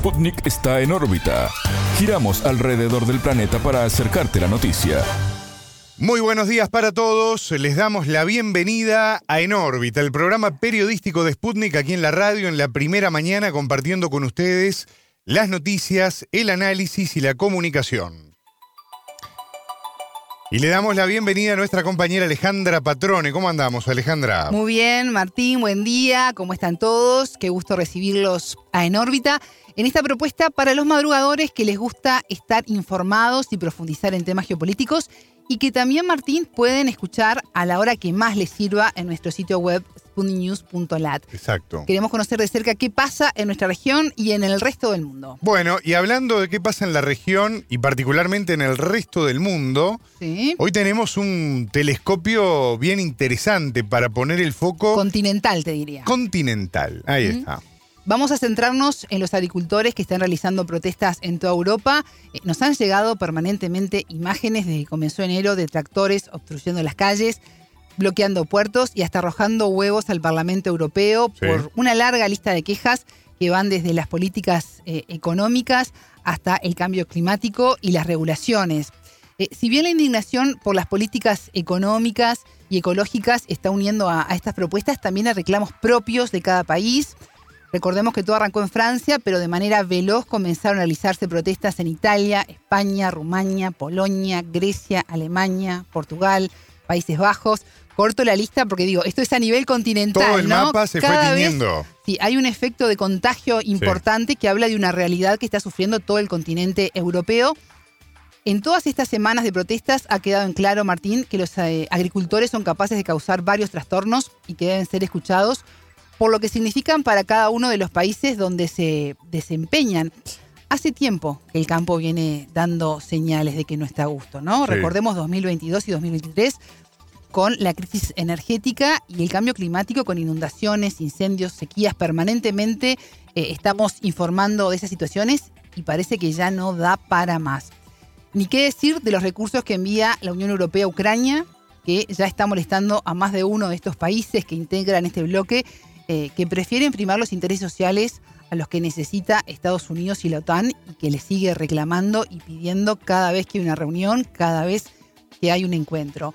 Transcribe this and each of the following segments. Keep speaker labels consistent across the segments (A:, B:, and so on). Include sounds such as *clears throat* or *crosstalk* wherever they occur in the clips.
A: Sputnik está en órbita. Giramos alrededor del planeta para acercarte la noticia.
B: Muy buenos días para todos. Les damos la bienvenida a En órbita, el programa periodístico de Sputnik aquí en la radio en la primera mañana compartiendo con ustedes las noticias, el análisis y la comunicación. Y le damos la bienvenida a nuestra compañera Alejandra Patrone. ¿Cómo andamos, Alejandra?
C: Muy bien, Martín, buen día. ¿Cómo están todos? Qué gusto recibirlos a En órbita en esta propuesta para los madrugadores que les gusta estar informados y profundizar en temas geopolíticos y que también, Martín, pueden escuchar a la hora que más les sirva en nuestro sitio web spundinews.lat.
B: Exacto.
C: Queremos conocer de cerca qué pasa en nuestra región y en el resto del mundo.
B: Bueno, y hablando de qué pasa en la región y particularmente en el resto del mundo, hoy tenemos un telescopio bien interesante para poner el foco.
C: Continental, te diría.
B: Continental, ahí está.
C: Vamos a centrarnos en los agricultores que están realizando protestas en toda Europa. Eh, nos han llegado permanentemente imágenes desde que comenzó enero de tractores obstruyendo las calles, bloqueando puertos y hasta arrojando huevos al Parlamento Europeo por una larga lista de quejas que van desde las políticas eh, económicas hasta el cambio climático y las regulaciones. Eh, si bien la indignación por las políticas económicas y ecológicas está uniendo a estas propuestas, también hay reclamos propios de cada país. Recordemos que todo arrancó en Francia, pero de manera veloz comenzaron a realizarse protestas en Italia, España, Rumania, Polonia, Grecia, Alemania, Portugal, Países Bajos. Corto la lista porque digo, esto es a nivel continental.
B: Todo el mapa se
C: fue. Sí, hay un efecto de contagio importante que habla de una realidad que está sufriendo todo el continente europeo. En todas estas semanas de protestas ha quedado en claro, Martín, que los eh, agricultores son capaces de causar varios trastornos y que deben ser escuchados por lo que significan para cada uno de los países donde se desempeñan. Hace tiempo que el campo viene dando señales de que no está a gusto, ¿no? Recordemos 2022 y 2023 con la crisis energética y el cambio climático con inundaciones, incendios, sequías permanentemente. Eh, estamos informando de esas situaciones y parece que ya no da para más. Ni qué decir de los recursos que envía la Unión Europea a Ucrania, que ya está molestando a más de uno de estos países que integran este bloque eh, que prefieren primar los intereses sociales a los que necesita Estados Unidos y la OTAN y que le sigue reclamando y pidiendo cada vez que hay una reunión, cada vez que hay un encuentro.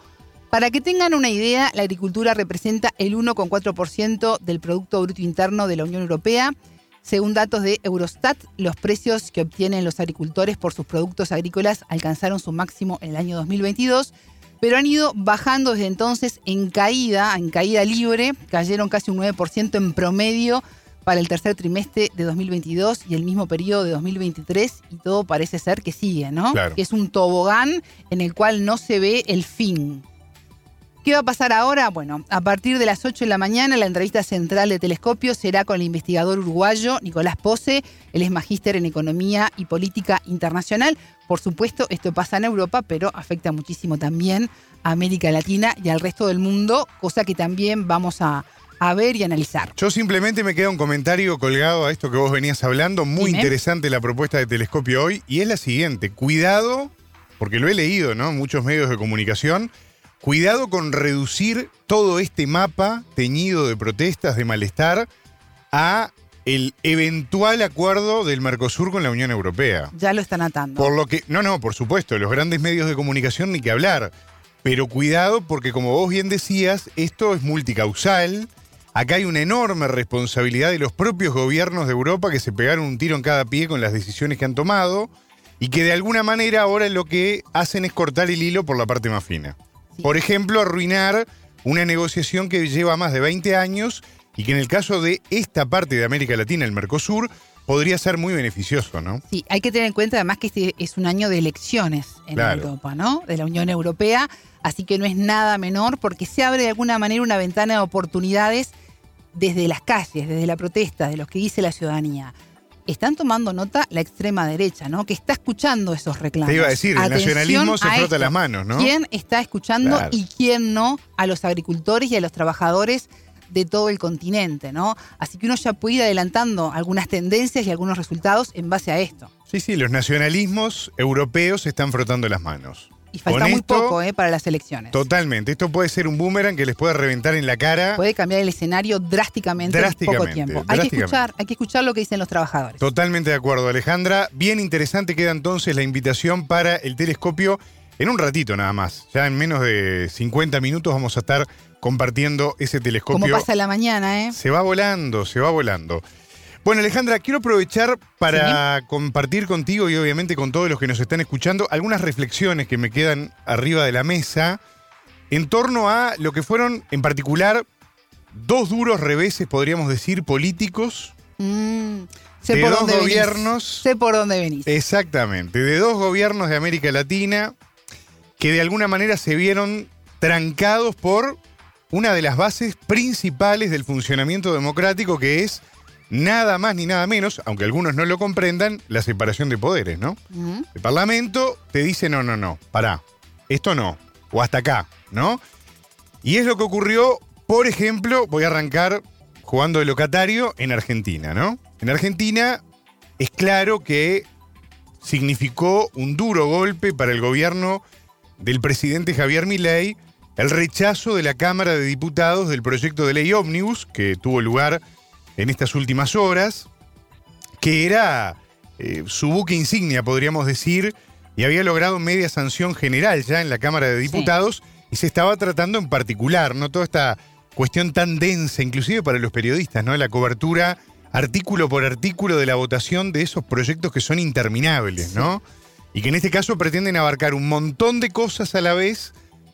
C: Para que tengan una idea, la agricultura representa el 1,4% del Producto Bruto Interno de la Unión Europea. Según datos de Eurostat, los precios que obtienen los agricultores por sus productos agrícolas alcanzaron su máximo en el año 2022 pero han ido bajando desde entonces en caída, en caída libre, cayeron casi un 9% en promedio para el tercer trimestre de 2022 y el mismo periodo de 2023 y todo parece ser que sigue, ¿no?
B: Claro.
C: Que es un tobogán en el cual no se ve el fin. ¿Qué va a pasar ahora? Bueno, a partir de las 8 de la mañana la entrevista central de Telescopio será con el investigador uruguayo Nicolás Pose. Él es magíster en Economía y Política Internacional. Por supuesto, esto pasa en Europa, pero afecta muchísimo también a América Latina y al resto del mundo, cosa que también vamos a, ver y analizar.
B: Yo simplemente me queda un comentario colgado a esto que vos venías hablando. Muy interesante la propuesta de Telescopio hoy. Y es la siguiente. Cuidado, porque lo he leído, ¿no? En muchos medios de comunicación Cuidado con reducir todo este mapa teñido de protestas, de malestar, a el eventual acuerdo del Mercosur con la Unión Europea.
C: Ya lo están atando.
B: Por lo que, no, no, por supuesto, los grandes medios de comunicación ni que hablar. Pero cuidado porque como vos bien decías, esto es multicausal. Acá hay una enorme responsabilidad de los propios gobiernos de Europa que se pegaron un tiro en cada pie con las decisiones que han tomado y que de alguna manera ahora lo que hacen es cortar el hilo por la parte más fina. Por ejemplo, arruinar una negociación que lleva más de 20 años y que en el caso de esta parte de América Latina, el Mercosur, podría ser muy beneficioso, ¿no?
C: Sí, hay que tener en cuenta además que este es un año de elecciones en Europa, ¿no? De la Unión Europea, así que no es nada menor porque se abre de alguna manera una ventana de oportunidades desde las calles, desde la protesta, de los que dice la ciudadanía están tomando nota la extrema derecha, ¿no? Que está escuchando esos reclamos.
B: Te iba a decir, el nacionalismo se frota las manos, ¿no?
C: ¿Quién está escuchando y quién no a los agricultores y a los trabajadores de todo el continente, ¿no? Así que uno ya puede ir adelantando algunas tendencias y algunos resultados en base a esto.
B: Sí, sí, los nacionalismos europeos están frotando las manos.
C: Y falta muy
B: esto,
C: poco eh, para las elecciones.
B: Totalmente. Esto puede ser un boomerang que les puede reventar en la cara.
C: Puede cambiar el escenario drásticamente, en poco
B: Drásticamente,
C: tiempo. Hay que,
B: drásticamente.
C: escuchar, hay que escuchar lo que dicen los trabajadores.
B: Totalmente de acuerdo, Alejandra. Bien interesante queda entonces la invitación para el telescopio en un ratito nada más. Ya en menos de 50 minutos vamos a estar compartiendo ese telescopio.
C: Como pasa la mañana, ¿eh?
B: Se va volando, se va volando. Bueno, Alejandra, quiero aprovechar para compartir contigo y obviamente con todos los que nos están escuchando algunas reflexiones que me quedan arriba de la mesa en torno a lo que fueron, en particular, dos duros reveses, podríamos decir, políticos.
C: Mm, sé
B: De
C: por
B: dos
C: dónde venís.
B: gobiernos.
C: Sé por dónde venís.
B: Exactamente, de dos gobiernos de América Latina que de alguna manera se vieron trancados por una de las bases principales del funcionamiento democrático, que es nada más ni nada menos, aunque algunos no lo comprendan, la separación de poderes, ¿no? El Parlamento te dice, no, no, no, pará, esto no, o hasta acá, ¿no? Y es lo que ocurrió, por ejemplo, voy a arrancar jugando de locatario en Argentina, ¿no? En Argentina es claro que significó un duro golpe para el gobierno del presidente Javier Milei el rechazo de la Cámara de Diputados del proyecto de ley ómnibus que tuvo lugar en estas últimas horas, que era eh, su buque insignia, podríamos decir, y había logrado media sanción general ya en la Cámara de Diputados y se estaba tratando en particular, ¿no? Toda esta cuestión tan densa, inclusive para los periodistas, ¿no? La cobertura artículo por artículo de la votación de esos proyectos que son interminables, ¿no? Y que en este caso pretenden abarcar un montón de cosas a la vez,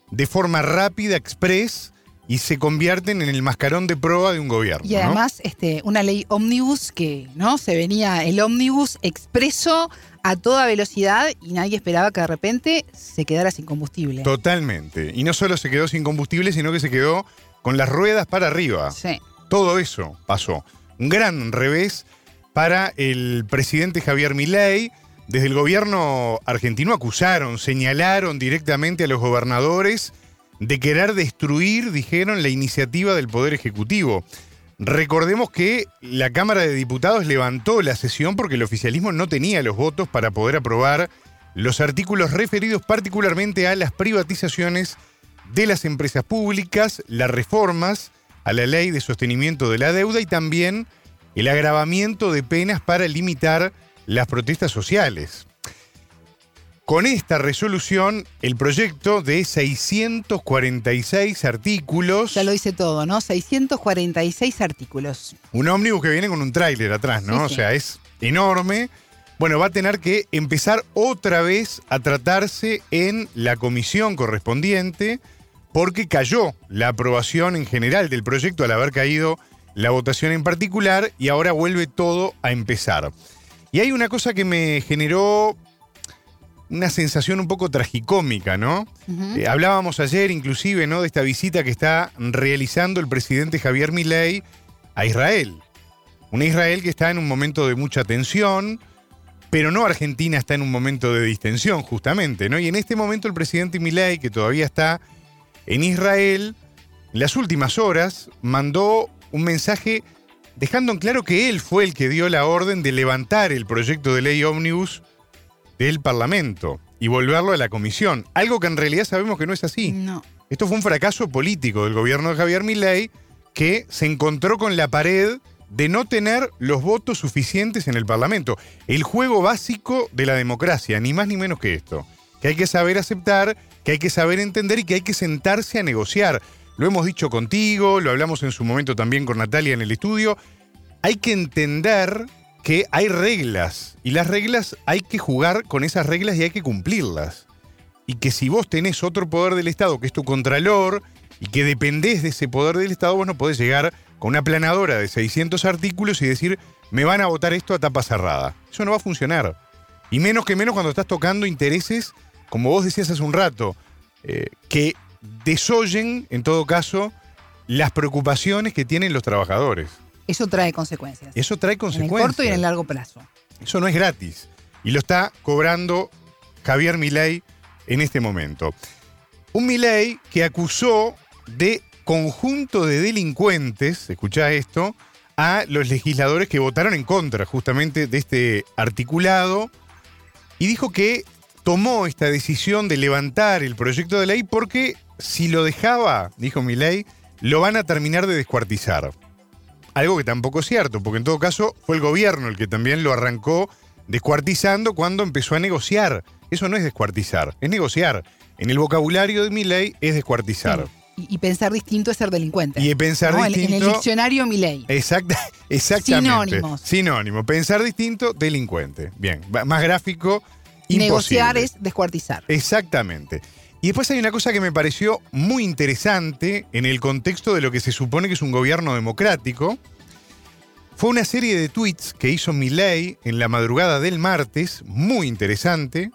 B: de forma rápida, express, y se convierten en el mascarón de prueba de un gobierno.
C: Y
B: ¿no?
C: además, este, una ley ómnibus que, ¿no? Se venía el ómnibus expreso a toda velocidad y nadie esperaba que de repente se quedara sin combustible.
B: Totalmente. Y no solo se quedó sin combustible, sino que se quedó con las ruedas para arriba.
C: Sí.
B: Todo eso pasó. Un gran revés para el presidente Javier Milei. Desde el gobierno argentino acusaron, señalaron directamente a los gobernadores de querer destruir, dijeron, la iniciativa del Poder Ejecutivo. Recordemos que la Cámara de Diputados levantó la sesión porque el oficialismo no tenía los votos para poder aprobar los artículos referidos particularmente a las privatizaciones de las empresas públicas, las reformas a la ley de sostenimiento de la deuda y también el agravamiento de penas para limitar las protestas sociales. Con esta resolución, el proyecto de 646 artículos,
C: Ya lo dice todo, ¿no? 646 artículos.
B: un ómnibus que viene con un tráiler atrás, ¿no?
C: Sí,
B: O sea, es enorme. Bueno, va a tener que empezar otra vez a tratarse en la comisión correspondiente porque cayó la aprobación en general del proyecto al haber caído la votación en particular y ahora vuelve todo a empezar. Y hay una cosa que me generó una sensación un poco tragicómica, ¿no? Eh, hablábamos ayer inclusive, ¿no? De esta visita que está realizando el presidente Javier Milei a Israel. Una Israel que está en un momento de mucha tensión, pero no Argentina está en un momento de distensión, justamente, ¿no? Y en este momento el presidente Milei, que todavía está en Israel, en las últimas horas mandó un mensaje dejando en claro que él fue el que dio la orden de levantar el proyecto de ley ómnibus del Parlamento y volverlo a la comisión. Algo que en realidad sabemos que no es así.
C: No.
B: Esto fue un fracaso político del gobierno de Javier Milei que se encontró con la pared de no tener los votos suficientes en el Parlamento. El juego básico de la democracia, ni más ni menos que esto. Que hay que saber aceptar, que hay que saber entender y que hay que sentarse a negociar. Lo hemos dicho contigo, lo hablamos en su momento también con Natalia en el estudio. Hay que entender que hay reglas y las reglas hay que jugar con esas reglas y hay que cumplirlas y que si vos tenés otro poder del Estado que es tu contralor y que dependés de ese poder del Estado, vos no podés llegar con una planadora de 600 artículos y decir, me van a votar esto a tapa cerrada. Eso no va a funcionar. Y menos que menos cuando estás tocando intereses, como vos decías hace un rato, eh, que desoyen, en todo caso, las preocupaciones que tienen los trabajadores.
C: Eso trae consecuencias.
B: Eso trae
C: en el
B: consecuencias.
C: corto y en el largo plazo.
B: Eso no es gratis. Y lo está cobrando Javier Milei en este momento. Un Milei que acusó de conjunto de delincuentes, escucha esto, a los legisladores que votaron en contra justamente de este articulado y dijo que tomó esta decisión de levantar el proyecto de ley porque si lo dejaba, dijo Milei, lo van a terminar de descuartizar. Algo que tampoco es cierto, porque en todo caso fue el gobierno el que también lo arrancó descuartizando cuando empezó a negociar. Eso no es descuartizar, es negociar. En el vocabulario de Milei es descuartizar.
C: Y, pensar distinto es ser delincuente.
B: Y pensar distinto.
C: En el diccionario Milei.
B: Exacta, *laughs* exactamente. Sinónimos. Sinónimo. Pensar distinto, delincuente. Bien, más gráfico. Imposible.
C: Negociar es descuartizar.
B: Exactamente. Y después hay una cosa que me pareció muy interesante en el contexto de lo que se supone que es un gobierno democrático. Fue una serie de tweets que hizo Milei en la madrugada del martes, muy interesante.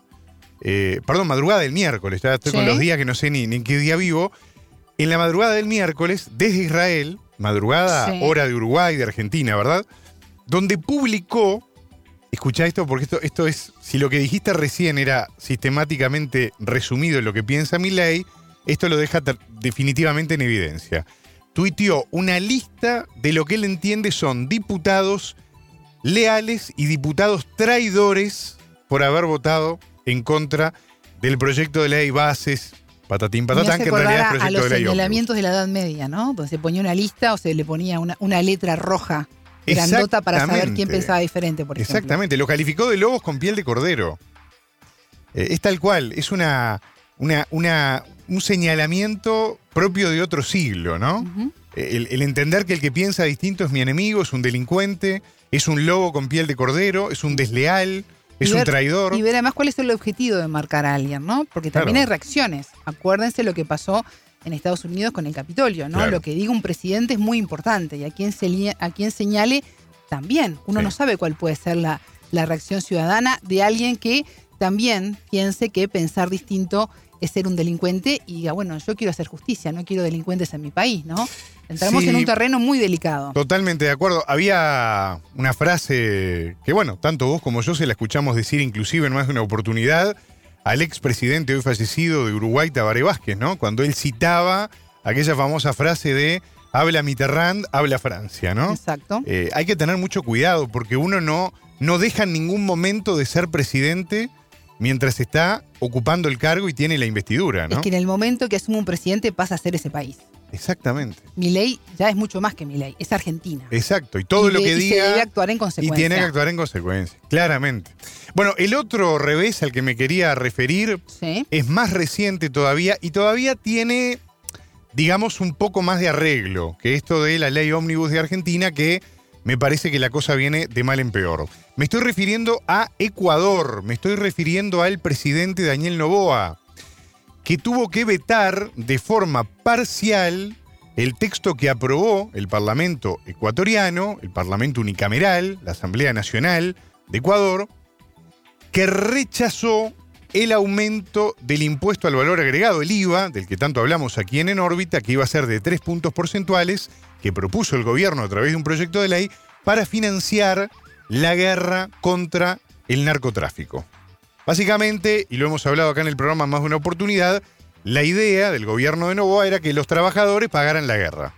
B: Eh, perdón, madrugada del miércoles, estoy con los días que no sé ni, en qué día vivo. En la madrugada del miércoles, desde Israel, madrugada, hora de Uruguay, de Argentina, ¿verdad? Donde publicó, escucha esto porque esto, esto es, si lo que dijiste recién era sistemáticamente resumido en lo que piensa mi ley, esto lo deja definitivamente en evidencia. Tuiteó una lista de lo que él entiende son diputados leales y diputados traidores por haber votado en contra del proyecto de ley bases Patatín patatán, que en realidad es proyecto
C: a los señalamientos de la Edad Media, ¿no? Donde se ponía una lista o se le ponía una, letra roja grandota para saber quién pensaba diferente, por
B: ejemplo. Exactamente, lo calificó de lobos con piel de cordero. Eh, es tal cual, es una, una, un señalamiento propio de otro siglo, ¿no? el, el, entender que el que piensa distinto es mi enemigo, es un delincuente, es un lobo con piel de cordero, es un desleal, es un traidor.
C: Y ver además cuál es el objetivo de marcar a alguien, ¿no? Porque también hay reacciones. Acuérdense lo que pasó en Estados Unidos con el Capitolio, ¿no? Lo que diga un presidente es muy importante y a quien, se, a quien señale también. Uno no sabe cuál puede ser la, la reacción ciudadana de alguien que también piense que pensar distinto es ser un delincuente y diga, bueno, yo quiero hacer justicia, no quiero delincuentes en mi país, ¿no? Entramos en un terreno muy delicado.
B: Totalmente de acuerdo. Había una frase que, bueno, tanto vos como yo se la escuchamos decir inclusive en más de una oportunidad al expresidente hoy fallecido de Uruguay, Tabaré Vázquez, ¿no? Cuando él citaba aquella famosa frase de habla Mitterrand, habla Francia, ¿no?
C: Exacto.
B: Eh, hay que tener mucho cuidado porque uno no, no deja en ningún momento de ser presidente mientras está ocupando el cargo y tiene la investidura, ¿no?
C: Es que en el momento que asume un presidente pasa a ser ese país.
B: Exactamente.
C: Mi ley ya es mucho más que mi ley, es Argentina.
B: Exacto, y todo lo que diga.
C: Y debe actuar en consecuencia.
B: Y tiene que actuar en consecuencia, claramente. Bueno, el otro revés al que me quería referir es más reciente todavía y todavía tiene, digamos, un poco más de arreglo que esto de la ley ómnibus de Argentina, que me parece que la cosa viene de mal en peor. Me estoy refiriendo a Ecuador, me estoy refiriendo al presidente Daniel Novoa que tuvo que vetar de forma parcial el texto que aprobó el Parlamento ecuatoriano, el Parlamento unicameral, la Asamblea Nacional de Ecuador, que rechazó el aumento del impuesto al valor agregado, el IVA, del que tanto hablamos aquí en En órbita, que iba a ser de tres puntos porcentuales, que propuso el gobierno a través de un proyecto de ley para financiar la guerra contra el narcotráfico. Básicamente, y lo hemos hablado acá en el programa más de una oportunidad, la idea del gobierno de Novoa era que los trabajadores pagaran la guerra.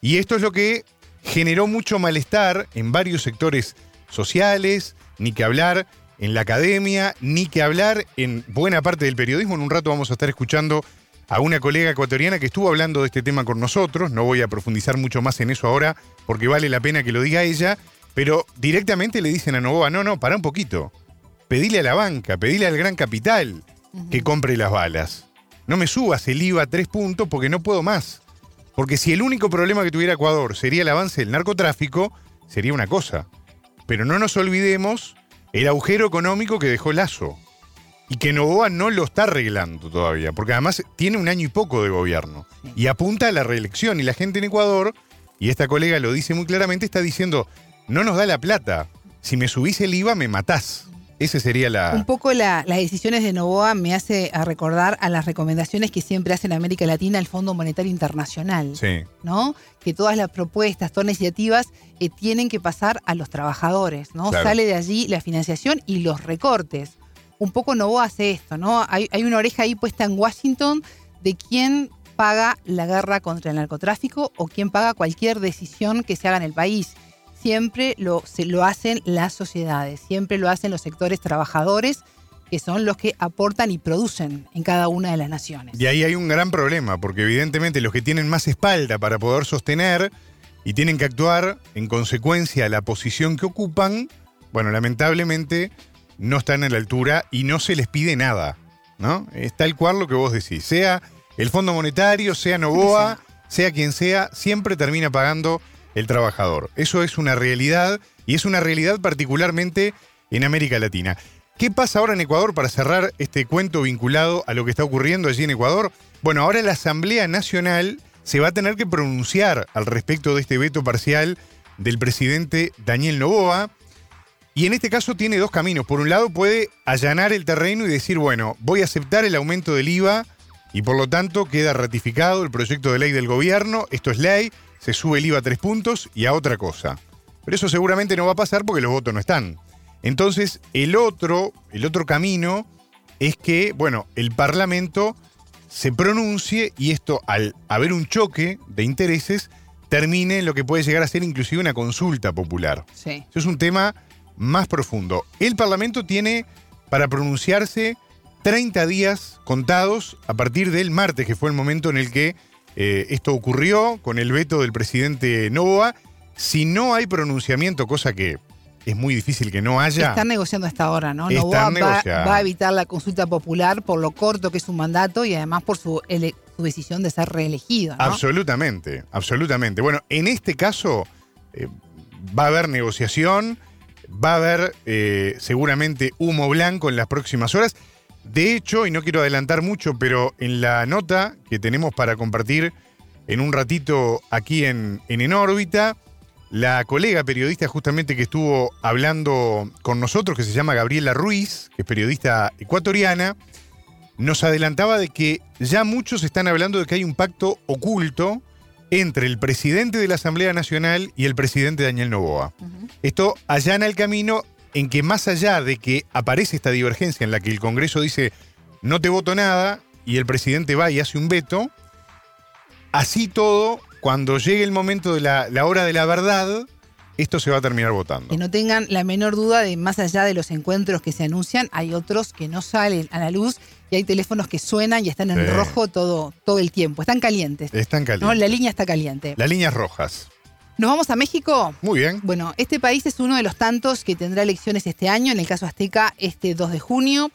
B: Y esto es lo que generó mucho malestar en varios sectores sociales, ni que hablar en la academia, ni que hablar en buena parte del periodismo. En un rato vamos a estar escuchando a una colega ecuatoriana que estuvo hablando de este tema con nosotros. No voy a profundizar mucho más en eso ahora porque vale la pena que lo diga ella. Pero directamente le dicen a Novoa, no, no, para un poquito pedile a la banca, pedile al gran capital que compre las balas. No me subas el IVA a tres puntos porque no puedo más. Porque si el único problema que tuviera Ecuador sería el avance del narcotráfico, sería una cosa. Pero no nos olvidemos el agujero económico que dejó Lazo. Y que Novoa no lo está arreglando todavía, porque además tiene un año y poco de gobierno. Y apunta a la reelección. Y la gente en Ecuador, y esta colega lo dice muy claramente, está diciendo, no nos da la plata. Si me subís el IVA, me matás. Ese sería la...
C: Un poco las decisiones de Novoa me hace a recordar a las recomendaciones que siempre hace en América Latina el Fondo Monetario Internacional.
B: Sí.
C: ¿No? Que todas las propuestas, todas las iniciativas eh, tienen que pasar a los trabajadores, ¿no? Sale de allí la financiación y los recortes. Un poco Novoa hace esto, ¿no? Hay, hay una oreja ahí puesta en Washington de quién paga la guerra contra el narcotráfico o quién paga cualquier decisión que se haga en el país siempre lo, se lo hacen las sociedades, siempre lo hacen los sectores trabajadores que son los que aportan y producen en cada una de las naciones.
B: Y ahí hay un gran problema, porque evidentemente los que tienen más espalda para poder sostener y tienen que actuar en consecuencia a la posición que ocupan, bueno, lamentablemente no están a la altura y no se les pide nada, ¿no? Es tal cual lo que vos decís, sea el Fondo Monetario, sea Novoa, sea quien sea, siempre termina pagando el trabajador. Eso es una realidad y es una realidad particularmente en América Latina. ¿Qué pasa ahora en Ecuador para cerrar este cuento vinculado a lo que está ocurriendo allí en Ecuador? Bueno, ahora la Asamblea Nacional se va a tener que pronunciar al respecto de este veto parcial del presidente Daniel Novoa. Y en este caso tiene dos caminos. Por un lado puede allanar el terreno y decir, bueno, voy a aceptar el aumento del IVA y por lo tanto queda ratificado el proyecto de ley del gobierno, esto es ley, se sube el IVA a tres puntos y a otra cosa. Pero eso seguramente no va a pasar porque los votos no están. Entonces, el otro, el otro camino es que, bueno, el Parlamento se pronuncie y esto, al haber un choque de intereses, termine en lo que puede llegar a ser inclusive una consulta popular.
C: Sí.
B: Eso es un tema más profundo. El Parlamento tiene para pronunciarse 30 días contados a partir del martes, que fue el momento en el que eh, esto ocurrió con el veto del presidente Novoa. Si no hay pronunciamiento, cosa que es muy difícil que no haya.
C: Están negociando hasta ahora, ¿no? Novoa va, va a evitar la consulta popular por lo corto que es su mandato y además por su, decisión de ser reelegido, ¿no?
B: Absolutamente, absolutamente. Bueno, en este caso eh, va a haber negociación, va a haber eh, seguramente humo blanco en las próximas horas. De hecho, y no quiero adelantar mucho, pero en la nota que tenemos para compartir en un ratito aquí en, en En órbita, la colega periodista justamente que estuvo hablando con nosotros, que se llama Gabriela Ruiz, que es periodista ecuatoriana, nos adelantaba de que ya muchos están hablando de que hay un pacto oculto entre el presidente de la Asamblea Nacional y el presidente Daniel Novoa. Esto allana el camino en que más allá de que aparece esta divergencia en la que el Congreso dice no te voto nada y el presidente va y hace un veto, así todo, cuando llegue el momento de la, la hora de la verdad, esto se va a terminar votando.
C: Que no tengan la menor duda de más allá de los encuentros que se anuncian, hay otros que no salen a la luz y hay teléfonos que suenan y están en
B: Sí.
C: rojo todo, todo el tiempo. Están calientes.
B: Están
C: ¿no?
B: calientes.
C: La línea está caliente.
B: Las líneas rojas.
C: ¿Nos vamos a México?
B: Muy bien.
C: Bueno, este país es uno de los tantos que tendrá elecciones este año, en el caso azteca, este 2 de junio.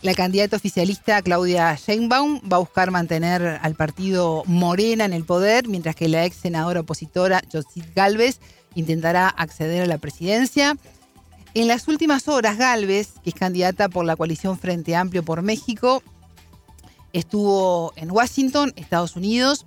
C: La candidata oficialista Claudia Sheinbaum va a buscar mantener al partido Morena en el poder, mientras que la ex senadora opositora José Galvez intentará acceder a la presidencia. En las últimas horas, Galvez, que es candidata por la coalición Frente Amplio por México, estuvo en Washington, Estados Unidos.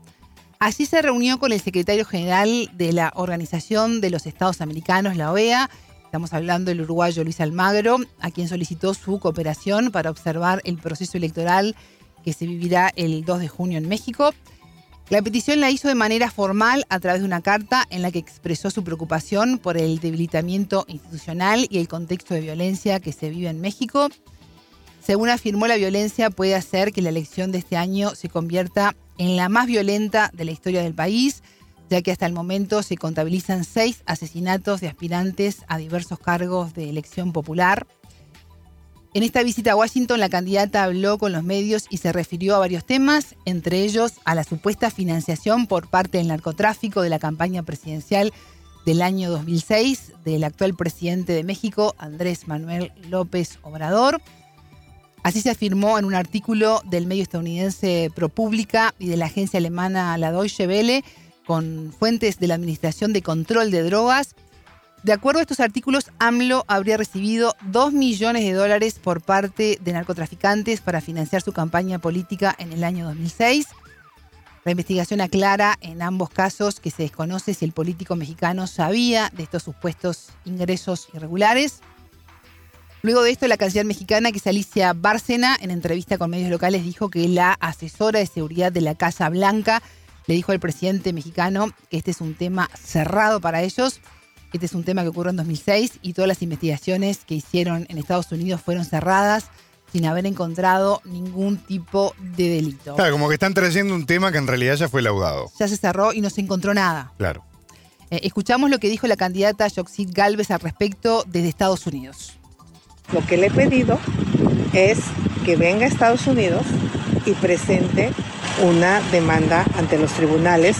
C: Allí se reunió con el secretario general de la Organización de los Estados Americanos, la OEA. Estamos hablando del uruguayo Luis Almagro, a quien solicitó su cooperación para observar el proceso electoral que se vivirá el 2 de junio en México. La petición la hizo de manera formal a través de una carta en la que expresó su preocupación por el debilitamiento institucional y el contexto de violencia que se vive en México. Según afirmó, la violencia puede hacer que la elección de este año se convierta en la más violenta de la historia del país, ya que hasta el momento se contabilizan seis asesinatos de aspirantes a diversos cargos de elección popular. En esta visita a Washington, la candidata habló con los medios y se refirió a varios temas, entre ellos a la supuesta financiación por parte del narcotráfico de la campaña presidencial del año 2006 del actual presidente de México, Andrés Manuel López Obrador. Así se afirmó en un artículo del medio estadounidense ProPublica y de la agencia alemana La Deutsche Welle, con fuentes de la Administración de Control de Drogas. De acuerdo a estos artículos, AMLO habría recibido 2 millones de dólares por parte de narcotraficantes para financiar su campaña política en el año 2006. La investigación aclara en ambos casos que se desconoce si el político mexicano sabía de estos supuestos ingresos irregulares. Luego de esto, la canciller mexicana, que es Alicia Bárcena, en entrevista con medios locales, dijo que la asesora de seguridad de la Casa Blanca le dijo al presidente mexicano que este es un tema cerrado para ellos. Este es un tema que ocurrió en 2006 y todas las investigaciones que hicieron en Estados Unidos fueron cerradas sin haber encontrado ningún tipo de delito.
B: Claro, como que están trayendo un tema que en realidad ya fue laudado.
C: Ya se cerró y no se encontró nada.
B: Claro.
C: Eh, escuchamos lo que dijo la candidata Yoxit Galvez al respecto desde Estados Unidos.
D: Lo que le he pedido es que venga a Estados Unidos y presente una demanda ante los tribunales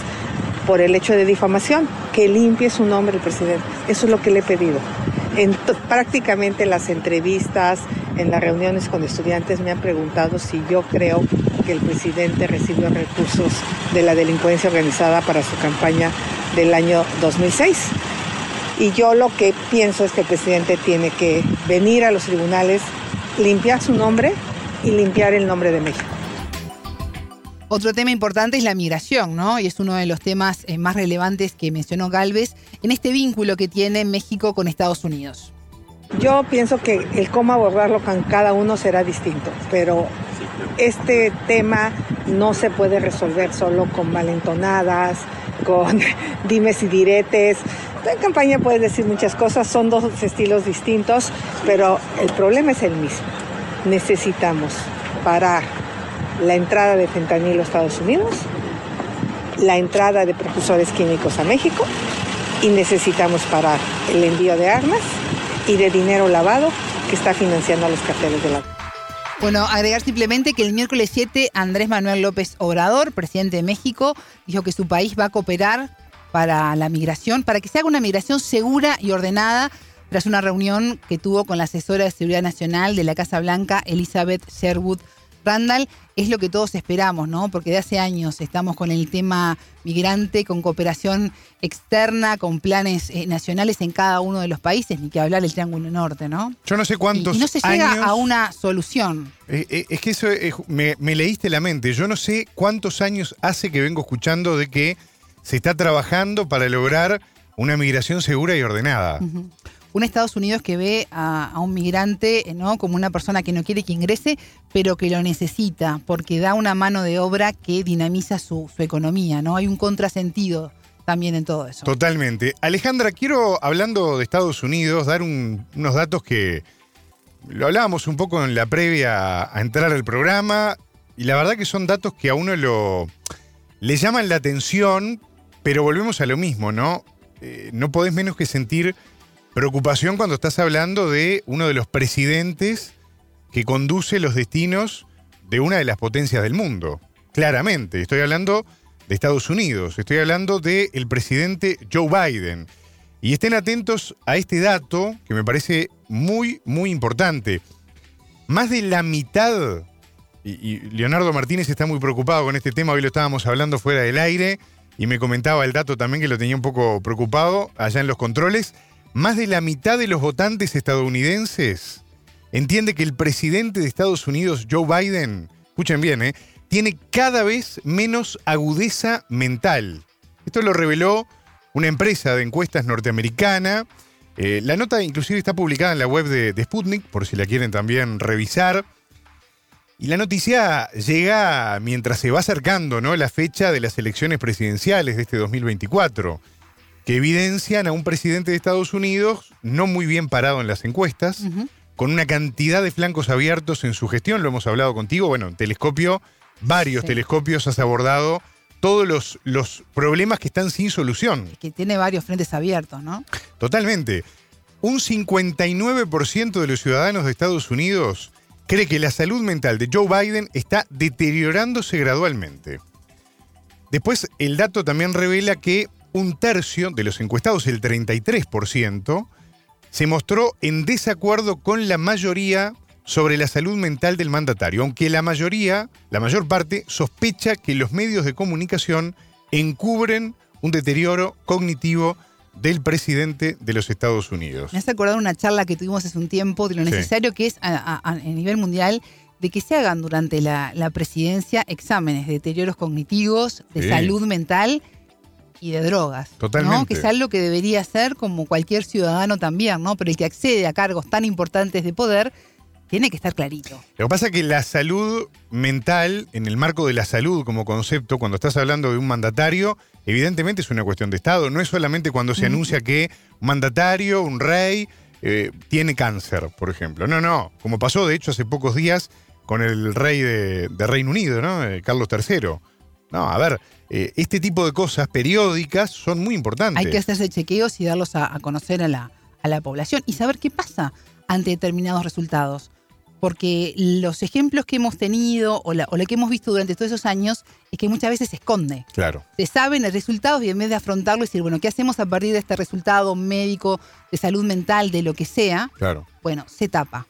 D: por el hecho de difamación, que limpie su nombre el presidente. Eso es lo que le he pedido. En prácticamente las entrevistas, en las reuniones con estudiantes me han preguntado si yo creo que el presidente recibió recursos de la delincuencia organizada para su campaña del año 2006. Y yo lo que pienso es que el presidente tiene que venir a los tribunales, limpiar su nombre y limpiar el nombre de México.
C: Otro tema importante es la migración, ¿no? Y es uno de los temas eh, más relevantes que mencionó Galvez en este vínculo que tiene México con Estados Unidos.
D: Yo pienso que el cómo abordarlo con cada uno será distinto, pero este tema no se puede resolver solo con valentonadas, con *laughs* dimes y diretes. En campaña puedes decir muchas cosas, son dos estilos distintos, pero el problema es el mismo. Necesitamos parar la entrada de fentanilo a Estados Unidos, la entrada de precursores químicos a México y necesitamos parar el envío de armas y de dinero lavado que está financiando a los carteles de la
C: bueno, agregar simplemente que el miércoles 7 Andrés Manuel López Obrador, presidente de México, dijo que su país va a cooperar para la migración, para que se haga una migración segura y ordenada, tras una reunión que tuvo con la asesora de Seguridad Nacional de la Casa Blanca, Elizabeth Sherwood Randall, es lo que todos esperamos, ¿no? Porque de hace años estamos con el tema migrante, con cooperación externa, con planes eh, nacionales en cada uno de los países, ni que hablar del Triángulo Norte, ¿no?
B: Yo no sé cuántos
C: y, no se llega a una solución.
B: Eh, eh, es que eso me, leíste la mente. Yo no sé cuántos años hace que vengo escuchando de que se está trabajando para lograr una migración segura y ordenada
C: un Estados Unidos que ve a, un migrante ¿no? como una persona que no quiere que ingrese, pero que lo necesita, porque da una mano de obra que dinamiza su, economía, ¿no? Hay un contrasentido también en todo eso.
B: Totalmente. Alejandra, quiero, hablando de Estados Unidos, dar unos datos que lo hablábamos un poco en la previa a entrar al programa, y la verdad que son datos que a uno lo, le llaman la atención, pero volvemos a lo mismo, ¿no? Eh, no podés menos que sentir Preocupación cuando estás hablando de uno de los presidentes que conduce los destinos de una de las potencias del mundo. Claramente, estoy hablando de Estados Unidos, estoy hablando del presidente Joe Biden. Y estén atentos a este dato que me parece muy, muy importante. Más de la mitad, y, Leonardo Martínez está muy preocupado con este tema, hoy lo estábamos hablando fuera del aire, y me comentaba el dato también que lo tenía un poco preocupado allá en los controles, más de la mitad de los votantes estadounidenses entiende que el presidente de Estados Unidos, Joe Biden, escuchen bien, ¿eh? tiene cada vez menos agudeza mental. Esto lo reveló una empresa de encuestas norteamericana. Eh, la nota inclusive está publicada en la web de, de, Sputnik, por si la quieren también revisar. Y la noticia llega mientras se va acercando ¿no? la fecha de las elecciones presidenciales de este 2024 que evidencian a un presidente de Estados Unidos no muy bien parado en las encuestas, con una cantidad de flancos abiertos en su gestión, lo hemos hablado contigo, bueno, telescopio, varios telescopios has abordado todos los, los problemas que están sin solución.
C: Que tiene varios frentes abiertos, ¿no?
B: Totalmente. Un 59% de los ciudadanos de Estados Unidos cree que la salud mental de Joe Biden está deteriorándose gradualmente. Después, el dato también revela que un tercio de los encuestados, el 33%, se mostró en desacuerdo con la mayoría sobre la salud mental del mandatario, aunque la mayoría, la mayor parte, sospecha que los medios de comunicación encubren un deterioro cognitivo del presidente de los Estados Unidos.
C: Me has acordado una charla que tuvimos hace un tiempo de lo necesario que es a, nivel mundial de que se hagan durante la, presidencia exámenes de deterioros cognitivos, de salud mental y de drogas.
B: Totalmente.
C: Que es algo que debería ser como cualquier ciudadano también, ¿no? Pero el que accede a cargos tan importantes de poder tiene que estar clarito.
B: Lo que pasa es que la salud mental, en el marco de la salud como concepto, cuando estás hablando de un mandatario, evidentemente es una cuestión de Estado. No es solamente cuando se anuncia que un mandatario, un rey, eh, tiene cáncer, por ejemplo. No, no. Como pasó, de hecho, hace pocos días con el rey de, Reino Unido, ¿no? Eh, Carlos III. No, a ver, eh, este tipo de cosas periódicas son muy importantes.
C: Hay que hacerse chequeos y darlos a, conocer a la, a la población y saber qué pasa ante determinados resultados. porque los ejemplos que hemos tenido o, la, o lo que hemos visto durante todos esos años es que muchas veces se esconde.
B: Claro.
C: Se saben los resultados y en vez de afrontarlo y decir, bueno, ¿qué hacemos a partir de este resultado médico, de salud mental, de lo que sea?
B: Claro.
C: Bueno, se tapa.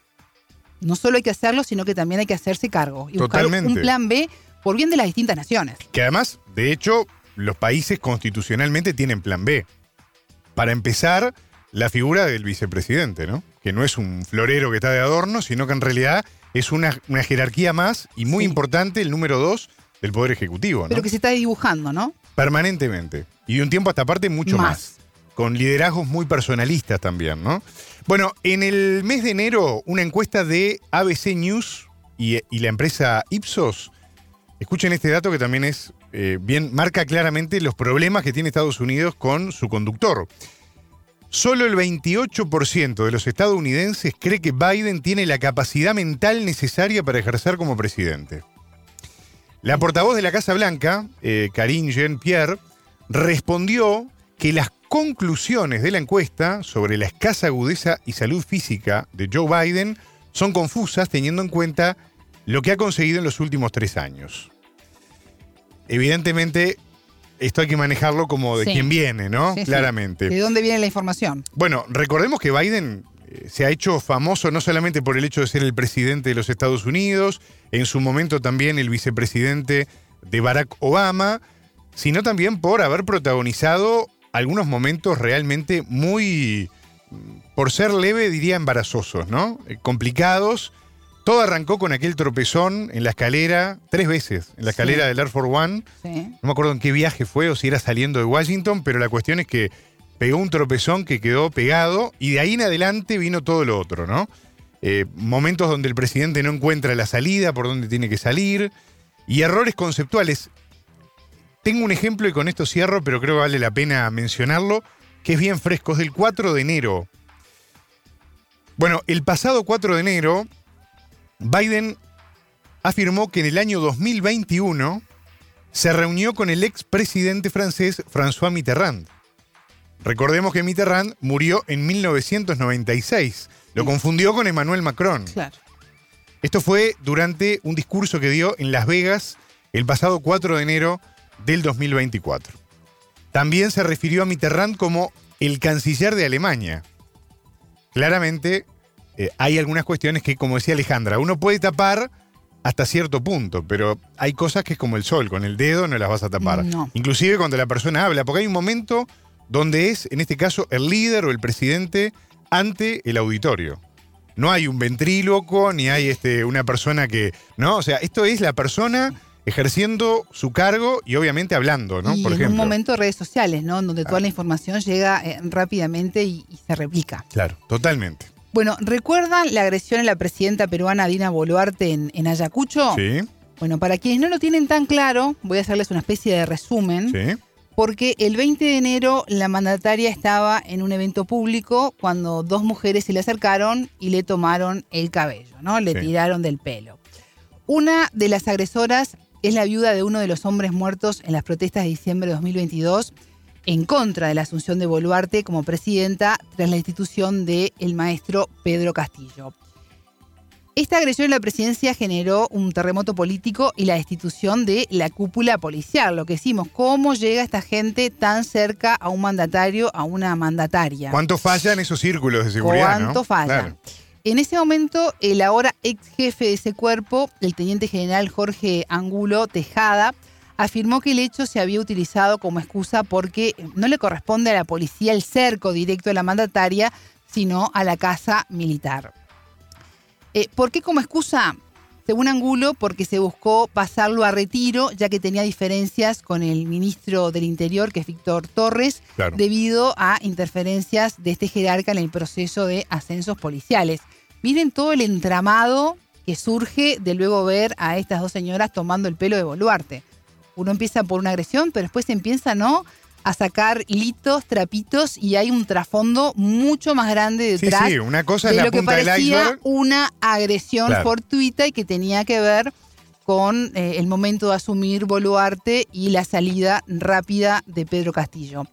C: No solo hay que hacerlo, sino que también hay que hacerse cargo y buscar
B: Totalmente.
C: un plan B por bien de las distintas naciones.
B: Que además, de hecho, los países constitucionalmente tienen plan B. Para empezar, la figura del vicepresidente, ¿no? Que no es un florero que está de adorno, sino que en realidad es una, una jerarquía más y muy
C: Sí.
B: importante, el número dos del Poder Ejecutivo, ¿no?
C: Pero que se está dibujando, ¿no?
B: Permanentemente. Y de un tiempo a esta parte mucho más.
C: Más.
B: Con liderazgos muy personalistas también, ¿no? Bueno, en el mes de enero, una encuesta de ABC News y, y la empresa Ipsos, escuchen este dato que también es eh, bien, marca claramente los problemas que tiene Estados Unidos con su conductor. Solo el 28% de los estadounidenses cree que Biden tiene la capacidad mental necesaria para ejercer como presidente. La portavoz de la Casa Blanca, eh, Karine Jean-Pierre, respondió que las conclusiones de la encuesta sobre la escasa agudeza y salud física de Joe Biden son confusas teniendo en cuenta lo que ha conseguido en los últimos tres años. Evidentemente, esto hay que manejarlo como de
C: Sí.
B: quien viene, ¿no?
C: Sí, sí.
B: Claramente.
C: ¿De dónde viene la información?
B: Bueno, recordemos que Biden eh, se ha hecho famoso no solamente por el hecho de ser el presidente de los Estados Unidos, en su momento también el vicepresidente de Barack Obama, sino también por haber protagonizado algunos momentos realmente muy, mm, por ser leve, diría embarazosos, ¿no? Eh, complicados. Todo arrancó con aquel tropezón en la escalera, tres veces, en la
C: Sí.
B: escalera del Air Force One.
C: Sí.
B: No me acuerdo en qué viaje fue o si era saliendo de Washington, pero la cuestión es que pegó un tropezón que quedó pegado y de ahí en adelante vino todo lo otro, ¿no? Eh, momentos donde el presidente no encuentra la salida, por dónde tiene que salir, y errores conceptuales. Tengo un ejemplo y con esto cierro, pero creo que vale la pena mencionarlo, que es bien fresco, es del 4 de enero. Bueno, el pasado 4 de enero, Biden afirmó que en el año 2021 se reunió con el expresidente francés François Mitterrand. Recordemos que Mitterrand murió en 1996. Lo confundió con Emmanuel Macron.
C: Claro.
B: Esto fue durante un discurso que dio en Las Vegas el pasado 4 de enero del 2024. También se refirió a Mitterrand como el canciller de Alemania. Claramente eh, hay algunas cuestiones que, como decía Alejandra, uno puede tapar hasta cierto punto, pero hay cosas que es como el sol, con el dedo no las vas a tapar.
C: No.
B: Inclusive cuando la persona habla, porque hay un momento donde es, en este caso, el líder o el presidente ante el auditorio. No hay un ventríloco, ni hay este, una persona que. No, o sea, esto es la persona ejerciendo su cargo y obviamente hablando, ¿no?
C: y
B: Por
C: en
B: ejemplo.
C: un momento de redes sociales, ¿no? Donde toda la información llega eh, rápidamente y, y se replica.
B: Claro, totalmente.
C: Bueno, ¿recuerdan la agresión a la presidenta peruana Dina Boluarte en, en Ayacucho?
B: Sí,
C: Bueno, para quienes no lo tienen tan claro, voy a hacerles una especie de resumen.
B: sí.
C: Porque el 20 de enero la mandataria estaba en un evento público cuando dos mujeres se le acercaron y le tomaron el cabello, ¿no? Le
B: Sí.
C: tiraron del pelo. Una de las agresoras es la viuda de uno de los hombres muertos en las protestas de diciembre de 2022 en contra de la asunción de Boluarte como presidenta tras la institución del maestro Pedro Castillo. Esta agresión en la presidencia generó un terremoto político y la destitución de la cúpula policial. Lo que decimos, ¿cómo llega esta gente tan cerca a un mandatario, a una mandataria?
B: ¿Cuánto fallan esos círculos de seguridad?
C: ¿Cuánto
B: no?
C: falla?
B: Claro.
C: En ese momento, el ahora ex jefe de ese cuerpo, el teniente general Jorge Angulo Tejada, afirmó que el hecho se había utilizado como excusa porque no le corresponde a la policía el cerco directo a la mandataria, sino a la casa militar. Eh, ¿Por qué como excusa? Según Angulo, porque se buscó pasarlo a retiro, ya que tenía diferencias con el ministro del Interior, que es Víctor Torres,
B: Claro.
C: debido a interferencias de este jerarca en el proceso de ascensos policiales. Miren todo el entramado que surge de luego ver a estas dos señoras tomando el pelo de Boluarte. Uno empieza por una agresión, pero después se empieza, ¿no? A sacar hilitos, trapitos y hay un trasfondo mucho más grande
B: Sí,
C: detrás
B: sí, una cosa es la
C: lo que
B: punta del
C: parecía una agresión
B: Claro.
C: fortuita y que tenía que ver con eh, el momento de asumir Boluarte y la salida rápida de Pedro Castillo.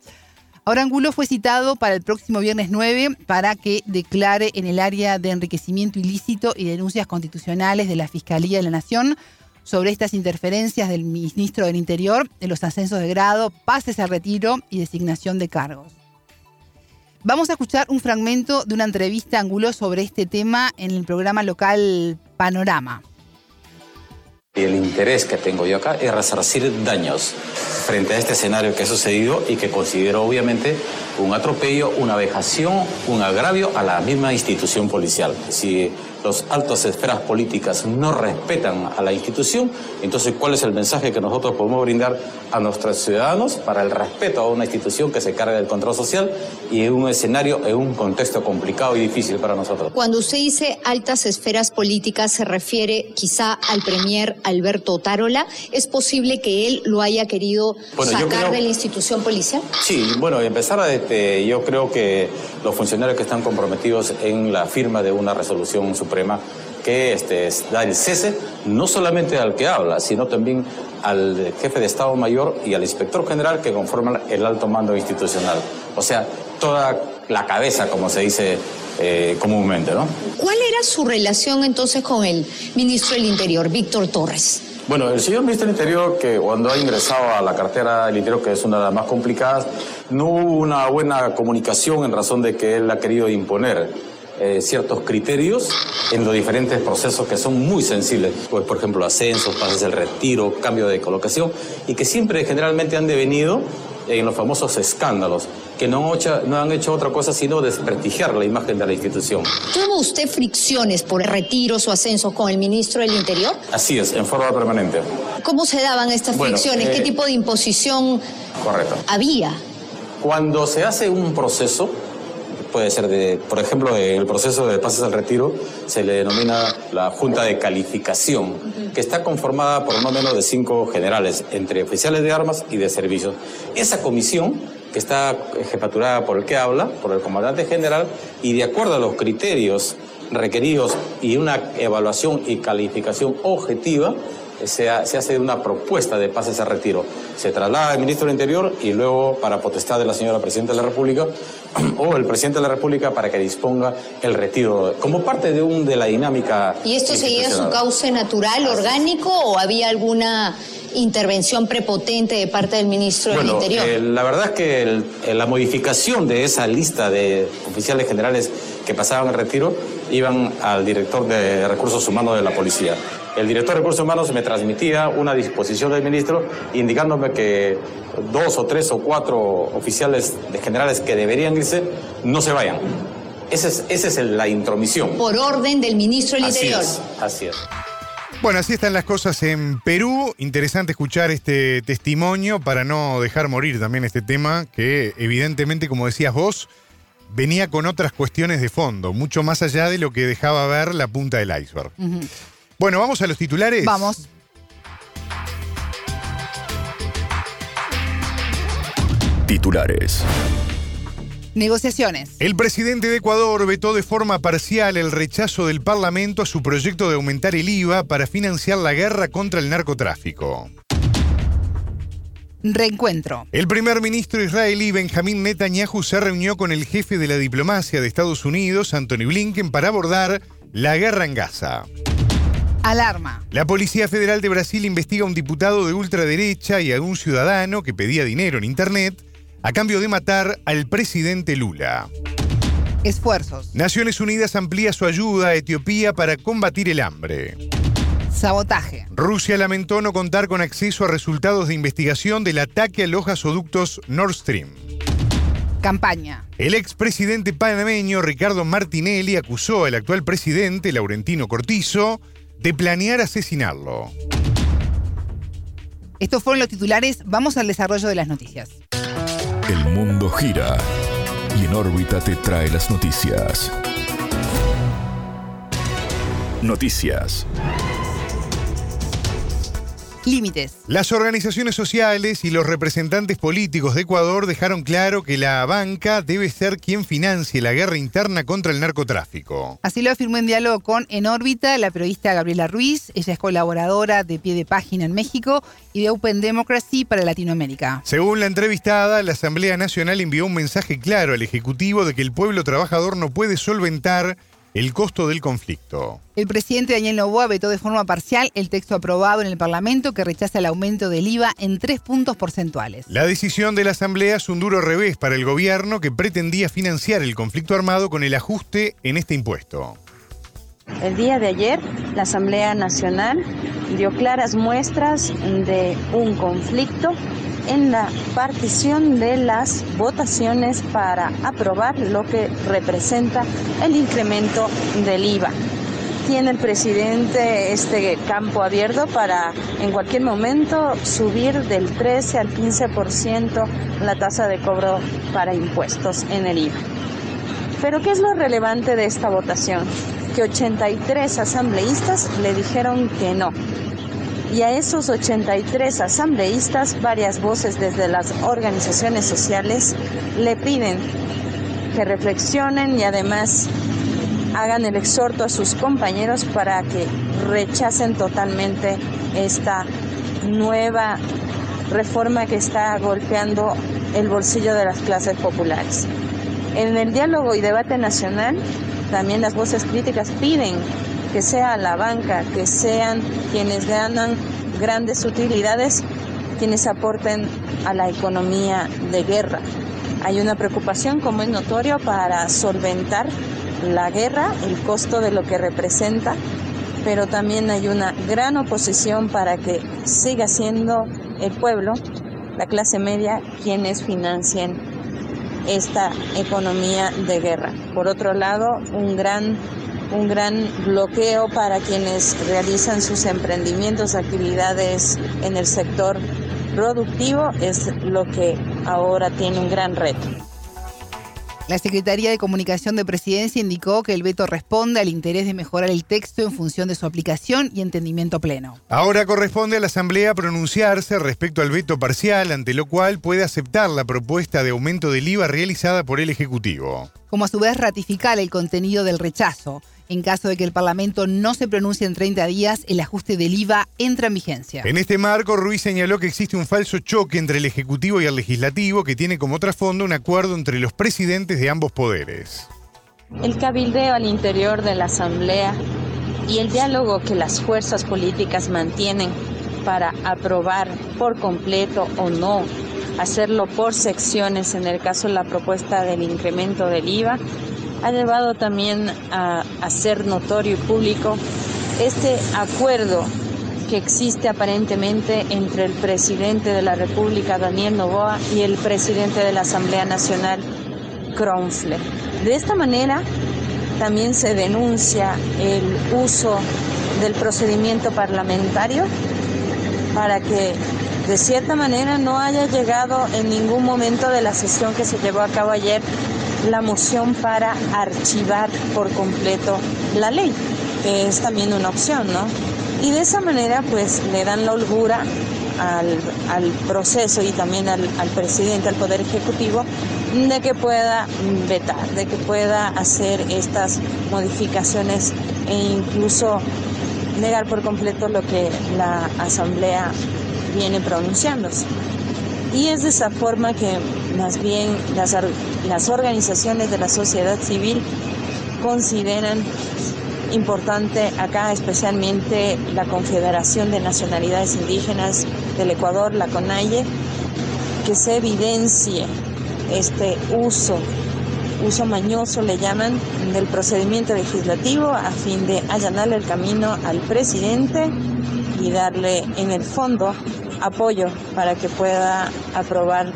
C: Ahora Angulo fue citado para el próximo viernes 9 para que declare en el área de enriquecimiento ilícito y denuncias constitucionales de la Fiscalía de la Nación sobre estas interferencias del ministro del Interior en los ascensos de grado, pases a retiro y designación de cargos. Vamos a escuchar un fragmento de una entrevista Angulo sobre este tema en el programa local Panorama.
E: El interés que tengo yo acá es resarcir daños frente a este escenario que ha sucedido y que considero obviamente un atropello, una vejación, un agravio a la misma institución policial. Si los altos esferas políticas no respetan a la institución, entonces ¿cuál es el mensaje que nosotros podemos brindar a nuestros ciudadanos para el respeto a una institución que se carga del control social y en un escenario, en un contexto complicado y difícil para nosotros?
F: Cuando usted dice altas esferas políticas, se refiere quizá al premier Alberto Tarola. ¿Es posible que él lo haya querido sacar de la institución policial?
E: Sí, bueno, empezar a este, yo creo que los funcionarios que están comprometidos en la firma de una resolución suprema que este, da el cese no solamente al que habla, sino también al jefe de Estado Mayor y al inspector general que conforman el alto mando institucional. O sea, toda la cabeza, como se dice eh, comúnmente, ¿no?
F: ¿Cuál era su relación entonces con el ministro del Interior, Víctor Torres?
E: Bueno, el señor ministro del Interior, que cuando ha ingresado a la cartera del Interior, que es una de las más complicadas, no hubo una buena comunicación en razón de que él ha querido imponer eh, ciertos criterios en los diferentes procesos que son muy sensibles, pues por ejemplo ascensos, pases del retiro, cambio de colocación, y que siempre generalmente han devenido en los famosos escándalos, que no, no han hecho otra cosa sino desprestigiar la imagen de la institución.
F: ¿Tuvo usted fricciones por retiros o ascensos con el ministro del Interior?
E: Así es, en forma permanente.
F: ¿Cómo se daban estas fricciones? ¿Qué eh, tipo de imposición
E: correcto.
F: había?
E: Cuando se hace un proceso, puede ser de, por ejemplo, el proceso de pases al retiro se le denomina la Junta de Calificación, que está conformada por no menos de cinco generales, entre oficiales de armas y de servicios. Esa comisión, que está jefaturada por el que habla, por el comandante general, y de acuerdo a los criterios requeridos y una evaluación y calificación objetiva, se, hace una propuesta de pases a retiro. Se traslada al ministro del Interior y luego, para potestad de la señora Presidenta de la República, *clears throat* o el Presidente de la República para que disponga el retiro, como parte de, un, de la dinámica.
F: ¿Y esto seguía su cauce natural, orgánico, o había alguna intervención prepotente de parte del ministro del Interior?
E: Eh, la verdad es que la modificación de esa lista de oficiales generales que pasaban el retiro iban al director de recursos humanos de la policía el director de recursos humanos me transmitía una disposición del ministro indicándome que dos o tres o cuatro oficiales de generales que deberían irse no se vayan. Esa es, esa es la intromisión.
F: Por orden del ministro del
E: así
F: Interior.
E: Es, así es.
B: Bueno, así están las cosas en Perú. Interesante escuchar este testimonio para no dejar morir también este tema que evidentemente, como decías vos, venía con otras cuestiones de fondo, mucho más allá de lo que dejaba ver la punta del iceberg. Bueno, vamos a los titulares.
C: Vamos.
A: Titulares.
C: Negociaciones.
B: El presidente de Ecuador vetó de forma parcial el rechazo del Parlamento a su proyecto de aumentar el IVA para financiar la guerra contra el narcotráfico.
C: Reencuentro.
B: El primer ministro israelí Benjamín Netanyahu se reunió con el jefe de la diplomacia de Estados Unidos, Anthony Blinken, para abordar la guerra en Gaza.
C: Alarma.
B: La Policía Federal de Brasil investiga a un diputado de ultraderecha y a un ciudadano que pedía dinero en Internet a cambio de matar al presidente Lula.
C: Esfuerzos.
B: Naciones Unidas amplía su ayuda a Etiopía para combatir el hambre.
C: Sabotaje.
B: Rusia lamentó no contar con acceso a resultados de investigación del ataque a los gasoductos Nord Stream.
C: Campaña.
B: El expresidente panameño Ricardo Martinelli acusó al actual presidente Laurentino Cortizo de planear asesinarlo.
C: Estos fueron los titulares. Vamos al desarrollo de las noticias.
A: El mundo gira y en órbita te trae las noticias. Noticias.
C: Límites.
B: Las organizaciones sociales y los representantes políticos de Ecuador dejaron claro que la banca debe ser quien financie la guerra interna contra el narcotráfico.
C: Así lo afirmó en diálogo con En órbita la periodista Gabriela Ruiz. Ella es colaboradora de Pie de Página en México y de Open Democracy para Latinoamérica.
B: Según la entrevistada, la Asamblea Nacional envió un mensaje claro al Ejecutivo de que el pueblo trabajador no puede solventar el costo del conflicto.
C: El presidente Daniel Novoa vetó de forma parcial el texto aprobado en el Parlamento que rechaza el aumento del IVA en tres puntos porcentuales.
B: La decisión de la Asamblea es un duro revés para el gobierno que pretendía financiar el conflicto armado con el ajuste en este impuesto.
G: El día de ayer, la Asamblea Nacional dio claras muestras de un conflicto en la partición de las votaciones para aprobar lo que representa el incremento del IVA. Tiene el presidente este campo abierto para en cualquier momento subir del 13 al 15% la tasa de cobro para impuestos en el IVA. Pero ¿qué es lo relevante de esta votación? Que 83 asambleístas le dijeron que no, y a esos 83 asambleístas, varias voces desde las organizaciones sociales le piden que reflexionen y además hagan el exhorto a sus compañeros para que rechacen totalmente esta nueva reforma que está golpeando el bolsillo de las clases populares. En el diálogo y debate nacional, también las voces críticas piden que sea la banca, que sean quienes ganan grandes utilidades, quienes aporten a la economía de guerra. Hay una preocupación, como es notorio, para solventar la guerra, el costo de lo que representa, pero también hay una gran oposición para que siga siendo el pueblo, la clase media, quienes financien esta economía de guerra. Por otro lado, un gran un gran bloqueo para quienes realizan sus emprendimientos, actividades en el sector productivo, es lo que ahora tiene un gran reto.
C: La Secretaría de Comunicación de Presidencia indicó que el veto responde al interés de mejorar el texto en función de su aplicación y entendimiento pleno.
B: Ahora corresponde a la Asamblea pronunciarse respecto al veto parcial, ante lo cual puede aceptar la propuesta de aumento del IVA realizada por el Ejecutivo.
C: Como a su vez ratificar el contenido del rechazo. En caso de que el Parlamento no se pronuncie en 30 días, el ajuste del IVA entra en vigencia.
B: En este marco, Ruiz señaló que existe un falso choque entre el Ejecutivo y el Legislativo que tiene como trasfondo un acuerdo entre los presidentes de ambos poderes.
G: El cabildeo al interior de la Asamblea y el diálogo que las fuerzas políticas mantienen para aprobar por completo o no, hacerlo por secciones en el caso de la propuesta del incremento del IVA, ha llevado también a hacer notorio y público este acuerdo que existe aparentemente entre el presidente de la República, Daniel Novoa, y el presidente de la Asamblea Nacional, Kronfle. De esta manera, también se denuncia el uso del procedimiento parlamentario para que de cierta manera no haya llegado en ningún momento de la sesión que se llevó a cabo ayer la moción para archivar por completo la ley, que es también una opción, ¿no? Y de esa manera pues le dan la holgura al, proceso y también al, al, presidente, al Poder Ejecutivo, de que pueda vetar, de que pueda hacer estas modificaciones e incluso negar por completo lo que la Asamblea viene pronunciándose. Y es de esa forma que más bien las, organizaciones de la sociedad civil consideran importante acá especialmente la Confederación de Nacionalidades Indígenas del Ecuador, la CONAIE, que se evidencie este uso, uso mañoso le llaman, del procedimiento legislativo a fin de allanarle el camino al presidente y darle en el fondo apoyo para que pueda aprobar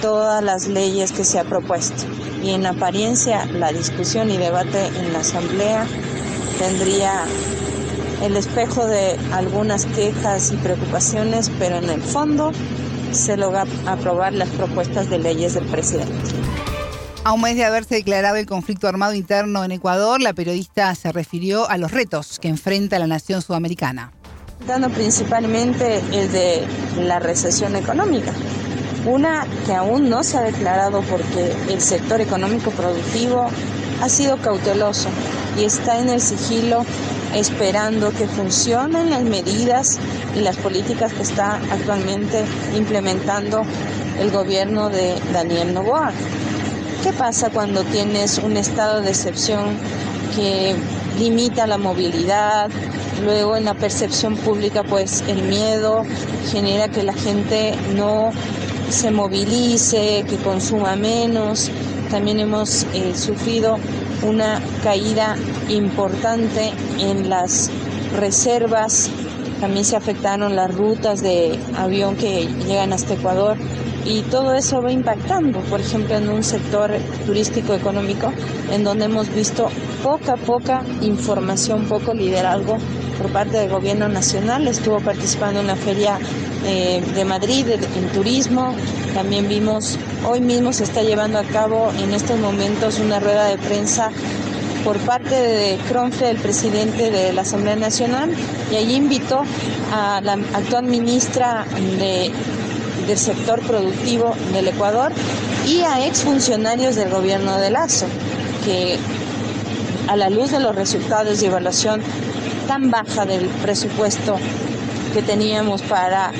G: todas las leyes que se ha propuesto. Y en apariencia la discusión y debate en la Asamblea tendría el espejo de algunas quejas y preocupaciones, pero en el fondo se logra aprobar las propuestas de leyes del presidente.
C: A un mes de haberse declarado el conflicto armado interno en Ecuador, la periodista se refirió a los retos que enfrenta la nación sudamericana.
G: Dando principalmente el de la recesión económica. Una que aún no se ha declarado porque el sector económico productivo ha sido cauteloso y está en el sigilo esperando que funcionen las medidas y las políticas que está actualmente implementando el gobierno de Daniel Novoa. ¿Qué pasa cuando tienes un estado de excepción que limita la movilidad? Luego en la percepción pública pues el miedo genera que la gente no se movilice, que consuma menos. También hemos eh, sufrido una caída importante en las reservas, también se afectaron las rutas de avión que llegan hasta Ecuador y todo eso va impactando, por ejemplo, en un sector turístico económico en donde hemos visto poca, poca información, poco liderazgo por parte del gobierno nacional. Estuvo participando en la feria eh, de Madrid en turismo. También vimos, hoy mismo se está llevando a cabo en estos momentos una rueda de prensa por parte de Cronfe, el presidente de la Asamblea Nacional, y allí invitó a la actual ministra del sector productivo del Ecuador y a exfuncionarios del gobierno de Lazo, que a la luz de los resultados de evaluación tan baja del presupuesto que teníamos para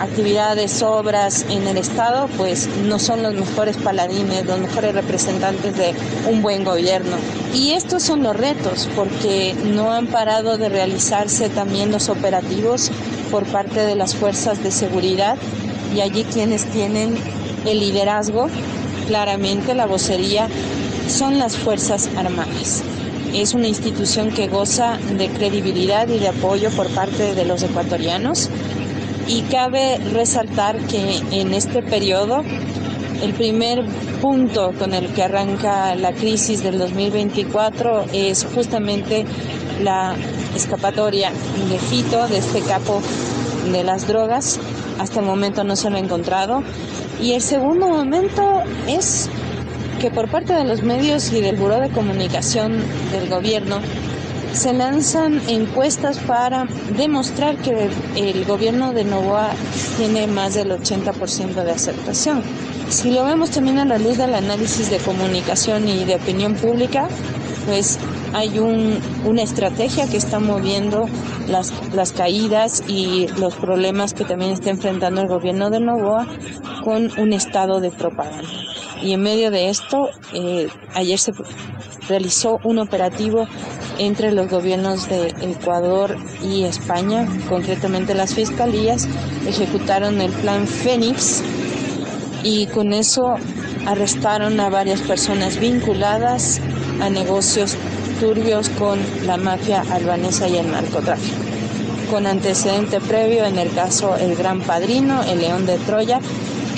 G: actividades, obras en el Estado, pues no son los mejores paladines, los mejores representantes de un buen gobierno. Y estos son los retos, porque no han parado de realizarse también los operativos por parte de las fuerzas de seguridad y allí quienes tienen el liderazgo, claramente la vocería, son las Fuerzas Armadas. Es una institución que goza de credibilidad y de apoyo por parte de los ecuatorianos y cabe resaltar que en este periodo el primer punto con el que arranca la crisis del 2024 es justamente la escapatoria de Fito, de este capo de las drogas. Hasta el momento no se lo ha encontrado. Y el segundo momento es que por parte de los medios y del Buró de Comunicación del gobierno se lanzan encuestas para demostrar que el gobierno de Novoa tiene más del 80% de aceptación. Si lo vemos también a la luz del análisis de comunicación y de opinión pública, pues hay una estrategia que está moviendo las, las caídas y los problemas que también está enfrentando el gobierno de Novoa con un estado de propaganda. Y en medio de esto, eh, ayer se realizó un operativo entre los gobiernos de Ecuador y España, concretamente las fiscalías, ejecutaron el plan Fénix y con eso arrestaron a varias personas vinculadas a negocios turbios con la mafia albanesa y el narcotráfico. Con antecedente previo en el caso El Gran Padrino, el León de Troya,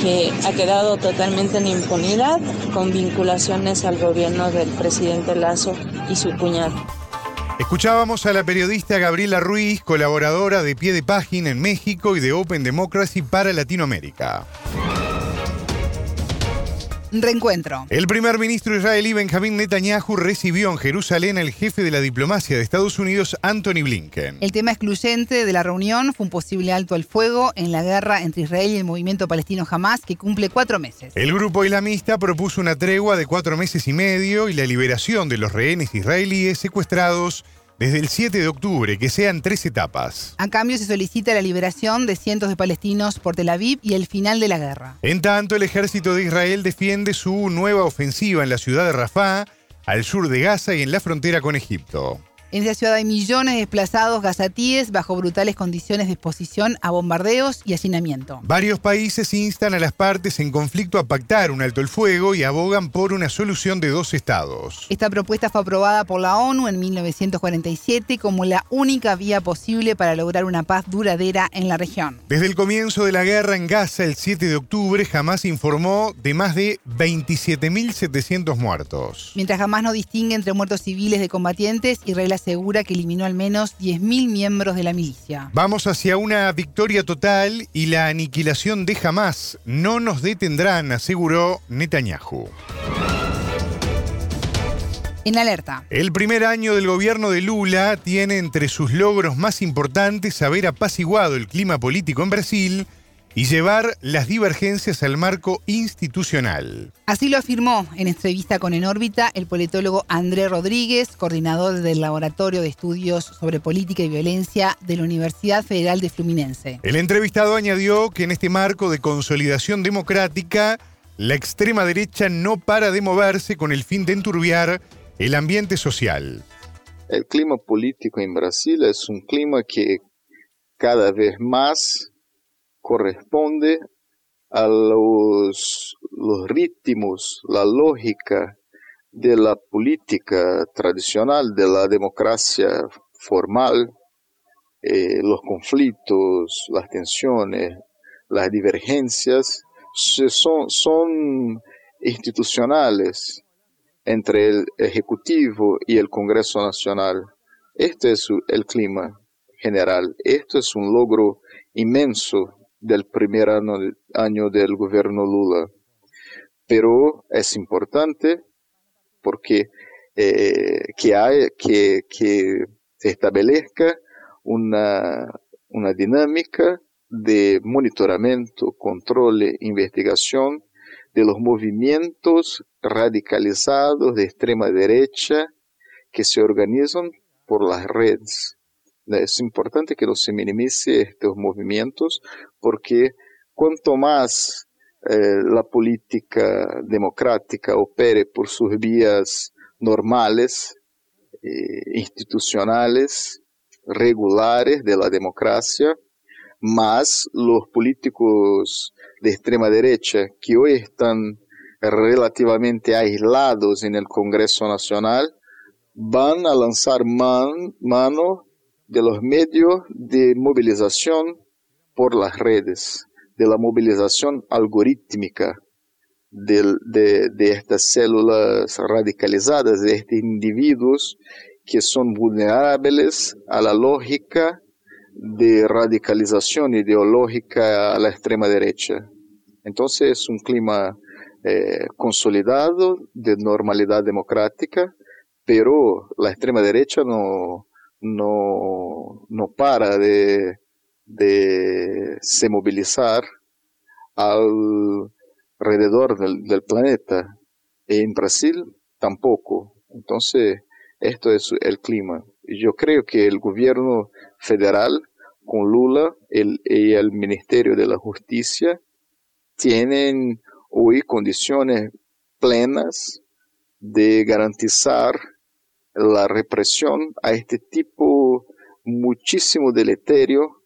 G: que ha quedado totalmente en impunidad con vinculaciones al gobierno del presidente Lazo y su cuñado.
B: Escuchábamos a la periodista Gabriela Ruiz, colaboradora de Pie de Página en México y de Open Democracy para Latinoamérica.
C: Reencuentro.
B: El primer ministro israelí Benjamín Netanyahu recibió en Jerusalén al jefe de la diplomacia de Estados Unidos, Anthony Blinken.
C: El tema excluyente de la reunión fue un posible alto al fuego en la guerra entre Israel y el movimiento palestino Hamas, que cumple cuatro meses.
B: El grupo islamista propuso una tregua de cuatro meses y medio y la liberación de los rehenes israelíes secuestrados desde el 7 de octubre, que sean tres etapas.
C: A cambio se solicita la liberación de cientos de palestinos por Tel Aviv y el final de la guerra.
B: En tanto, el ejército de Israel defiende su nueva ofensiva en la ciudad de Rafah, al sur de Gaza y en la frontera con Egipto.
C: En esa ciudad hay millones de desplazados gazatíes bajo brutales condiciones de exposición a bombardeos y hacinamiento.
B: Varios países instan a las partes en conflicto a pactar un alto el fuego y abogan por una solución de dos estados.
C: Esta propuesta fue aprobada por la ONU en 1947 como la única vía posible para lograr una paz duradera en la región.
B: Desde el comienzo de la guerra en Gaza el 7 de octubre, jamás informó de más de 27.700 muertos.
C: Mientras jamás no distingue entre muertos civiles de combatientes y reglas asegura que eliminó al menos 10.000 miembros de la milicia.
B: Vamos hacia una victoria total y la aniquilación de Hamas no nos detendrán, aseguró Netanyahu.
C: En alerta.
B: El primer año del gobierno de Lula tiene entre sus logros más importantes haber apaciguado el clima político en Brasil y llevar las divergencias al marco institucional.
C: Así lo afirmó en entrevista con En órbita el politólogo André Rodríguez, coordinador del Laboratorio de Estudios sobre Política y Violencia de la Universidad Federal de Fluminense.
B: El entrevistado añadió que en este marco de consolidación democrática, la extrema derecha no para de moverse con el fin de enturbiar el ambiente social.
H: El clima político en Brasil es un clima que cada vez más corresponde a los, ritmos, la lógica de la política tradicional, de la democracia formal, eh, los conflictos, las tensiones, las divergencias, son institucionales entre el Ejecutivo y el Congreso Nacional. Este es el clima general. Esto es un logro inmenso del primer año, del gobierno Lula. Pero es importante porque eh, que, hay, que, que establezca una, una dinámica de monitoramiento, control e investigación de los movimientos radicalizados de extrema derecha que se organizan por las redes. Es importante que no se minimice estos movimientos porque cuanto más eh, la política democrática opere por sus vías normales, eh, institucionales, regulares de la democracia, más los políticos de extrema derecha que hoy están relativamente aislados en el Congreso Nacional van a lanzar mano de los medios de movilización por las redes, de la movilización algorítmica de, de, estas células radicalizadas, de estos individuos que son vulnerables a la lógica de radicalización ideológica a la extrema derecha. Entonces es un clima eh, consolidado de normalidad democrática, pero la extrema derecha no, no, no para de, de se movilizar alrededor del, del planeta. En Brasil tampoco. Entonces, esto es el clima. Yo creo que el gobierno federal con Lula el, y el Ministerio de la Justicia tienen hoy condiciones plenas de garantizar la represión a este tipo muchísimo deleterio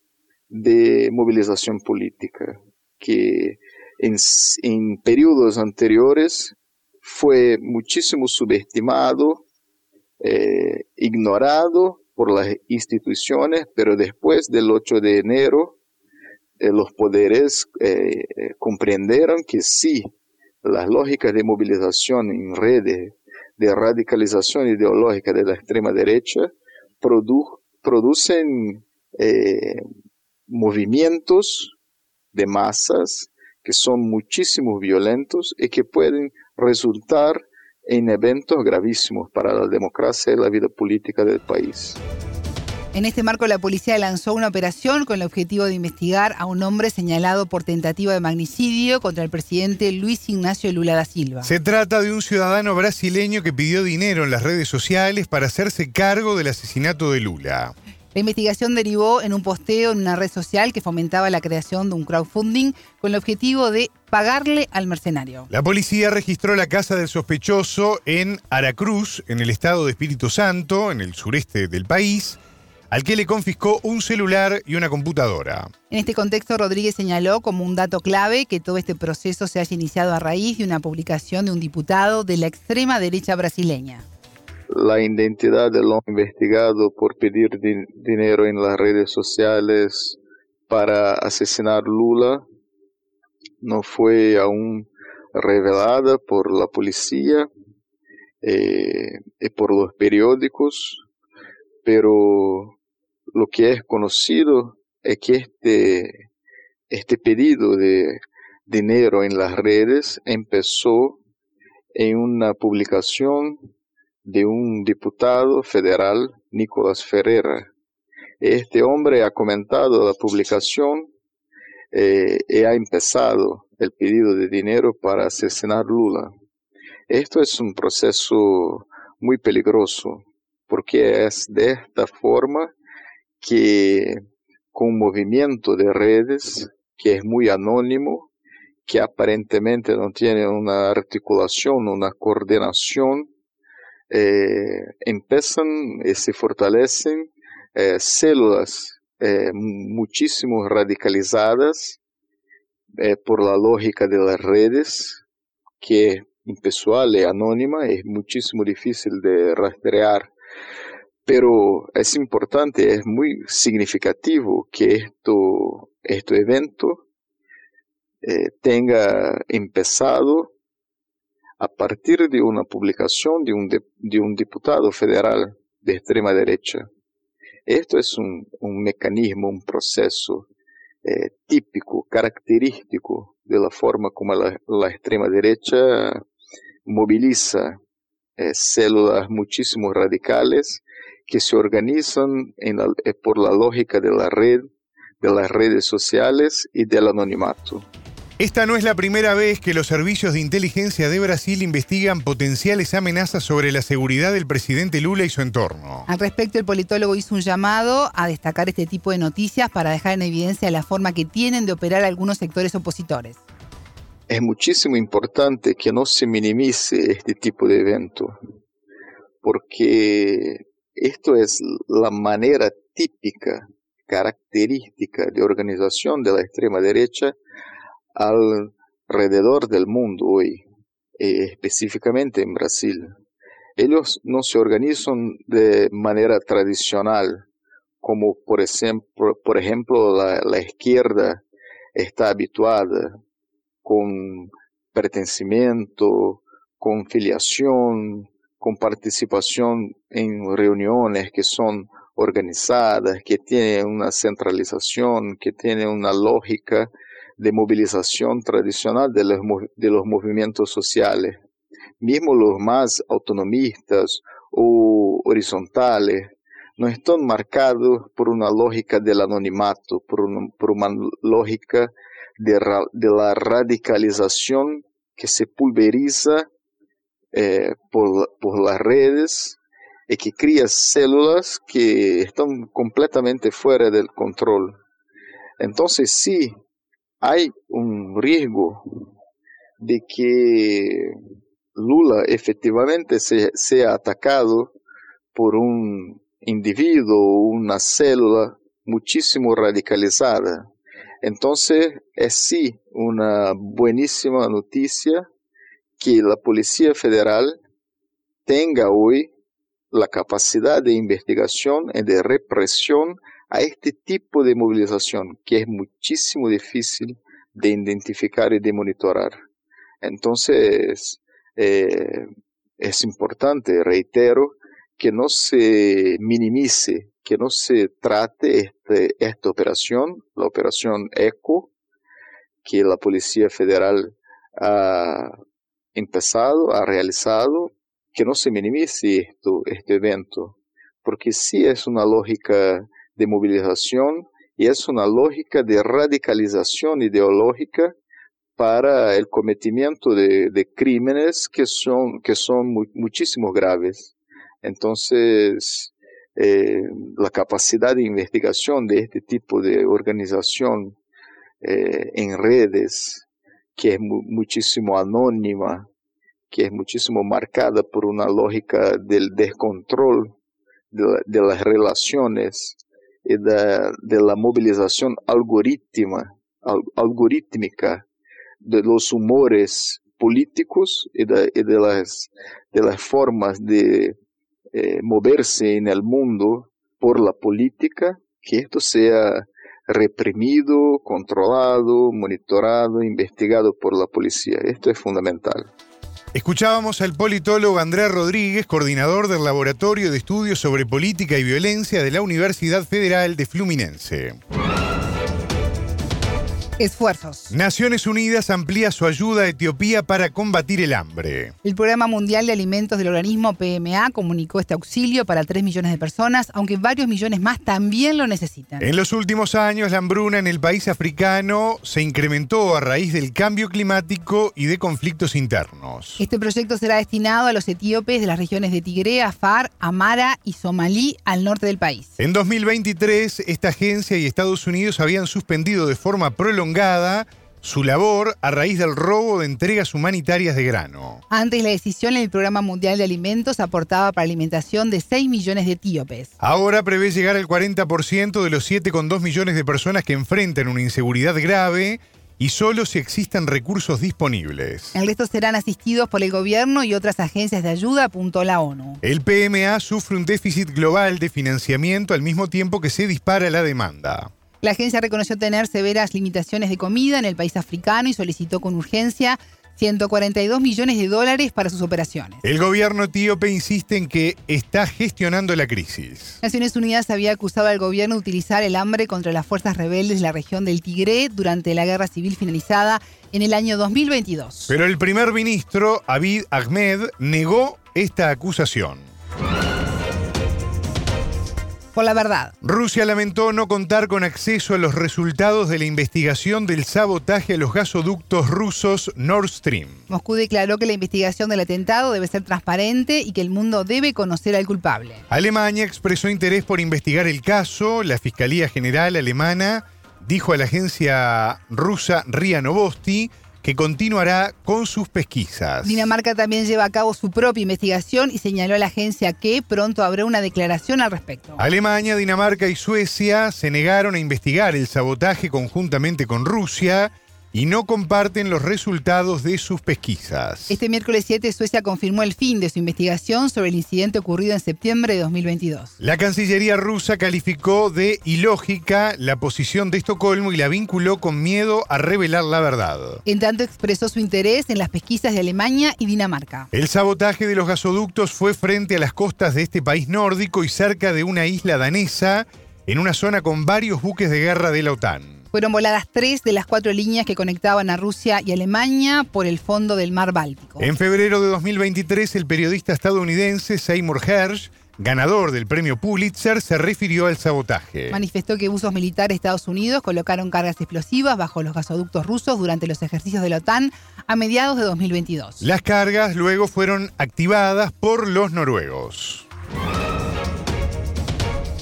H: de movilización política, que en, en periodos anteriores fue muchísimo subestimado, eh, ignorado por las instituciones, pero después del 8 de enero, eh, los poderes eh, comprendieron que sí, las lógicas de movilización en redes de radicalización ideológica de la extrema derecha producen eh, movimientos de masas que son muchísimo violentos y que pueden resultar en eventos gravísimos para la democracia y la vida política del país.
C: En este marco, la policía lanzó una operación con el objetivo de investigar a un hombre señalado por tentativa de magnicidio contra el presidente Luis Ignacio Lula da Silva.
B: Se trata de un ciudadano brasileño que pidió dinero en las redes sociales para hacerse cargo del asesinato de Lula.
C: La investigación derivó en un posteo en una red social que fomentaba la creación de un crowdfunding con el objetivo de pagarle al mercenario.
B: La policía registró la casa del sospechoso en Aracruz, en el estado de Espíritu Santo, en el sureste del país al que le confiscó un celular y una computadora.
C: En este contexto, Rodríguez señaló como un dato clave que todo este proceso se haya iniciado a raíz de una publicación de un diputado de la extrema derecha brasileña.
H: La identidad del hombre investigado por pedir dinero en las redes sociales para asesinar Lula no fue aún revelada por la policía eh, y por los periódicos, pero lo que es conocido es que este, este pedido de dinero en las redes empezó en una publicación de un diputado federal, Nicolás Ferreira. Este hombre ha comentado la publicación eh, y ha empezado el pedido de dinero para asesinar Lula. Esto es un proceso muy peligroso porque es de esta forma que con un movimiento de redes que es muy anónimo, que aparentemente no tiene una articulación, una coordinación, eh, empiezan y se fortalecen eh, células eh, muchísimo radicalizadas por la lógica de las redes, que impessoal y anónima, es muchísimo difícil de rastrear pero es importante, es muy significativo que esto, este evento eh, tenga empezado a partir de una publicación de un, de, un diputado federal de extrema derecha. Esto es un, mecanismo, un proceso eh, típico, característico de la forma como la, la extrema derecha moviliza eh, células muchísimo radicales que se organizan eh, por la lógica de la red, de las redes sociales y del anonimato.
B: Esta no es la primera vez que los servicios de inteligencia de Brasil investigan potenciales amenazas sobre la seguridad del presidente Lula y su entorno.
C: Al respecto, el politólogo hizo un llamado a destacar este tipo de noticias para dejar en evidencia la forma que tienen de operar algunos sectores opositores.
H: Es muchísimo importante que no se minimice este tipo de evento, porque esto es la manera típica, característica de organización de la extrema derecha alrededor del mundo hoy, eh, específicamente en Brasil. Ellos no se organizan de manera tradicional, como por ejemplo, por ejemplo la, la izquierda está habituada con pertencimiento, con filiación, con participación en reuniones que son organizadas, que tienen una centralización, que tienen una lógica de movilización tradicional de los, movimientos sociales. Mismo los más autonomistas o horizontales no están marcados por una lógica del anonimato, por una, lógica de la radicalización que se pulveriza eh, por, por, las redes y que cría células que están completamente fuera del control. Entonces sí, hay un riesgo de que Lula efectivamente se, sea atacado por un individuo, una célula muchísimo radicalizada. Entonces es sí una buenísima noticia que la Policía Federal tenga hoy la capacidad de investigación y de represión a este tipo de movilización, que es muchísimo difícil de identificar y de monitorar. Entonces, eh, es importante, reitero, que no se minimice, que no se trate este, esta operación, la operación ECO, que la Policía Federal ha empezado, ha realizado, que no se minimice esto, este evento, porque sí es una lógica de movilización y es una lógica de radicalización ideológica para el cometimiento de, crímenes que son, que son muchísimo graves. Entonces, eh, la capacidad de investigación de este tipo de organización eh, en redes, que es mu muchísimo anónima, que es muchísimo marcada por una lógica del descontrol de, la, de las relaciones y de, la movilización algorítmica, al, algorítmica de los humores políticos y de, y de, las, de las formas de eh, moverse en el mundo por la política, que esto sea reprimido, controlado, monitorado, investigado por la policía. Esto es fundamental.
B: Escuchábamos al politólogo Andrés Rodríguez, coordinador del Laboratorio de Estudios sobre Política y Violencia de la Universidad Federal de Fluminense.
C: Esfuerzos.
B: Naciones Unidas amplía su ayuda a Etiopía para combatir el hambre.
C: El Programa Mundial de Alimentos del organismo PMA comunicó este auxilio para 3 millones de personas, aunque varios millones más también lo necesitan.
B: En los últimos años, la hambruna en el país africano se incrementó a raíz del cambio climático y de conflictos internos.
C: Este proyecto será destinado a los etíopes de las regiones de Tigre, Afar, Amara y Somalí al norte del país.
B: En 2023, esta agencia y Estados Unidos habían suspendido de forma prolongada su labor a raíz del robo de entregas humanitarias de grano.
C: Antes la decisión, el Programa Mundial de Alimentos aportaba para alimentación de 6 millones de etíopes.
B: Ahora prevé llegar al 40% de los 7,2 millones de personas que enfrentan una inseguridad grave y solo si existen recursos disponibles.
C: El resto serán asistidos por el gobierno y otras agencias de ayuda, apuntó la ONU.
B: El PMA sufre un déficit global de financiamiento al mismo tiempo que se dispara la demanda.
C: La agencia reconoció tener severas limitaciones de comida en el país africano y solicitó con urgencia 142 millones de dólares para sus operaciones.
B: El gobierno etíope insiste en que está gestionando la crisis.
C: Naciones Unidas había acusado al gobierno de utilizar el hambre contra las fuerzas rebeldes de la región del Tigre durante la guerra civil finalizada en el año 2022.
B: Pero el primer ministro, Abid Ahmed, negó esta acusación
C: por la verdad.
B: Rusia lamentó no contar con acceso a los resultados de la investigación del sabotaje a los gasoductos rusos Nord Stream.
C: Moscú declaró que la investigación del atentado debe ser transparente y que el mundo debe conocer al culpable.
B: Alemania expresó interés por investigar el caso. La Fiscalía General alemana dijo a la agencia rusa RIA Novosti que continuará con sus pesquisas.
C: Dinamarca también lleva a cabo su propia investigación y señaló a la agencia que pronto habrá una declaración al respecto.
B: Alemania, Dinamarca y Suecia se negaron a investigar el sabotaje conjuntamente con Rusia y no comparten los resultados de sus pesquisas.
C: Este miércoles 7 Suecia confirmó el fin de su investigación sobre el incidente ocurrido en septiembre de 2022.
B: La Cancillería rusa calificó de ilógica la posición de Estocolmo y la vinculó con miedo a revelar la verdad.
C: En tanto expresó su interés en las pesquisas de Alemania y Dinamarca.
B: El sabotaje de los gasoductos fue frente a las costas de este país nórdico y cerca de una isla danesa en una zona con varios buques de guerra de la OTAN.
C: Fueron voladas tres de las cuatro líneas que conectaban a Rusia y Alemania por el fondo del mar Báltico.
B: En febrero de 2023, el periodista estadounidense Seymour Hersh ganador del premio Pulitzer, se refirió al sabotaje.
C: Manifestó que usos militares de Estados Unidos colocaron cargas explosivas bajo los gasoductos rusos durante los ejercicios de la OTAN a mediados de 2022.
B: Las cargas luego fueron activadas por los noruegos.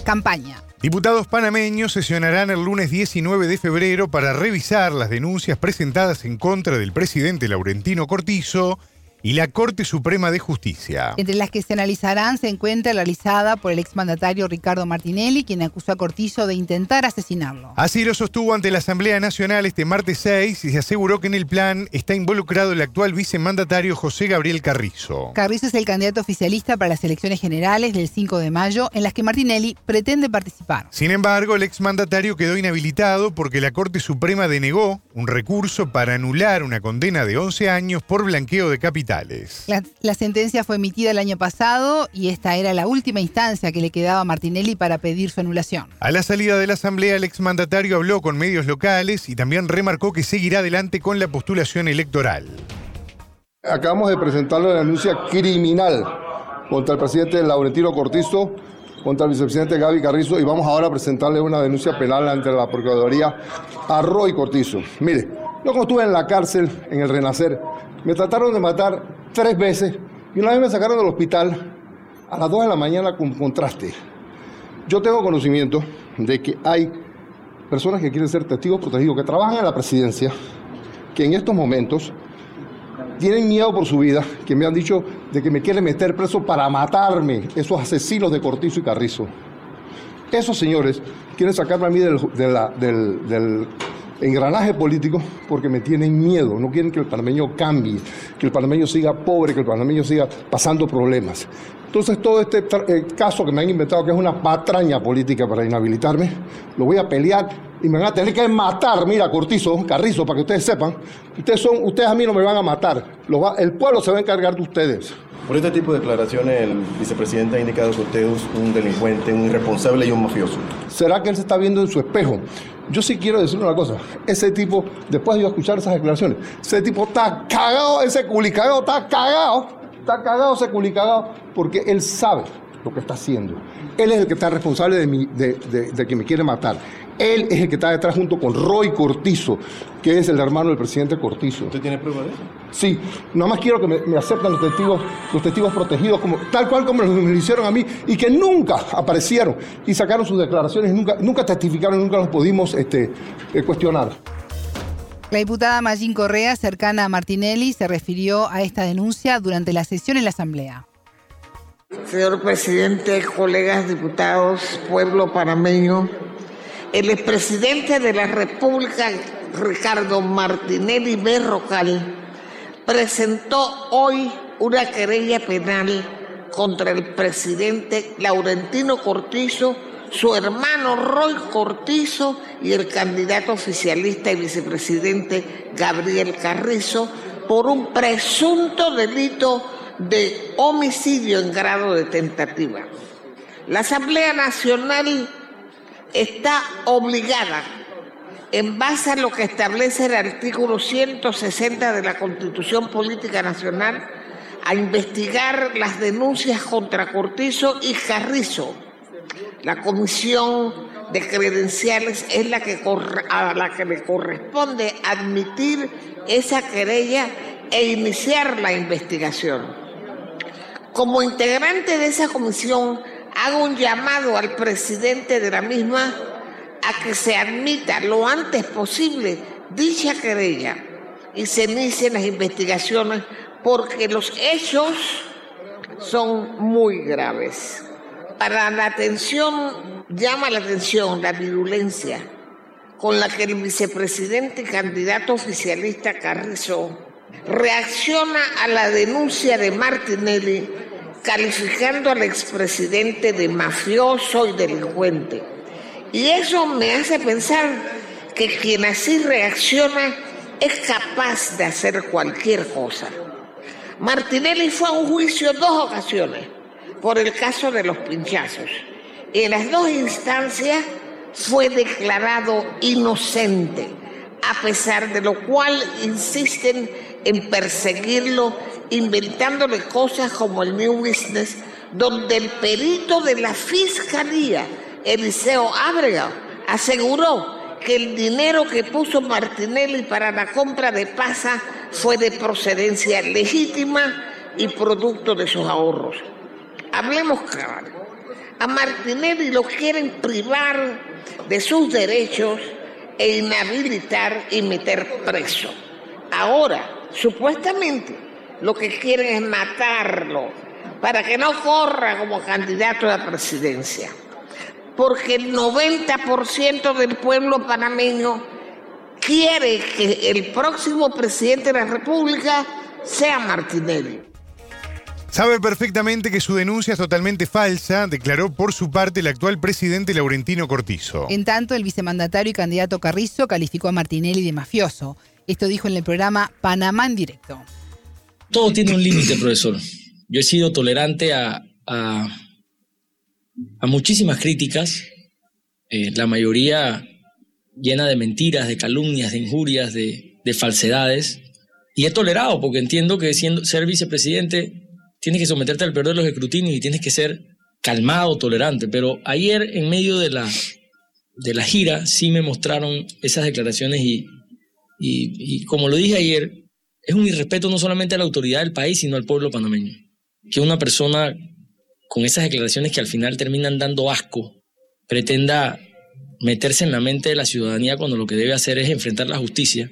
C: Campaña.
B: Diputados panameños sesionarán el lunes 19 de febrero para revisar las denuncias presentadas en contra del presidente Laurentino Cortizo y la Corte Suprema de Justicia.
C: Entre las que se analizarán se encuentra la realizada por el exmandatario Ricardo Martinelli, quien acusó a Cortizo de intentar asesinarlo.
B: Así lo sostuvo ante la Asamblea Nacional este martes 6 y se aseguró que en el plan está involucrado el actual vicemandatario José Gabriel Carrizo.
C: Carrizo es el candidato oficialista para las elecciones generales del 5 de mayo, en las que Martinelli pretende participar.
B: Sin embargo, el exmandatario quedó inhabilitado porque la Corte Suprema denegó un recurso para anular una condena de 11 años por blanqueo de capital.
C: La, sentencia fue emitida el año pasado y esta era la última instancia que le quedaba a Martinelli para pedir su anulación.
B: A la salida de la Asamblea, el exmandatario habló con medios locales y también remarcó que seguirá adelante con la postulación electoral.
I: Acabamos de presentarle la denuncia criminal contra el presidente Laurentino Cortizo, contra el vicepresidente Gaby Carrizo y vamos ahora a presentarle una denuncia penal ante la Procuraduría a Roy Cortizo. Mire, yo cuando estuve en la cárcel, en el Renacer, me trataron de matar tres veces y una vez me sacaron del hospital a las 2 de la mañana con contraste. Yo tengo conocimiento de que hay personas que quieren ser testigos protegidos, que trabajan en la presidencia, que en estos momentos tienen miedo por su vida, que me han dicho de que me quieren meter preso para matarme, esos asesinos de Cortizo y Carrizo. Esos señores quieren sacarme a mí del, del engranaje político porque me tienen miedo, no quieren que el panameño cambie, que el panameño siga pobre, que el panameño siga pasando problemas. Entonces todo este eh, caso que me han inventado, que es una patraña política para inhabilitarme, lo voy a pelear y me van a tener que matar, mira, Cortizo, Carrizo, para que ustedes sepan, ustedes, son, ustedes a mí no me van a matar, el pueblo se va a encargar de ustedes.
J: Por este tipo de declaraciones, el vicepresidente ha indicado que usted es un delincuente, un irresponsable y un mafioso.
I: ¿Será que él se está viendo en su espejo? Yo sí quiero decirle una cosa. Ese tipo, después de escuchar esas declaraciones, ese tipo está cagado, ese culicagado está cagado. Está cagado ese culicagado porque él sabe lo que está haciendo. Él es el que está responsable de, de que me quiere matar. Él es el que está detrás junto con Roy Cortizo, que es el hermano del presidente Cortizo.
J: ¿Usted tiene prueba de eso?
I: Sí, nada más quiero que me, acepten los testigos, los testigos protegidos, como, tal cual como me lo hicieron a mí, y que nunca aparecieron y sacaron sus declaraciones, nunca, nunca testificaron, nunca los pudimos este, eh, cuestionar.
C: La diputada Magín Correa, cercana a Martinelli, se refirió a esta denuncia durante la sesión en la Asamblea.
K: Señor presidente, colegas diputados, pueblo panameño, el expresidente de la República, Ricardo Martinelli Berrocal, presentó hoy una querella penal contra el presidente Laurentino Cortizo, su hermano Roy Cortizo y el candidato oficialista y vicepresidente Gabriel Carrizo por un presunto delito de homicidio en grado de tentativa. La Asamblea Nacional está obligada, en base a lo que establece el artículo 160 de la Constitución Política Nacional, a investigar las denuncias contra Cortizo y Carrizo. La comisión de credenciales es la que a la que le corresponde admitir esa querella e iniciar la investigación. Como integrante de esa comisión, hago un llamado al presidente de la misma a que se admita lo antes posible dicha querella y se inicien las investigaciones porque los hechos son muy graves. Para la atención, llama la atención la virulencia con la que el vicepresidente y candidato oficialista Carrizo reacciona a la denuncia de Martinelli calificando al expresidente de mafioso y delincuente. Y eso me hace pensar que quien así reacciona es capaz de hacer cualquier cosa. Martinelli fue a un juicio dos ocasiones por el caso de los pinchazos. En las dos instancias fue declarado inocente, a pesar de lo cual insisten en perseguirlo inventándole cosas como el New Business, donde el perito de la fiscalía, Eliseo Ábrega, aseguró que el dinero que puso Martinelli para la compra de pasa fue de procedencia legítima y producto de sus ahorros. Hablemos claro. A Martinelli lo quieren privar de sus derechos e inhabilitar y meter preso. Ahora, supuestamente, lo que quieren es matarlo para que no corra como candidato a la presidencia. Porque el 90% del pueblo panameño quiere que el próximo presidente de la República sea Martinelli.
B: Sabe perfectamente que su denuncia es totalmente falsa, declaró por su parte el actual presidente Laurentino Cortizo.
C: En tanto, el vicemandatario y candidato Carrizo calificó a Martinelli de mafioso. Esto dijo en el programa Panamá en directo.
L: Todo tiene un límite, profesor. Yo he sido tolerante a, a, muchísimas críticas, eh, la mayoría llena de mentiras, de calumnias, de injurias, de, de falsedades. Y he tolerado porque entiendo que siendo, ser vicepresidente tienes que someterte al peor de los escrutinios y tienes que ser calmado, tolerante. Pero ayer, en medio de la, de la gira, sí me mostraron esas declaraciones y, y, como lo dije ayer, es un irrespeto no solamente a la autoridad del país, sino al pueblo panameño. Que una persona con esas declaraciones que al final terminan dando asco pretenda meterse en la mente de la ciudadanía cuando lo que debe hacer es enfrentar la justicia.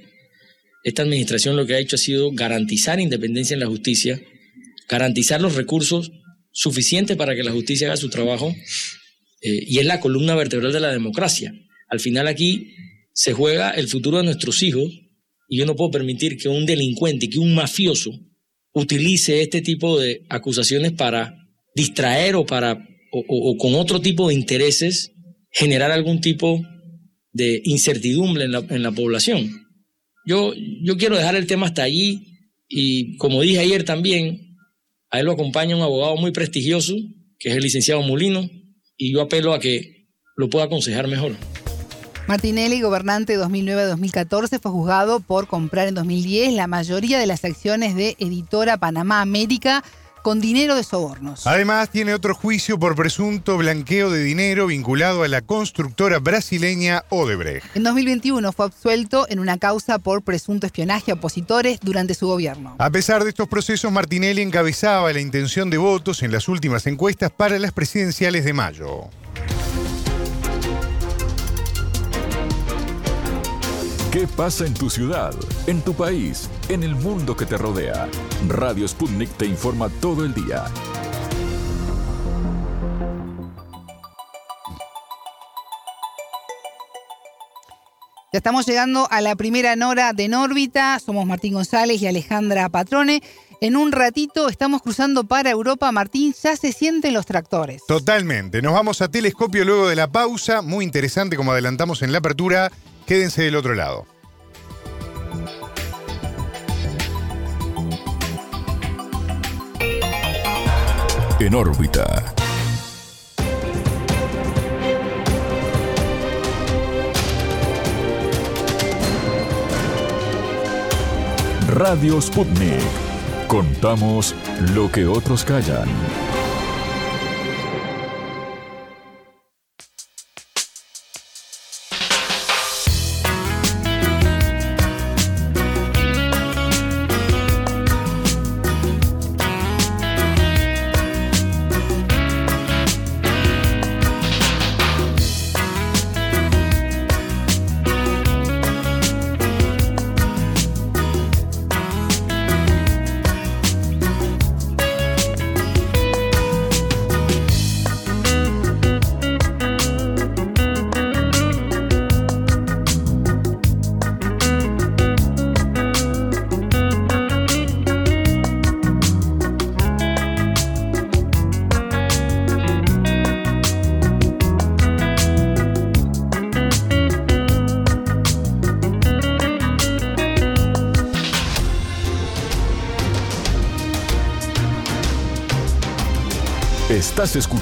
L: Esta administración lo que ha hecho ha sido garantizar independencia en la justicia, garantizar los recursos suficientes para que la justicia haga su trabajo eh, y es la columna vertebral de la democracia. Al final aquí se juega el futuro de nuestros hijos y yo no puedo permitir que un delincuente, que un mafioso utilice este tipo de acusaciones para distraer o para o, con otro tipo de intereses generar algún tipo de incertidumbre en la, en la población. Yo, yo quiero dejar el tema hasta allí y como dije ayer también, A él lo acompaña un abogado muy prestigioso, que es el licenciado Molino, y yo apelo a que lo pueda aconsejar mejor.
C: Martinelli, gobernante 2009-2014, fue juzgado por comprar en 2010 la mayoría de las acciones de Editora Panamá América con dinero de sobornos.
B: Además, tiene otro juicio por presunto blanqueo de dinero vinculado a la constructora brasileña Odebrecht.
C: En 2021 fue absuelto en una causa por presunto espionaje a opositores durante su gobierno.
B: A pesar de estos procesos, Martinelli encabezaba la intención de votos en las últimas encuestas para las presidenciales de mayo.
A: ¿Qué pasa en tu ciudad, en tu país, en el mundo que te rodea? Radio Sputnik te informa todo el día.
C: Ya estamos llegando a la primera Nora de Nórbita. Somos Martín González y Alejandra Patrone. En un ratito estamos cruzando para Europa. Martín, ya se sienten los tractores.
B: Totalmente. Nos vamos a telescopio luego de la pausa. Muy interesante como adelantamos en la apertura. Quédense del otro lado.
A: En órbita. Radio Sputnik. Contamos lo que otros callan.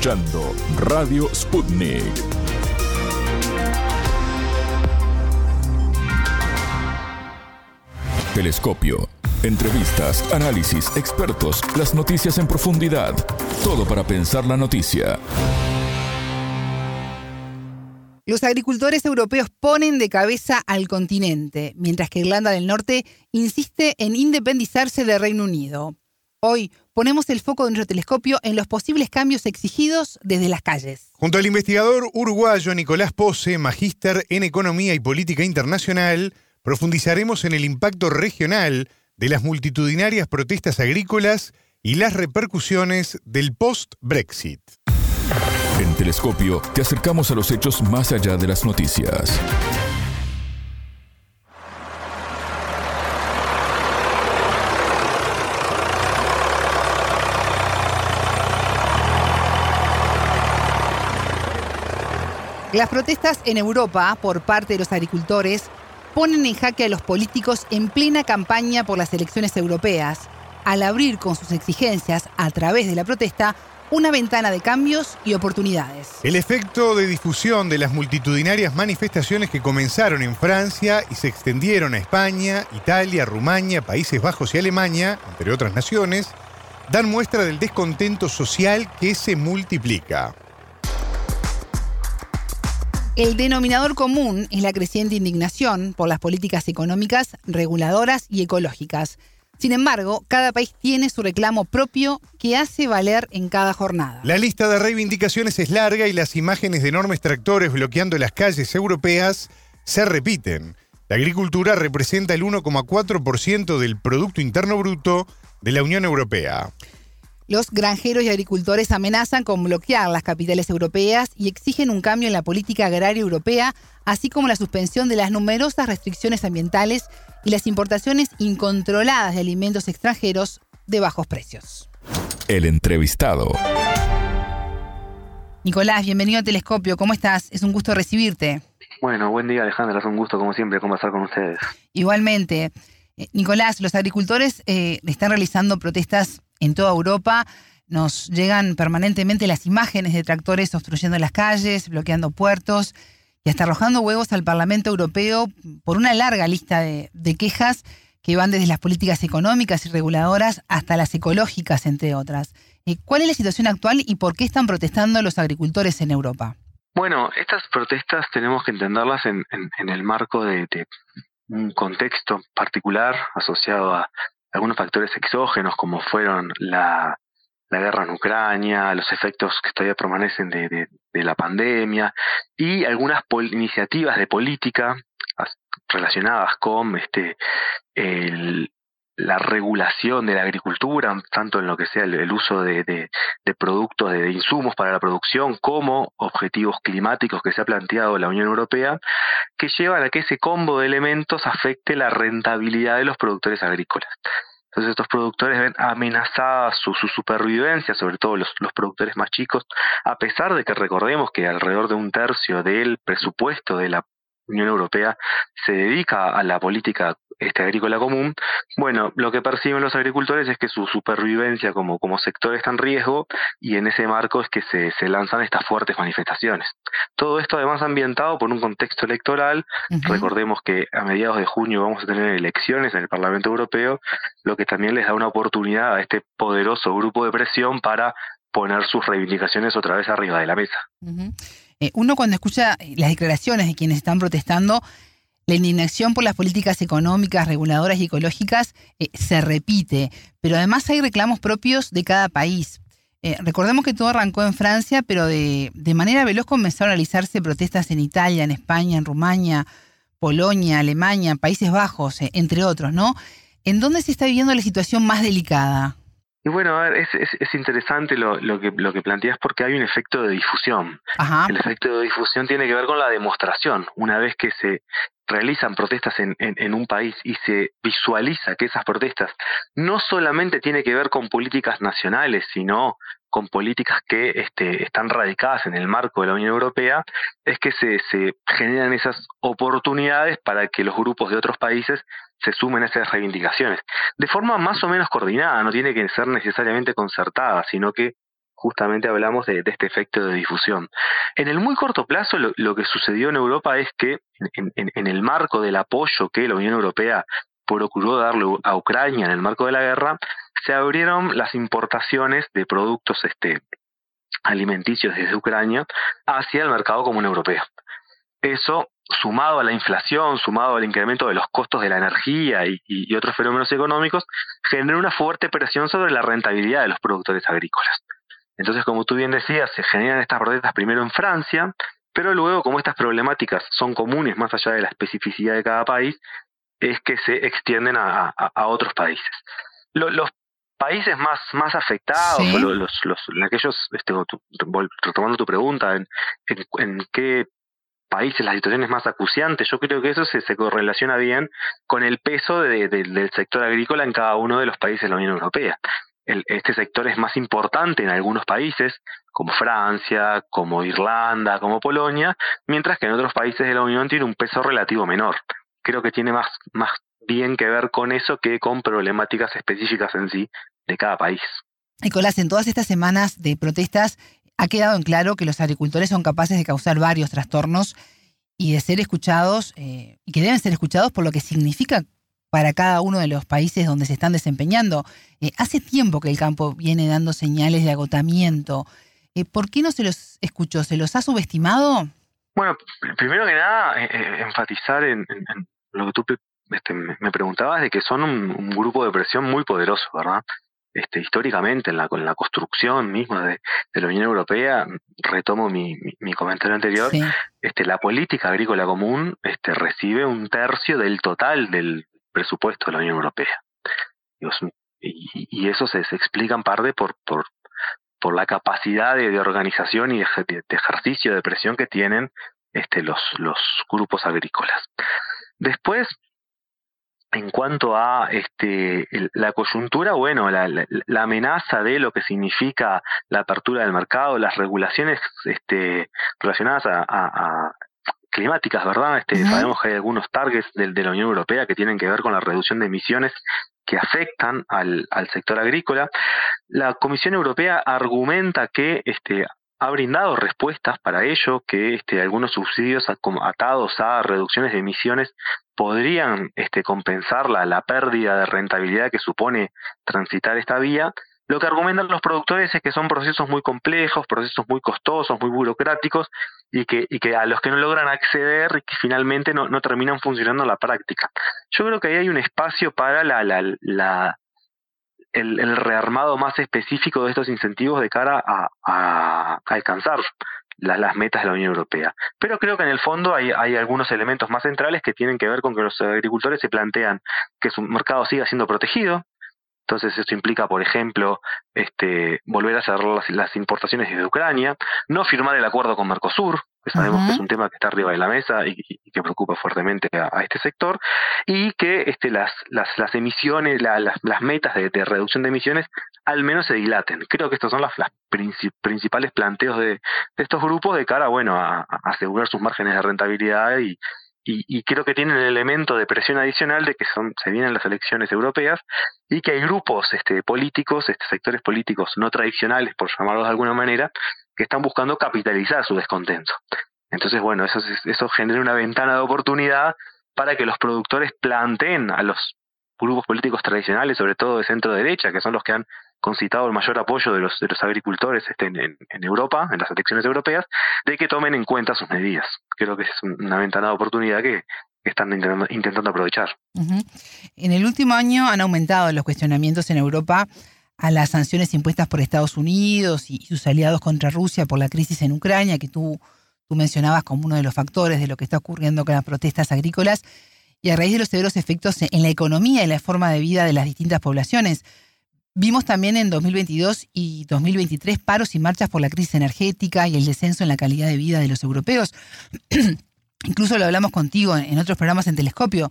A: Escuchando Radio Sputnik. Telescopio. Entrevistas, análisis, expertos, las noticias en profundidad. Todo para pensar la noticia.
C: Los agricultores europeos ponen de cabeza al continente, mientras que Irlanda del Norte insiste en independizarse del Reino Unido. Hoy ponemos el foco de nuestro telescopio en los posibles cambios exigidos desde las calles.
B: Junto al investigador uruguayo Nicolás Pose, magíster en Economía y Política Internacional, profundizaremos en el impacto regional de las multitudinarias protestas agrícolas y las repercusiones del post-Brexit.
A: En Telescopio te acercamos a los hechos más allá de las noticias.
C: Las protestas en Europa por parte de los agricultores ponen en jaque a los políticos en plena campaña por las elecciones europeas, al abrir con sus exigencias a través de la protesta una ventana de cambios y oportunidades.
B: El efecto de difusión de las multitudinarias manifestaciones que comenzaron en Francia y se extendieron a España, Italia, Rumania, Países Bajos y Alemania, entre otras naciones, dan muestra del descontento social que se multiplica.
C: El denominador común es la creciente indignación por las políticas económicas, reguladoras y ecológicas. Sin embargo, cada país tiene su reclamo propio que hace valer en cada jornada.
B: La lista de reivindicaciones es larga y las imágenes de enormes tractores bloqueando las calles europeas se repiten. La agricultura representa el 1,4% del Producto Interno Bruto de la Unión Europea.
C: Los granjeros y agricultores amenazan con bloquear las capitales europeas y exigen un cambio en la política agraria europea, así como la suspensión de las numerosas restricciones ambientales y las importaciones incontroladas de alimentos extranjeros de bajos precios.
A: El entrevistado.
C: Nicolás, bienvenido a Telescopio. ¿Cómo estás? Es un gusto recibirte.
M: Bueno, buen día Alejandra. Es un gusto como siempre conversar con ustedes.
C: Igualmente. Eh, Nicolás, los agricultores eh, están realizando protestas en toda Europa. Nos llegan permanentemente las imágenes de tractores obstruyendo las calles, bloqueando puertos y hasta arrojando huevos al Parlamento Europeo por una larga lista de, quejas que van desde las políticas económicas y reguladoras hasta las ecológicas, entre otras. Eh, ¿Cuál es la situación actual y por qué están protestando los agricultores en Europa?
M: Bueno, estas protestas tenemos que entenderlas en, el marco de, un contexto particular asociado a algunos factores exógenos como fueron la, guerra en Ucrania, los efectos que todavía permanecen de, la pandemia y algunas iniciativas de política relacionadas con este el, la regulación de la agricultura, tanto en lo que sea el, uso de, productos, de, insumos para la producción, como objetivos climáticos que se ha planteado la Unión Europea, que llevan a que ese combo de elementos afecte la rentabilidad de los productores agrícolas. Entonces estos productores ven amenazada su, su supervivencia, sobre todo los, los, productores más chicos, a pesar de que recordemos que alrededor de un tercio del presupuesto de la Unión Europea se dedica a la política este, agrícola común, bueno, lo que perciben los agricultores es que su supervivencia como, como sector está en riesgo y en ese marco es que se, se lanzan estas fuertes manifestaciones. Todo esto además ambientado por un contexto electoral. Recordemos que a mediados de junio vamos a tener elecciones en el Parlamento Europeo, lo que también les da una oportunidad a este poderoso grupo de presión para poner sus reivindicaciones otra vez arriba de la mesa.
C: Eh, uno cuando escucha las declaraciones de quienes están protestando, la indignación por las políticas económicas, reguladoras y ecológicas eh, se repite, pero además hay reclamos propios de cada país. Eh, recordemos que todo arrancó en Francia, pero de, manera veloz comenzaron a realizarse protestas en Italia, en España, en Rumania, Polonia, Alemania, Países Bajos, entre otros, ¿no? ¿En dónde se está viviendo la situación más delicada?
M: Y bueno, a ver, es, es, interesante lo, lo, que, lo que planteas porque hay un efecto de difusión. El efecto de difusión tiene que ver con la demostración. Una vez que se realizan protestas en, un país y se visualiza que esas protestas no solamente tiene que ver con políticas nacionales, sino con políticas que este, están radicadas en el marco de la Unión Europea, es que se, se generan esas oportunidades para que los grupos de otros países se sumen a esas reivindicaciones. De forma más o menos coordinada, no tiene que ser necesariamente concertada, sino que justamente hablamos de, este efecto de difusión. En el muy corto plazo, lo, que sucedió en Europa es que en, el marco del apoyo que la Unión Europea procuró darle a Ucrania en el marco de la guerra, se abrieron las importaciones de productos este, alimenticios desde Ucrania hacia el mercado común europeo. Eso, sumado a la inflación, sumado al incremento de los costos de la energía y, y otros fenómenos económicos, generó una fuerte presión sobre la rentabilidad de los productores agrícolas. Entonces, como tú bien decías, se generan estas protestas primero en Francia, pero luego, como estas problemáticas son comunes más allá de la especificidad de cada país, es que se extienden a, otros países. los países más, más afectados, los, los, aquellos, este, retomando tu pregunta, en, en, qué países la situación es más acuciante, yo creo que eso se, se correlaciona bien con el peso del sector agrícola en cada uno de los países de la Unión Europea este sector es más importante en algunos países, como Francia, como Irlanda, como Polonia, mientras que en otros países de la Unión tiene un peso relativo menor. Creo que tiene más, más bien que ver con eso que con problemáticas específicas en sí de cada país.
C: Nicolás, en todas estas semanas de protestas ha quedado en claro que los agricultores son capaces de causar varios trastornos y de ser escuchados, eh, y que deben ser escuchados por lo que significa para cada uno de los países donde se están desempeñando. Eh, hace tiempo que el campo viene dando señales de agotamiento. Eh, ¿Por qué no se los escuchó? ¿Se los ha subestimado?
M: Bueno, primero que nada, eh, enfatizar en, lo que tú este, me preguntabas de que son un, grupo de presión muy poderoso, ¿verdad? Este, históricamente, en la, la construcción misma de, la Unión Europea, retomo mi, mi, comentario anterior, este, la política agrícola común este, recibe un tercio del total del presupuesto de la Unión Europea. Y, eso se, explica en parte por, la capacidad de, organización y de, ejercicio de presión que tienen este, los, grupos agrícolas. Después, en cuanto a este, la coyuntura, bueno, la, amenaza de lo que significa la apertura del mercado, las regulaciones este, relacionadas a, climáticas, ¿verdad? Este, Sabemos que hay algunos targets de, de, la Unión Europea que tienen que ver con la reducción de emisiones que afectan al, al sector agrícola. La Comisión Europea argumenta que este, ha brindado respuestas para ello, que este, algunos subsidios atados a reducciones de emisiones podrían este, compensar la, la pérdida de rentabilidad que supone transitar esta vía. Lo que argumentan los productores es que son procesos muy complejos, procesos muy costosos, muy burocráticos y que, a los que no logran acceder y que finalmente no, terminan funcionando en la práctica. Yo creo que ahí hay un espacio para el, rearmado más específico de estos incentivos de cara a, alcanzar las metas de la Unión Europea. Pero creo que en el fondo hay algunos elementos más centrales que tienen que ver con que los agricultores se plantean que su mercado siga siendo protegido, entonces esto implica, por ejemplo, este, volver a cerrar las, importaciones desde Ucrania, no firmar el acuerdo con Mercosur, que sabemos que es un tema que está arriba de la mesa y, que preocupa fuertemente a, este sector, y que este, las, las, las emisiones, las, las metas de, reducción de emisiones al menos se dilaten. Creo que estos son los principales planteos de, de, estos grupos de cara bueno, a asegurar sus márgenes de rentabilidad y, y, creo que tienen el elemento de presión adicional de que son, se vienen las elecciones europeas y que hay grupos este, políticos, este, sectores políticos no tradicionales, por llamarlos de alguna manera, que están buscando capitalizar su descontento. Entonces, bueno, eso, eso genera una ventana de oportunidad para que los productores planteen a los grupos políticos tradicionales, sobre todo de centro derecha, que son los que han concitado el mayor apoyo de los, de los agricultores este, en, Europa, en las elecciones europeas, de que tomen en cuenta sus medidas. Creo que es una ventana de oportunidad que, están intentando, aprovechar.
C: En el último año han aumentado los cuestionamientos en Europa a las sanciones impuestas por Estados Unidos y sus aliados contra Rusia por la crisis en Ucrania, que tú, tú mencionabas como uno de los factores de lo que está ocurriendo con las protestas agrícolas, y a raíz de los severos efectos en la economía y la forma de vida de las distintas poblaciones. Vimos también en 2022 y 2023 paros y marchas por la crisis energética y el descenso en la calidad de vida de los europeos. *clears throat* Incluso lo hablamos contigo en otros programas en Telescopio.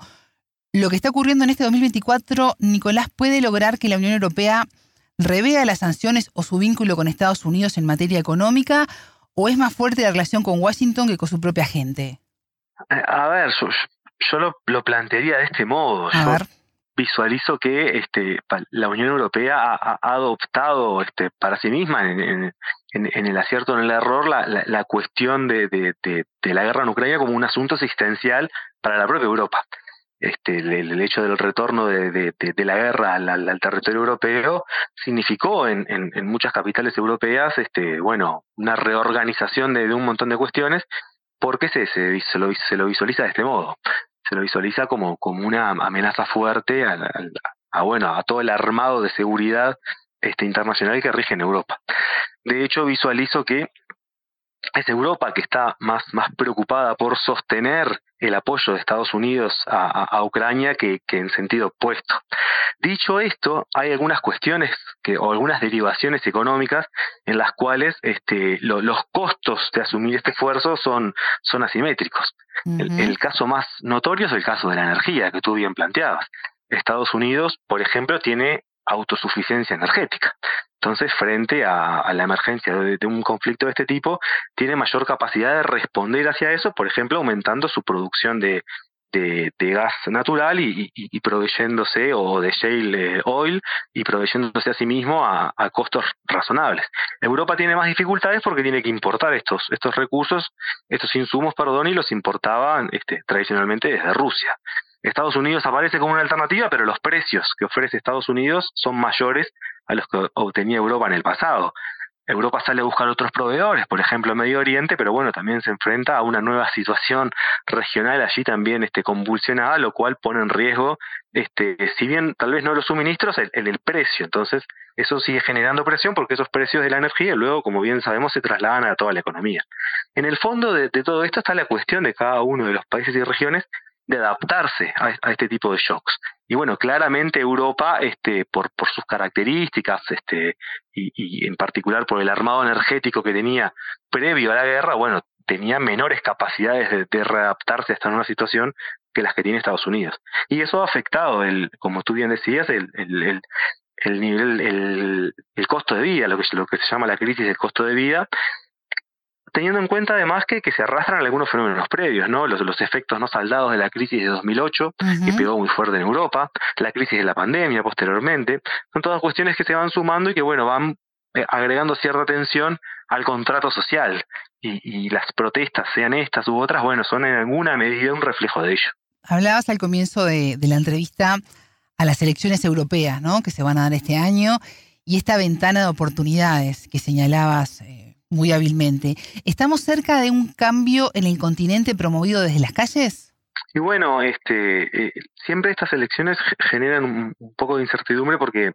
C: Lo que está ocurriendo en este 2024, Nicolás, puede lograr que la Unión Europea revea las sanciones o su vínculo con Estados Unidos en materia económica, o es más fuerte la relación con Washington que con su propia gente?
M: A ver, yo, lo, plantearía de este modo. A ver visualizo que este, la Unión Europea ha, adoptado este, para sí misma en, el acierto o en el error la, la, cuestión de, de, de, la guerra en Ucrania como un asunto existencial para la propia Europa. Este, el, hecho del retorno de, la guerra al, territorio europeo significó en, en, muchas capitales europeas este, bueno, una reorganización de, un montón de cuestiones porque se, se, se, lo, se lo visualiza de este modo se lo visualiza como, como una amenaza fuerte a, bueno, a todo el armado de seguridad este, internacional que rige en Europa. De hecho, visualizo que es Europa que está más, más preocupada por sostener el apoyo de Estados Unidos a, Ucrania que, en sentido opuesto. Dicho esto, hay algunas cuestiones que, o algunas derivaciones económicas en las cuales este, los costos de asumir este esfuerzo son, son asimétricos. el, el caso más notorio es el caso de la energía que tú bien planteabas. Estados Unidos, por ejemplo, tiene autosuficiencia energética. Entonces, frente a, la emergencia de, un conflicto de este tipo, tiene mayor capacidad de responder hacia eso, por ejemplo, aumentando su producción de, gas natural y, y, proveyéndose, o de shale eh, oil, y proveyéndose a sí mismo a, costos razonables. Europa tiene más dificultades porque tiene que importar estos, estos recursos, estos insumos, perdón, y los importaban este, tradicionalmente desde Rusia. Estados Unidos aparece como una alternativa, pero los precios que ofrece Estados Unidos son mayores a los que obtenía Europa en el pasado. Europa sale a buscar otros proveedores, por ejemplo Medio Oriente, pero bueno, también se enfrenta a una nueva situación regional allí también este, convulsionada, lo cual pone en riesgo, este, si bien tal vez no los suministros, el, el, precio. Entonces, eso sigue generando presión porque esos precios de la energía luego, como bien sabemos, se trasladan a toda la economía. En el fondo de todo esto está la cuestión de cada uno de los países y regiones de adaptarse a, este tipo de shocks. Y bueno, claramente Europa, este, por, por sus características, este, y, en particular por el armado energético que tenía previo a la guerra, bueno, tenía menores capacidades de, readaptarse a esta nueva situación que las que tiene Estados Unidos. Y eso ha afectado, el, como tú bien decías, el, el, el, nivel, el, el costo de vida, lo que, lo que se llama la crisis del costo de vida, teniendo en cuenta además que, que se arrastran algunos fenómenos previos, ¿no? Los, los efectos no saldados de la crisis de 2008, que pegó muy fuerte en Europa, la crisis de la pandemia posteriormente, son todas cuestiones que se van sumando y que, bueno, van eh, agregando cierta tensión al contrato social. Y, y, las protestas, sean estas u otras, bueno, son en alguna medida un reflejo de ello.
C: Hablabas al comienzo de, de la entrevista a las elecciones europeas, ¿no? Que se van a dar este año y esta ventana de oportunidades que señalabas eh, muy hábilmente. ¿Estamos cerca de un cambio en el continente promovido desde las calles?
M: Y bueno, este, eh, siempre estas elecciones generan un, poco de incertidumbre porque,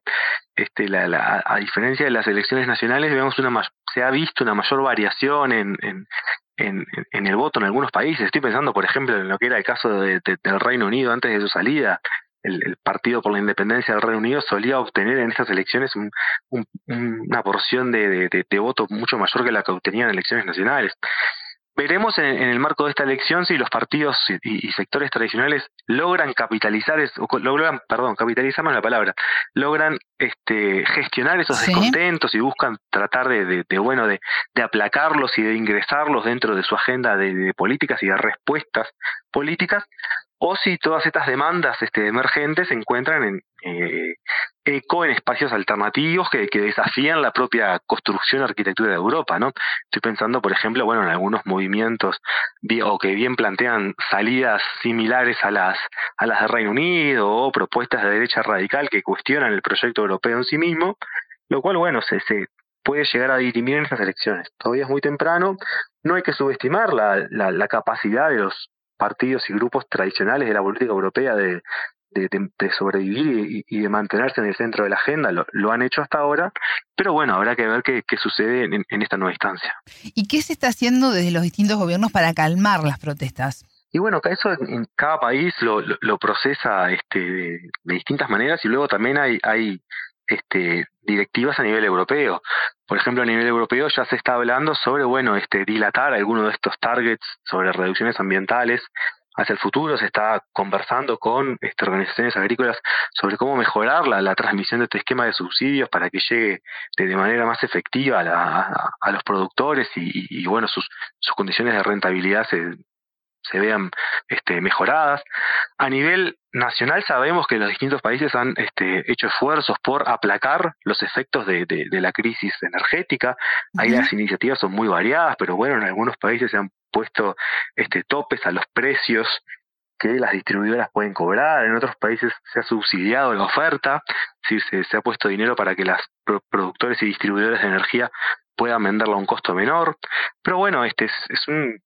M: este, la, a diferencia de las elecciones nacionales, vemos una se ha visto una mayor variación en, en, en, en, el voto en algunos países. Estoy pensando, por ejemplo, en lo que era el caso de, del Reino Unido antes de su salida el, Partido por la Independencia del Reino Unido solía obtener en estas elecciones una porción de, voto mucho mayor que la que obtenía en elecciones nacionales. Veremos en, el marco de esta elección si los partidos y, sectores tradicionales logran capitalizar, o logran, perdón, capitalizar la palabra, logran este, gestionar esos descontentos y buscan tratar de, bueno, de, aplacarlos y de ingresarlos dentro de su agenda de políticas y de respuestas políticas, o si todas estas demandas este, emergentes se encuentran en eh, eco en espacios alternativos que, desafían la propia construcción arquitectura de Europa, ¿no? Estoy pensando, por ejemplo, bueno, en algunos movimientos o que bien plantean salidas similares a las a las del Reino Unido o propuestas de derecha radical que cuestionan el proyecto europeo en sí mismo, lo cual, bueno, se, puede llegar a dirimir en estas elecciones. Todavía es muy temprano, no hay que subestimar la capacidad de los partidos y grupos tradicionales de la política europea de, de, sobrevivir y, de mantenerse en el centro de la agenda, lo, han hecho hasta ahora, pero bueno, habrá que ver qué, sucede en, esta nueva instancia.
C: ¿Y qué se está haciendo desde los distintos gobiernos para calmar las protestas?
M: Y bueno, eso en, cada país lo, lo, procesa este, de, distintas maneras y luego también hay, hay este, directivas a nivel europeo. Por ejemplo, a nivel europeo ya se está hablando sobre, bueno, este, dilatar algunos de estos targets sobre reducciones ambientales hacia el futuro. Se está conversando con este, organizaciones agrícolas sobre cómo mejorar la, transmisión de este esquema de subsidios para que llegue de, manera más efectiva a, los productores y, y, bueno, sus, sus condiciones de rentabilidad se, se vean este, mejoradas. A nivel nacional sabemos que los distintos países han este, hecho esfuerzos por aplacar los efectos de, de, la crisis energética. Ahí las iniciativas son muy variadas, pero bueno, en algunos países se han puesto este, topes a los precios que las distribuidoras pueden cobrar, en otros países se ha subsidiado la oferta, se, se ha puesto dinero para que los productores y distribuidores de energía puedan venderla a un costo menor. Pero bueno, este es, es un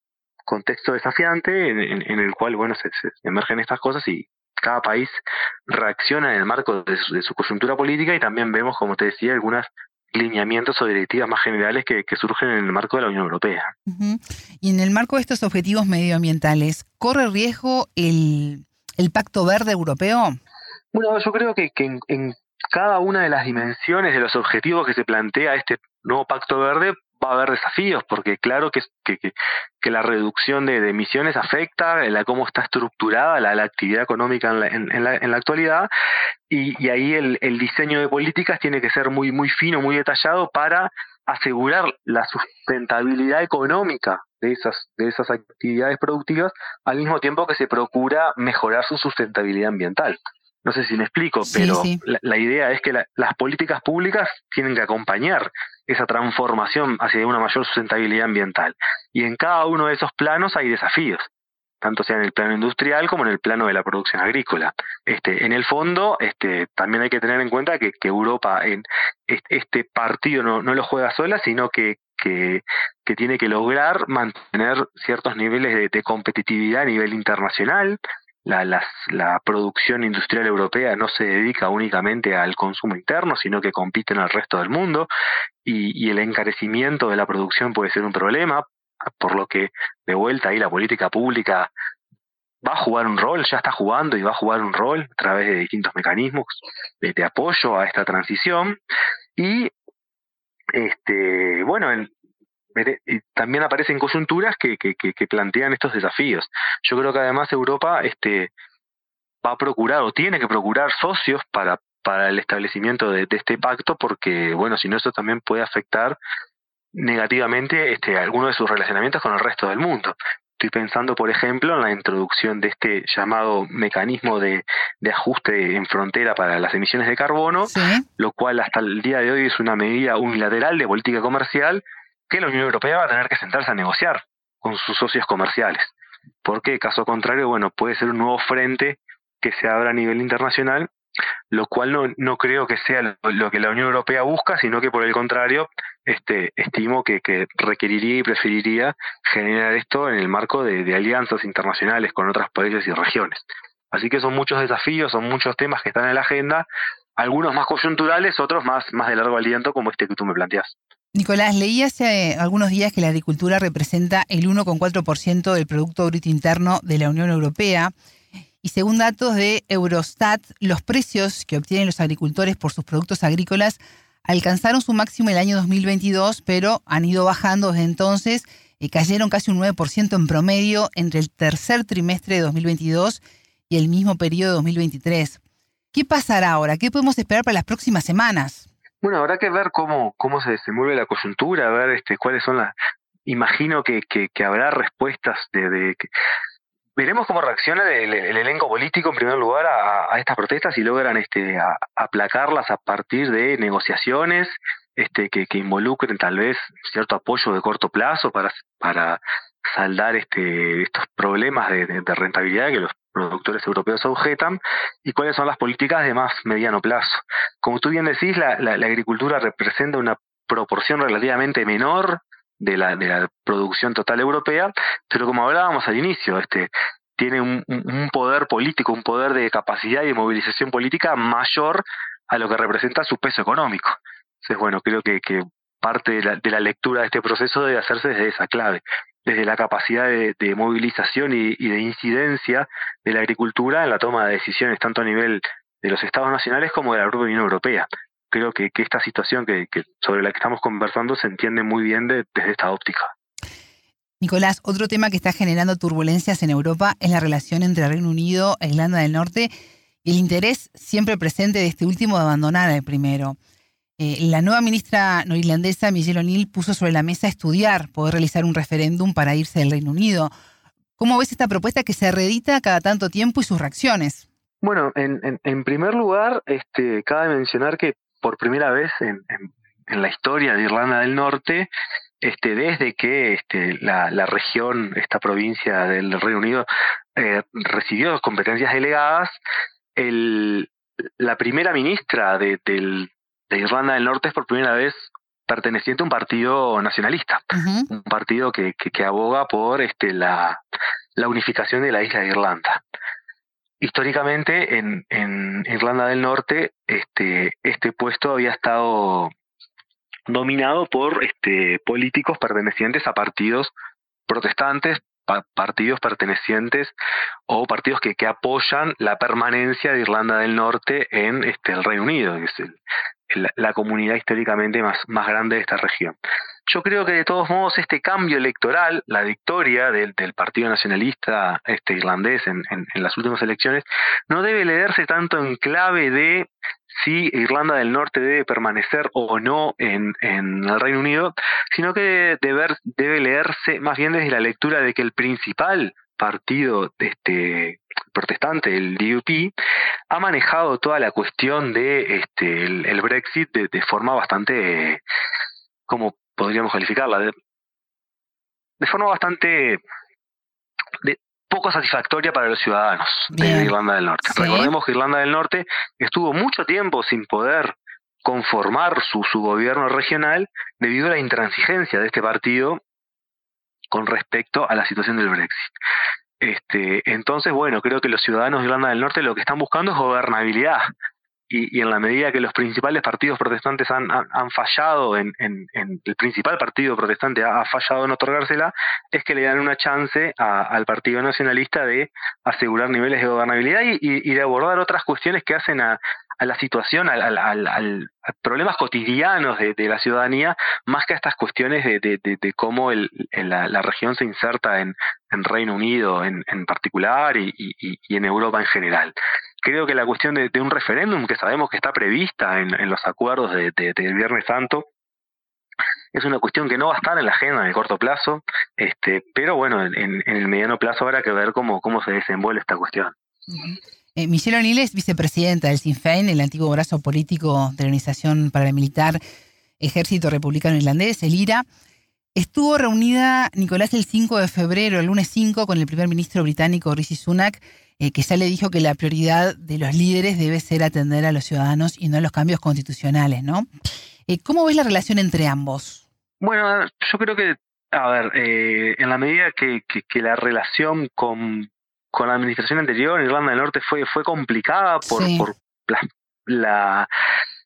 M: contexto desafiante en, el cual bueno se, emergen estas cosas y cada país reacciona en el marco de su, coyuntura política y también vemos, como te decía, algunos lineamientos o directivas más generales que, surgen en el marco de la Unión Europea.
C: Y en el marco de estos objetivos medioambientales, ¿corre riesgo el, el Pacto Verde Europeo?
M: Bueno, yo creo que, que en cada una de las dimensiones de los objetivos que se plantea este nuevo Pacto Verde va a haber desafíos, porque claro que, que, la reducción de, emisiones afecta la cómo está estructurada la, actividad económica en la, en, la, en la actualidad, y, y ahí el, el, diseño de políticas tiene que ser muy, muy fino, muy detallado para asegurar la sustentabilidad económica de esas, de esas actividades productivas, al mismo tiempo que se procura mejorar su sustentabilidad ambiental. No sé si me explico, pero La, idea es que las políticas públicas tienen que acompañar esa transformación hacia una mayor sustentabilidad ambiental. Y en cada uno de esos planos hay desafíos, tanto sea en el plano industrial como en el plano de la producción agrícola. Este, en el fondo, este, también hay que tener en cuenta que, Europa en este partido no, no lo juega sola, sino que, que, que, tiene que lograr mantener ciertos niveles de competitividad a nivel internacional, la, la, producción industrial europea no se dedica únicamente al consumo interno, sino que compite en el resto del mundo y, el encarecimiento de la producción puede ser un problema, por lo que de vuelta ahí la política pública va a jugar un rol, ya está jugando y va a jugar un rol a través de distintos mecanismos de, apoyo a esta transición. Y este bueno en, también aparecen coyunturas que, que, que, plantean estos desafíos. Yo creo que además Europa este, va a procurar o tiene que procurar socios para, para el establecimiento de, este pacto porque, bueno, si no, eso también puede afectar negativamente este, algunos de sus relacionamientos con el resto del mundo. Estoy pensando, por ejemplo, en la introducción de este llamado mecanismo de, ajuste en frontera para las emisiones de carbono, lo cual hasta el día de hoy es una medida unilateral de política comercial que la Unión Europea va a tener que sentarse a negociar con sus socios comerciales. Porque, caso contrario, bueno, puede ser un nuevo frente que se abra a nivel internacional lo cual no, no creo que sea lo, que la Unión Europea busca, sino que por el contrario, este, estimo que, que requeriría y preferiría generar esto en el marco de, alianzas internacionales con otras países y regiones. Así que son muchos desafíos, son muchos temas que están en la agenda, algunos más coyunturales, otros más, más de largo aliento, como este que tú me planteas.
C: Nicolás, leí hace algunos días que la agricultura representa el 1,4% del Producto Bruto Interno de la Unión Europea. Y según datos de Eurostat, los precios que obtienen los agricultores por sus productos agrícolas alcanzaron su máximo el año 2022, pero han ido bajando desde entonces y cayeron casi un 9% en promedio entre el tercer trimestre de 2022 y el mismo periodo de 2023. ¿Qué pasará ahora? ¿Qué podemos esperar para las próximas semanas?
M: Bueno, habrá que ver cómo, cómo se desenvuelve la coyuntura, ver este, cuáles son las... Imagino que, que, habrá respuestas de, de, Veremos cómo reacciona el, elenco político en primer lugar a, estas protestas y logran este, aplacarlas a partir de negociaciones este, que, involucren tal vez cierto apoyo de corto plazo para, para saldar este, estos problemas de, rentabilidad que los productores europeos objetan y cuáles son las políticas de más mediano plazo. Como tú bien decís, la, agricultura representa una proporción relativamente menor de la, de la producción total europea, pero como hablábamos al inicio, este, tiene un, un, poder político, un poder de capacidad y de movilización política mayor a lo que representa su peso económico. Entonces, bueno, creo que, que parte de la, de la, lectura de este proceso debe hacerse desde esa clave, desde la capacidad de, movilización y, de incidencia de la agricultura en la toma de decisiones, tanto a nivel de los estados nacionales como de la Unión Europea creo que, esta situación sobre la que estamos conversando se entiende muy bien desde esta óptica.
C: Nicolás, otro tema que está generando turbulencias en Europa es la relación entre Reino Unido e Irlanda del Norte y el interés siempre presente de este último de abandonar al primero. Eh, la nueva ministra norirlandesa, Michelle O'Neill, puso sobre la mesa estudiar poder realizar un referéndum para irse del Reino Unido. ¿Cómo ves esta propuesta que se reedita cada tanto tiempo y sus reacciones?
M: Bueno, en, primer lugar, este, cabe mencionar que por primera vez en, la historia de Irlanda del Norte, este, desde que este, la, región, esta provincia del Reino Unido, eh, recibió competencias delegadas, el, la primera ministra de, del, de Irlanda del Norte es por primera vez perteneciente a un partido nacionalista, un partido que, que, que, aboga por este, la, la unificación de la isla de Irlanda. Históricamente en, en Irlanda del Norte este, este puesto había estado dominado por este, políticos pertenecientes a partidos protestantes, partidos pertenecientes o partidos que, que apoyan la permanencia de Irlanda del Norte en este, el Reino Unido, que es el, la comunidad históricamente más, más grande de esta región. Yo creo que de todos modos este cambio electoral, la victoria del, Partido Nacionalista este, irlandés en, en, las últimas elecciones, no debe leerse tanto en clave de si Irlanda del Norte debe permanecer o no en, en el Reino Unido, sino que debe, debe leerse más bien desde la lectura de que el principal partido este, protestante, el DUP, ha manejado toda la cuestión de este, el, Brexit de, de, forma bastante como podríamos calificarla, de, de forma bastante de, poco satisfactoria para los ciudadanos de Irlanda del Norte. Recordemos que Irlanda del Norte estuvo mucho tiempo sin poder conformar su, su gobierno regional debido a la intransigencia de este partido con respecto a la situación del Brexit. Este, entonces, bueno, creo que los ciudadanos de Irlanda del Norte lo que están buscando es gobernabilidad y, en la medida que los principales partidos protestantes han, fallado, en, en, el principal partido protestante ha, fallado en otorgársela, es que le dan una chance al Partido Nacionalista de asegurar niveles de gobernabilidad y, y, de abordar otras cuestiones que hacen a, a la situación, al, a problemas cotidianos de, de, la ciudadanía, más que a estas cuestiones de, de, de cómo el, la, región se inserta en, Reino Unido en, en particular y, en Europa en general. Creo que la cuestión de, un referéndum, que sabemos que está prevista en, en los acuerdos de, Viernes Santo, es una cuestión que no va a estar en la agenda en el corto plazo, este, pero bueno, en, el mediano plazo habrá que ver cómo, cómo se desenvuelve esta cuestión.
C: Eh, Michelle O'Neill es vicepresidenta del Sinn Féin, el antiguo brazo político de la Organización Paramilitar Ejército Republicano Irlandés, el IRA. Estuvo reunida Nicolás el 5 de febrero, el lunes 5, con el primer ministro británico Rishi Sunak, eh, que ya le dijo que la prioridad de los líderes debe ser atender a los ciudadanos y no a los cambios constitucionales, ¿no? Eh, ¿Cómo ves la relación entre ambos?
M: Bueno, yo creo que, a ver, en la medida que, que, la relación con, con, la administración anterior en Irlanda del Norte fue, fue complicada por, por la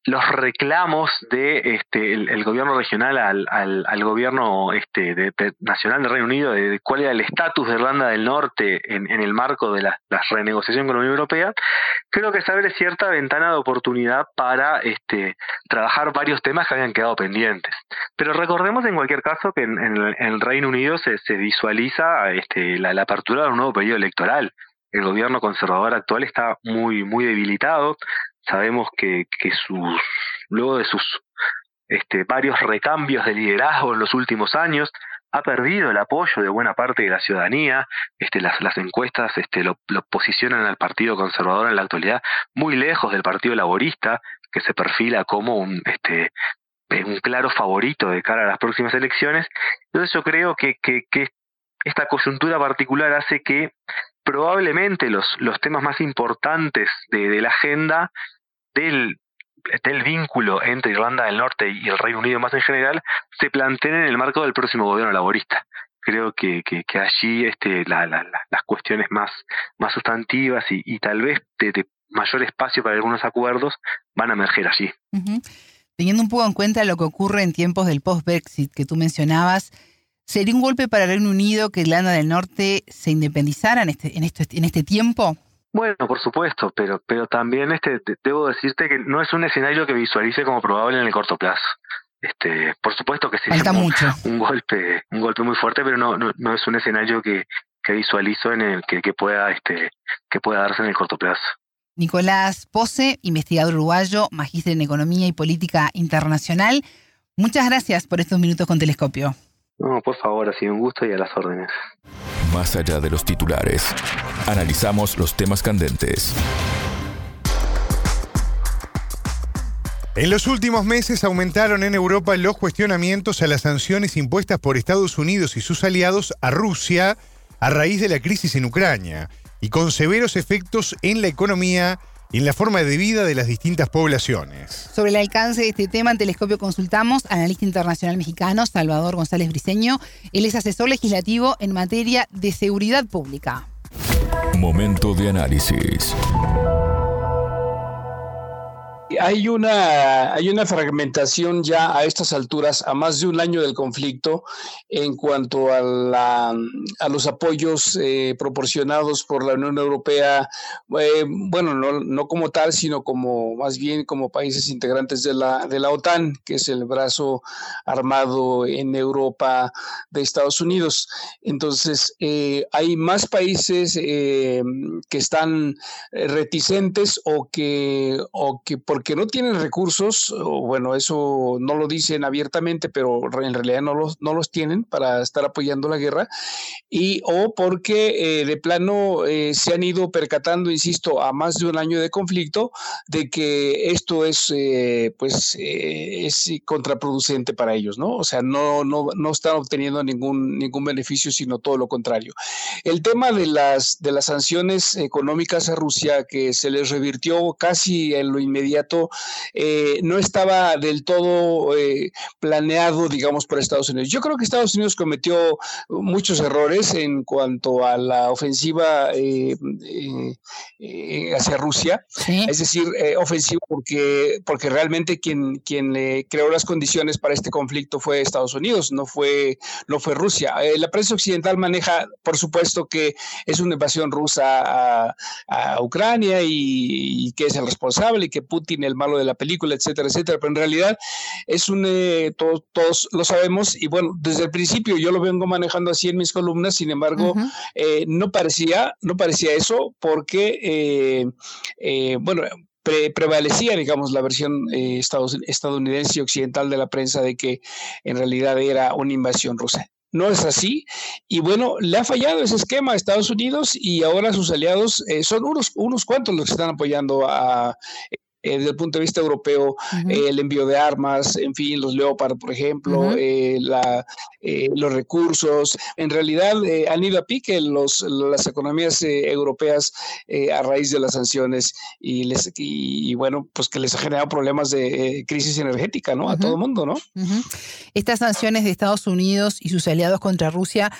M: los reclamos de este el, gobierno regional al, gobierno este de, nacional del Reino Unido de, cuál era el estatus de Irlanda del Norte en, el marco de la, renegociación con la Unión Europea creo que se abre cierta ventana de oportunidad para este trabajar varios temas que habían quedado pendientes. Pero recordemos en cualquier caso que en, el, Reino Unido se, se visualiza este la, la apertura de un nuevo periodo electoral. El gobierno conservador actual está muy muy debilitado Sabemos que, que sus, luego de sus este, varios recambios de liderazgo en los últimos años, ha perdido el apoyo de buena parte de la ciudadanía. Este, las, las encuestas este, lo, posicionan al Partido Conservador en la actualidad muy lejos del Partido Laborista, que se perfila como un, este, un claro favorito de cara a las próximas elecciones. Entonces yo creo que, que, que esta coyuntura particular hace que probablemente los, los temas más importantes de, la agenda del, del vínculo entre Irlanda del Norte y el Reino Unido más en general se planteen en el marco del próximo gobierno laborista. Creo que, que, allí este, la, las cuestiones más, más sustantivas y, y tal vez de, mayor espacio para algunos acuerdos van a emerger allí.
C: Teniendo un poco en cuenta lo que ocurre en tiempos del post-Brexit que tú mencionabas, ¿Sería un golpe para el Reino Unido que Irlanda del Norte se independizara en este, en este, en este tiempo?
M: Bueno, por supuesto, pero, pero también este, debo decirte que no es un escenario que visualice como probable en el corto plazo. Este, por supuesto que sería
C: un, mucho.
M: un golpe, un golpe muy fuerte, pero no, no, es un escenario que, que visualizo en el que, que pueda, este, que pueda darse en el corto plazo.
C: Nicolás Pose, investigador uruguayo, magíster en Economía y Política Internacional. Muchas gracias por estos minutos con Telescopio.
M: No, por favor, ha sido un gusto y a las órdenes.
A: Más allá de los titulares, analizamos los temas candentes.
B: En los últimos meses aumentaron en Europa los cuestionamientos a las sanciones impuestas por Estados Unidos y sus aliados a Rusia a raíz de la crisis en Ucrania y con severos efectos en la economía y en la forma de vida de las distintas poblaciones.
C: Sobre el alcance de este tema, en Telescopio consultamos al analista internacional mexicano Salvador González Briceño. Él es asesor legislativo en materia de seguridad pública.
A: Momento de análisis
N: hay una, hay una fragmentación ya a estas alturas, a más de un año del conflicto, en cuanto a, la, a los apoyos eh, proporcionados por la Unión Europea, eh, bueno, no, no, como tal, sino como más bien como países integrantes de la, de la OTAN, que es el brazo armado en Europa de Estados Unidos. Entonces, eh, hay más países que están reticentes o que, o que por que no tienen recursos, bueno, eso no lo dicen abiertamente, pero en realidad no los, no los tienen para estar apoyando la guerra, y o porque eh, de plano eh, se han ido percatando, insisto, a más de un año de conflicto, de que esto es, eh, pues, es contraproducente para ellos, ¿no? O sea, no, no, no están obteniendo ningún, ningún beneficio, sino todo lo contrario. El tema de las, de las sanciones económicas a Rusia, que se les revirtió casi en lo inmediato, eh, no estaba del todo eh, planeado, digamos, por Estados Unidos. Yo creo que Estados Unidos cometió muchos errores en cuanto a la ofensiva eh, hacia Rusia, es decir, ofensiva porque, porque realmente quien, quien creó las condiciones para este conflicto fue Estados Unidos, no fue, no fue Rusia. la prensa occidental maneja, por supuesto, que es una invasión rusa a, Ucrania y, y que es el responsable y que Putin el malo de la película, etcétera, etcétera. Pero en realidad es un, eh, todos, lo sabemos y bueno, desde el principio yo lo vengo manejando así en mis columnas, sin embargo, eh, no parecía, no parecía eso porque, eh, bueno, prevalecía, digamos, la versión eh, estadounidense y occidental de la prensa de que en realidad era una invasión rusa. No es así. Y bueno, le ha fallado ese esquema a Estados Unidos y ahora sus aliados eh, son unos, unos cuantos los que están apoyando a eh, desde el punto de vista europeo, eh, el envío de armas, en fin, los Leopard, por ejemplo, eh, la, los recursos. En realidad han ido a pique los, las economías europeas a raíz de las sanciones y, les, y, bueno, pues que les ha generado problemas de crisis energética, ¿no? A todo el mundo, ¿no?
C: Estas sanciones de Estados Unidos y sus aliados contra Rusia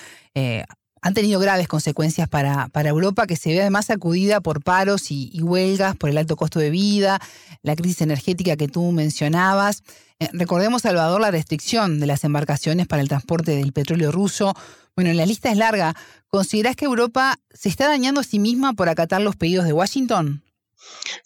C: han tenido graves consecuencias para, para, Europa, que se ve además sacudida por paros y, huelgas, por el alto costo de vida, la crisis energética que tú mencionabas. Eh, recordemos, Salvador, la restricción de las embarcaciones para el transporte del petróleo ruso. Bueno, la lista es larga. ¿Considerás que Europa se está dañando a sí misma por acatar los pedidos de Washington?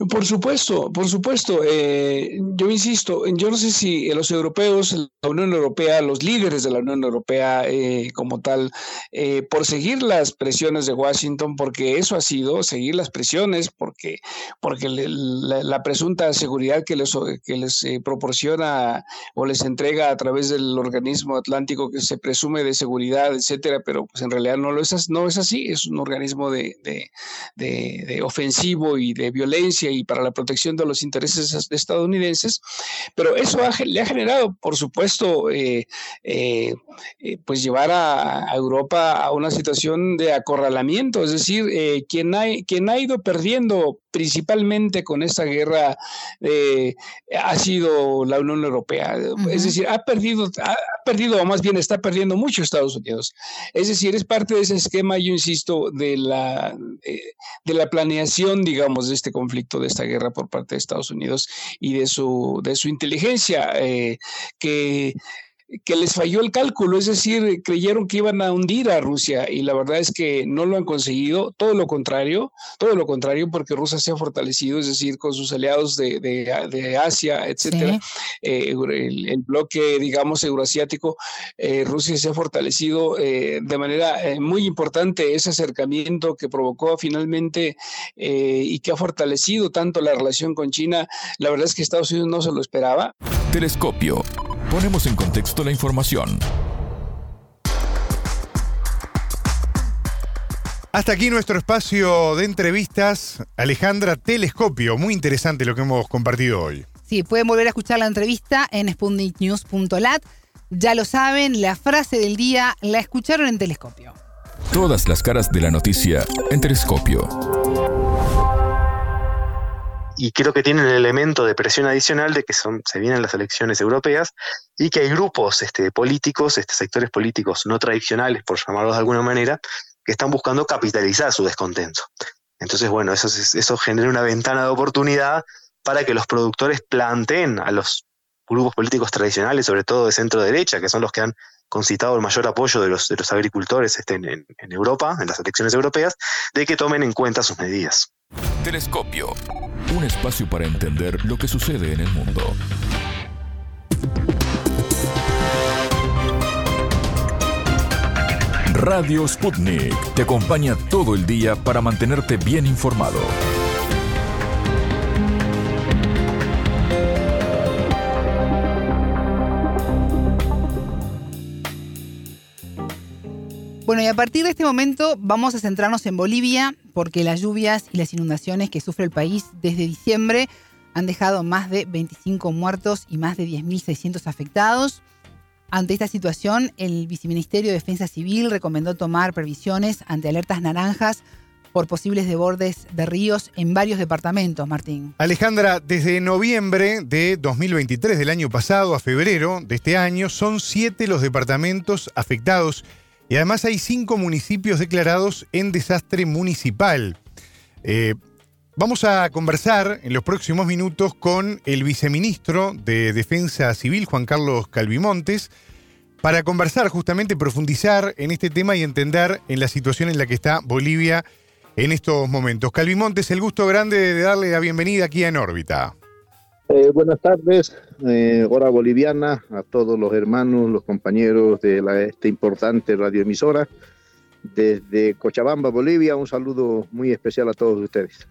N: Por supuesto, por supuesto. Eh, yo insisto, yo no sé si los europeos, la Unión Europea, los líderes de la Unión Europea eh, como tal, eh, por seguir las presiones de Washington, porque eso ha sido, seguir las presiones, porque, porque la, presunta seguridad que les, que les proporciona o les entrega a través del organismo atlántico que se presume de seguridad, etcétera, pero pues en realidad no, lo es, no es así, es un organismo de, de ofensivo y de violencia y para la protección de los intereses estadounidenses, pero eso le ha generado, por supuesto, eh, eh, eh, pues llevar a, Europa a una situación de acorralamiento, es decir, quien, ha, quien ha ido perdiendo principalmente con esta guerra ha sido la Unión Europea. Es decir, ha perdido, ha perdido, o más bien está perdiendo mucho Estados Unidos. Es decir, es parte de ese esquema, yo insisto, de la, de la planeación, digamos, de este conflicto, de esta guerra por parte de Estados Unidos y de su, de su inteligencia, eh, que que les falló el cálculo, es decir, creyeron que iban a hundir a Rusia y la verdad es que no lo han conseguido, todo lo contrario, todo lo contrario, porque Rusia se ha fortalecido, es decir, con sus aliados de, de, Asia, etcétera, eh, el, bloque, digamos, euroasiático, eh, Rusia se ha fortalecido eh, de manera muy importante ese acercamiento que provocó finalmente y que ha fortalecido tanto la relación con China, la verdad es que Estados Unidos no se lo esperaba.
A: Telescopio Ponemos en contexto la información.
B: Hasta aquí nuestro espacio de entrevistas. Alejandra Telescopio, muy interesante lo que hemos compartido hoy.
C: Sí, pueden volver a escuchar la entrevista en sputniknews.lat. Ya lo saben, la frase del día la escucharon en Telescopio.
A: Todas las caras de la noticia en Telescopio
M: y creo que tienen el elemento de presión adicional de que son, se vienen las elecciones europeas y que hay grupos este, políticos, este, sectores políticos no tradicionales, por llamarlos de alguna manera, que están buscando capitalizar su descontento. Entonces, bueno, eso, eso genera una ventana de oportunidad para que los productores planteen a los grupos políticos tradicionales, sobre todo de centro derecha, que son los que han concitado el mayor apoyo de los, de los agricultores este, en, en Europa, en las elecciones europeas, de que tomen en cuenta sus medidas.
A: Telescopio, un espacio para entender lo que sucede en el mundo. Radio Sputnik te acompaña todo el día para mantenerte bien informado.
C: Bueno, y a partir de este momento vamos a centrarnos en Bolivia, porque las lluvias y las inundaciones que sufre el país desde diciembre han dejado más de 25 muertos y más de 10.600 afectados. Ante esta situación, el Viceministerio de Defensa Civil recomendó tomar previsiones ante alertas naranjas por posibles desbordes de ríos en varios departamentos, Martín.
B: Alejandra, desde noviembre de 2023 del año pasado a febrero de este año, son siete los departamentos afectados y además hay cinco municipios declarados en desastre municipal. Eh, vamos a conversar en los próximos minutos con el viceministro de Defensa Civil, Juan Carlos Calvimontes, para conversar justamente, profundizar en este tema y entender en la situación en la que está Bolivia en estos momentos. Calvimontes, el gusto grande de darle la bienvenida aquí en órbita.
O: Eh, buenas tardes, eh, hora boliviana, a todos los hermanos, los compañeros de la, esta importante radioemisora. Desde Cochabamba, Bolivia, un saludo muy especial a todos ustedes.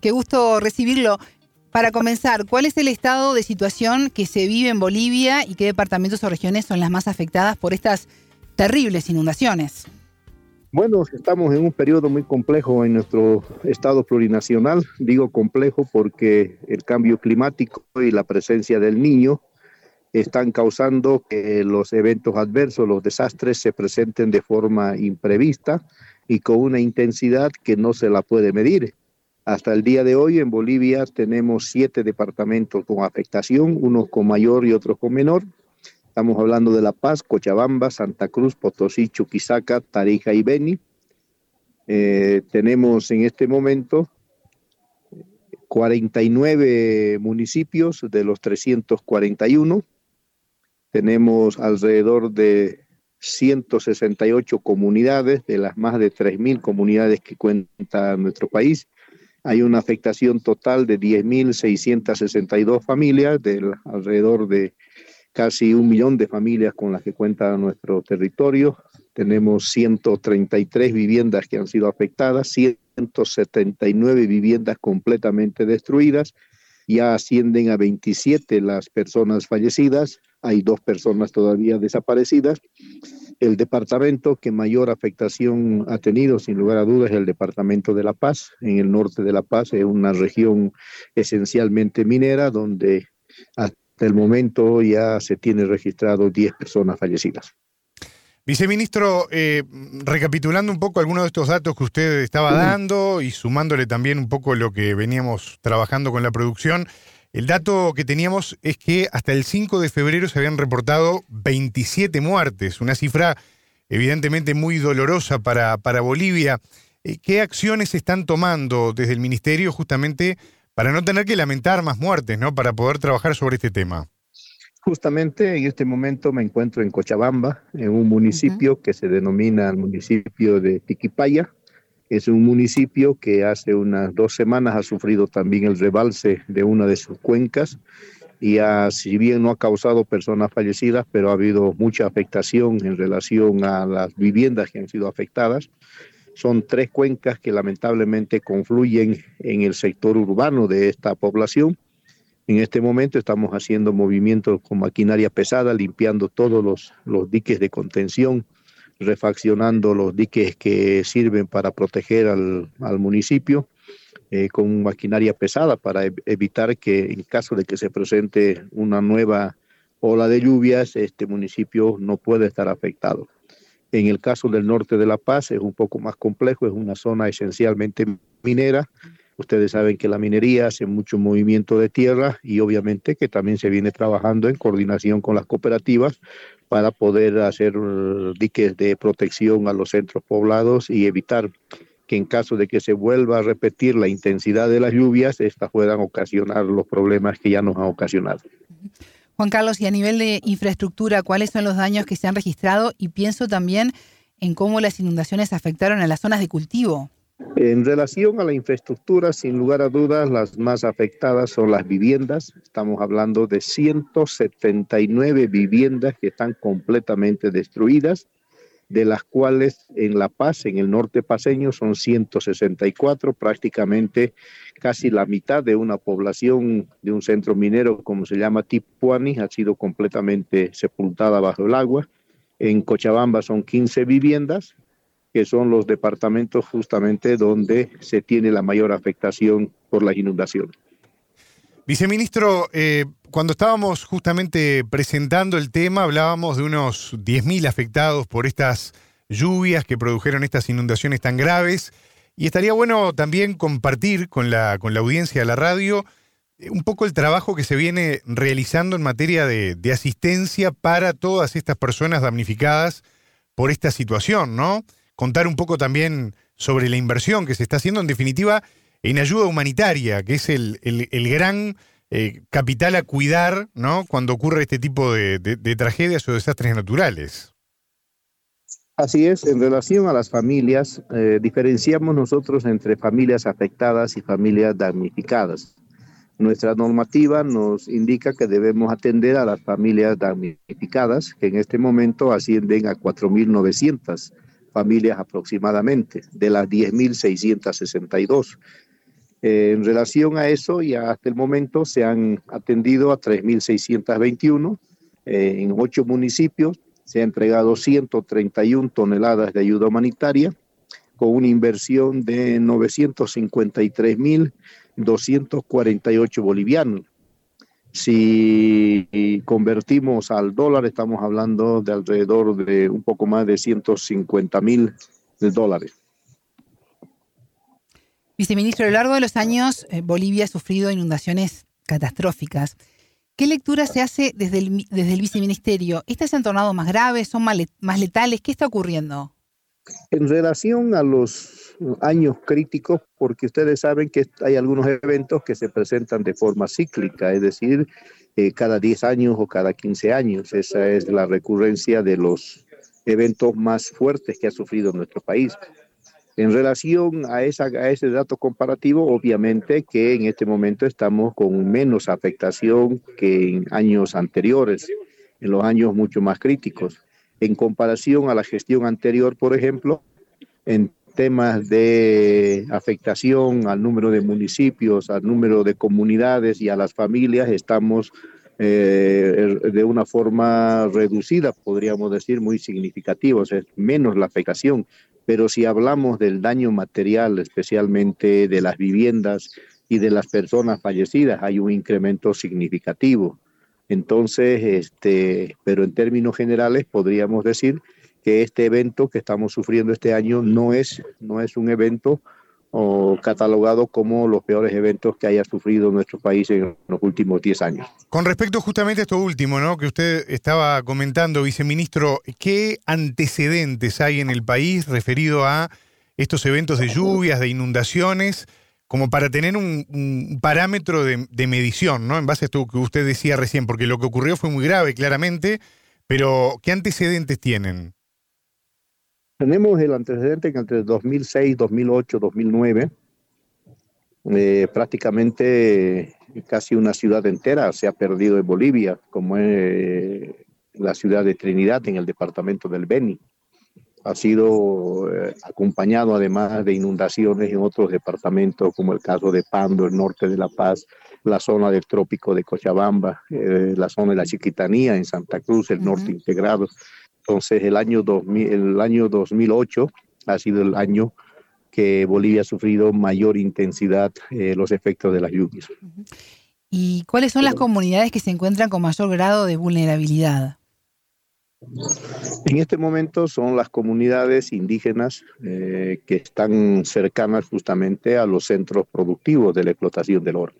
C: Qué gusto recibirlo. Para comenzar, ¿cuál es el estado de situación que se vive en Bolivia y qué departamentos o regiones son las más afectadas por estas terribles inundaciones?
O: Bueno, estamos en un periodo muy complejo en nuestro estado plurinacional. Digo complejo porque el cambio climático y la presencia del niño están causando que los eventos adversos, los desastres se presenten de forma imprevista y con una intensidad que no se la puede medir. Hasta el día de hoy en Bolivia tenemos siete departamentos con afectación, unos con mayor y otros con menor. Estamos hablando de La Paz, Cochabamba, Santa Cruz, Potosí, Chuquisaca, Tarija y Beni. Eh, tenemos en este momento 49 municipios de los 341. Tenemos alrededor de 168 comunidades de las más de 3.000 comunidades que cuenta nuestro país hay una afectación total de 10.662 familias, del alrededor de casi un millón de familias con las que cuenta nuestro territorio. Tenemos 133 viviendas que han sido afectadas, 179 viviendas completamente destruidas. Ya ascienden a 27 las personas fallecidas, hay dos personas todavía desaparecidas el departamento que mayor afectación ha tenido, sin lugar a dudas, es el departamento de La Paz. En el norte de La Paz es una región esencialmente minera, donde hasta el momento ya se tiene registrado 10 personas fallecidas.
B: Viceministro, eh, recapitulando un poco algunos de estos datos que usted estaba dando y sumándole también un poco lo que veníamos trabajando con la producción, el dato que teníamos es que hasta el 5 de febrero se habían reportado 27 muertes, una cifra evidentemente muy dolorosa para, para Bolivia. Eh, ¿Qué acciones se están tomando desde el Ministerio justamente para no tener que lamentar más muertes, ¿no? para poder trabajar sobre este tema?
O: Justamente en este momento me encuentro en Cochabamba, en un municipio que se denomina el municipio de Tiquipaya, es un municipio que hace unas dos semanas ha sufrido también el rebalse de una de sus cuencas y si bien no ha causado personas fallecidas, pero ha habido mucha afectación en relación a las viviendas que han sido afectadas. Son tres cuencas que lamentablemente confluyen en el sector urbano de esta población. En este momento estamos haciendo movimientos con maquinaria pesada, limpiando todos los, diques de contención refaccionando los diques que sirven para proteger al, municipio eh, con maquinaria pesada para evitar que en caso de que se presente una nueva ola de lluvias, este municipio no puede estar afectado. En el caso del norte de La Paz es un poco más complejo, es una zona esencialmente minera. Ustedes saben que la minería hace mucho movimiento de tierra y obviamente que también se viene trabajando en coordinación con las cooperativas para poder hacer uh, diques de protección a los centros poblados y evitar que en caso de que se vuelva a repetir la intensidad de las lluvias, estas puedan ocasionar los problemas que ya nos han ocasionado.
C: Juan Carlos, y a nivel de infraestructura, ¿cuáles son los daños que se han registrado? Y pienso también en cómo las inundaciones afectaron a las zonas de cultivo.
O: En relación a la infraestructura, sin lugar a dudas, las más afectadas son las viviendas. Estamos hablando de 179 viviendas que están completamente destruidas, de las cuales en La Paz, en el norte paseño, son 164, prácticamente casi la mitad de una población de un centro minero como se llama Tipuani, ha sido completamente sepultada bajo el agua. En Cochabamba son 15 viviendas, que son los departamentos justamente donde se tiene la mayor afectación por las inundaciones.
B: Viceministro, eh, cuando estábamos justamente presentando el tema, hablábamos de unos 10.000 afectados por estas lluvias que produjeron estas inundaciones tan graves. Y estaría bueno también compartir con la, con la audiencia de la radio eh, un poco el trabajo que se viene realizando en materia de, de asistencia para todas estas personas damnificadas por esta situación, ¿no? contar un poco también sobre la inversión que se está haciendo, en definitiva, en ayuda humanitaria, que es el, gran eh, capital a cuidar ¿no? cuando ocurre este tipo de, tragedias o desastres naturales.
O: Así es, en relación a las familias, eh, diferenciamos nosotros entre familias afectadas y familias damnificadas. Nuestra normativa nos indica que debemos atender a las familias damnificadas, que en este momento ascienden a 4.900 familias aproximadamente, de las 10.662. Eh, en relación a eso, ya hasta el momento se han atendido a 3.621 eh, en ocho municipios. Se ha entregado 131 toneladas de ayuda humanitaria con una inversión de 953.248 bolivianos. Si convertimos al dólar, estamos hablando de alrededor de un poco más de 150 mil dólares.
C: Viceministro, a lo largo de los años, eh, Bolivia ha sufrido inundaciones catastróficas. ¿Qué lectura se hace desde el, viceministerio? ¿Estas se han tornado más graves? ¿Son más letales? ¿Qué está ocurriendo?
O: En relación a los años críticos, porque ustedes saben que hay algunos eventos que se presentan de forma cíclica, es decir, eh, cada 10 años o cada 15 años. Esa es la recurrencia de los eventos más fuertes que ha sufrido nuestro país. En relación a, esa, ese dato comparativo, obviamente que en este momento estamos con menos afectación que en años anteriores, en los años mucho más críticos. En comparación a la gestión anterior, por ejemplo, en temas de afectación al número de municipios, al número de comunidades y a las familias, estamos eh, de una forma reducida, podríamos decir, muy significativa, es menos la afectación pero si hablamos del daño material, especialmente de las viviendas y de las personas fallecidas, hay un incremento significativo. Entonces, este, pero en términos generales podríamos decir que este evento que estamos sufriendo este año no es, no es un evento o catalogado como los peores eventos que haya sufrido nuestro país en los últimos 10 años.
B: Con respecto justamente a esto último, ¿no? que usted estaba comentando, viceministro, ¿qué antecedentes hay en el país referido a estos eventos de lluvias, de inundaciones, como para tener un, parámetro de, de, medición, ¿no? En base a esto que usted decía recién, porque lo que ocurrió fue muy grave, claramente, pero ¿qué antecedentes tienen?
O: Tenemos el antecedente que entre 2006, 2008, 2009, prácticamente casi una ciudad entera se ha perdido en Bolivia, como es eh, la ciudad de Trinidad en el departamento del Beni. Ha sido eh, acompañado además de inundaciones en otros departamentos, como el caso de Pando, el norte de La Paz, la zona del trópico de Cochabamba, eh, la zona de la Chiquitanía en Santa Cruz, el norte integrado. Entonces, el año, 2000, el año 2008 ha sido el año que Bolivia ha sufrido mayor intensidad eh, los efectos de las lluvias.
C: ¿Y cuáles son las comunidades que se encuentran con mayor grado de vulnerabilidad?
O: En este momento son las comunidades indígenas eh, que están cercanas justamente a los centros productivos de la explotación del oro.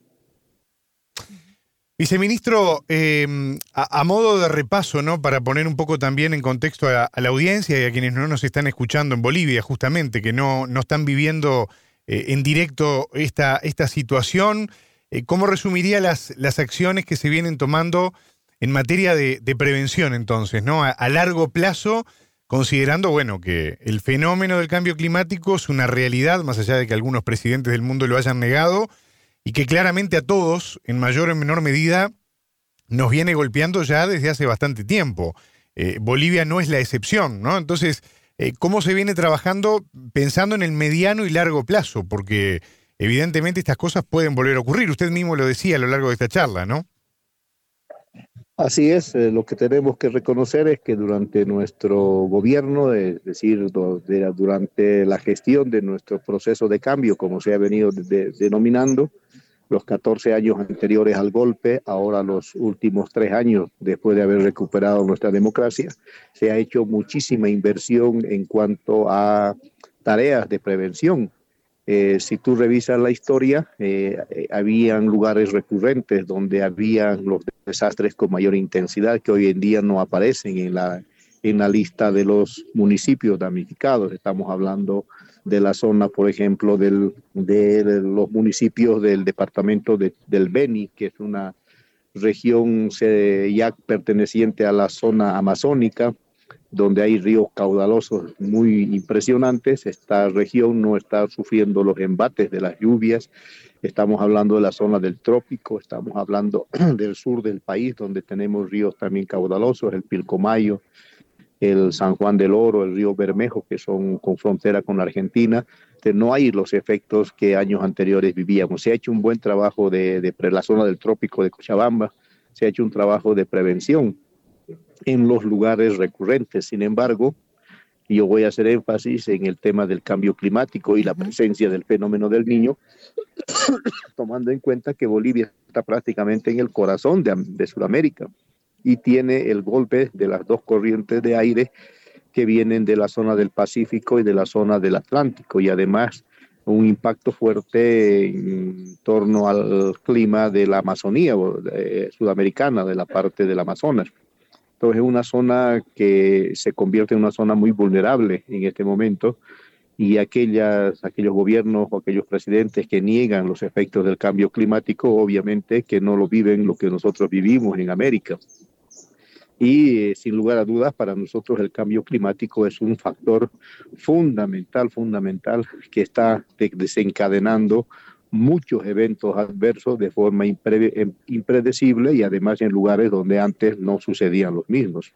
B: Viceministro, em, a, modo de repaso, ¿no? Para poner un poco también en contexto a, la audiencia y a quienes no nos están escuchando en Bolivia, justamente, que no, no están viviendo eh, en directo esta, esta situación, eh, ¿cómo resumiría las, las acciones que se vienen tomando en materia de, prevención entonces, ¿no? A, largo plazo, considerando, bueno, que el fenómeno del cambio climático es una realidad, más allá de que algunos presidentes del mundo lo hayan negado, y que claramente a todos, en mayor o menor medida, nos viene golpeando ya desde hace bastante tiempo. Eh, Bolivia no es la excepción, ¿no? Entonces, eh, ¿cómo se viene trabajando pensando en el mediano y largo plazo? Porque evidentemente estas cosas pueden volver a ocurrir. Usted mismo lo decía a lo largo de esta charla, ¿no?
O: Así es, eh, lo que tenemos que reconocer es que durante nuestro gobierno, es decir, durante la gestión de nuestro proceso de cambio, como se ha venido denominando, los 14 años anteriores al golpe, ahora los últimos tres años después de haber recuperado nuestra democracia, se ha hecho muchísima inversión en cuanto a tareas de prevención. Eh, si tú revisas la historia, eh, eh, habían lugares recurrentes donde habían los desastres con mayor intensidad que hoy en día no aparecen en la, en la lista de los municipios damnificados. Estamos hablando de la zona, por ejemplo, de, los municipios del departamento de, del Beni, que es una región ya perteneciente a la zona amazónica, donde hay ríos caudalosos muy impresionantes. Esta región no está sufriendo los embates de las lluvias. Estamos hablando de la zona del trópico, estamos hablando *clears throat* del sur del país, donde tenemos ríos también caudalosos, el Pilcomayo, el San Juan del Oro, el río Bermejo, que son con frontera con Argentina. realmente no hay los efectos que años anteriores vivíamos. Se ha hecho un buen trabajo de, de la zona del trópico de Cochabamba, se ha hecho un trabajo de prevención en los lugares recurrentes. Sin embargo, yo voy a hacer énfasis en el tema del cambio climático y la presencia del fenómeno del niño, *coughs* tomando en cuenta que Bolivia está prácticamente en el corazón de, de Sudamérica y tiene el golpe de las dos corrientes de aire que vienen de la zona del Pacífico y de la zona del Atlántico y además un impacto fuerte en torno al clima de la Amazonía sudamericana, de la parte del Amazonas. Entonces es una zona que se convierte en una zona muy vulnerable en este momento y aquellas, aquellos gobiernos o aquellos presidentes que niegan los efectos del cambio climático, obviamente que no lo viven lo que nosotros vivimos en América. Y eh, sin lugar a dudas, para nosotros el cambio climático es un factor fundamental, fundamental, que está desencadenando muchos eventos adversos de forma em, impredecible y además en lugares donde antes no sucedían los mismos.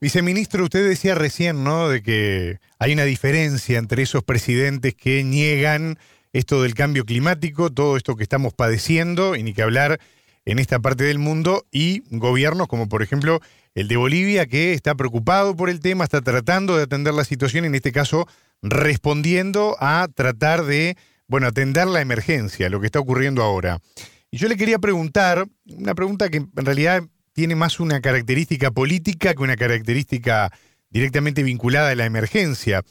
B: Viceministro, usted decía recién, ¿no?, de que hay una diferencia entre esos presidentes que niegan esto del cambio climático, todo esto que estamos padeciendo, y ni que hablar en esta parte del mundo, y gobiernos como por ejemplo el de Bolivia, que está preocupado por el tema, está tratando de atender la situación, en este caso respondiendo a tratar de, bueno, atender la emergencia, lo que está ocurriendo ahora. Y yo le quería preguntar, una pregunta que en realidad tiene más una característica política que una característica directamente vinculada a la emergencia.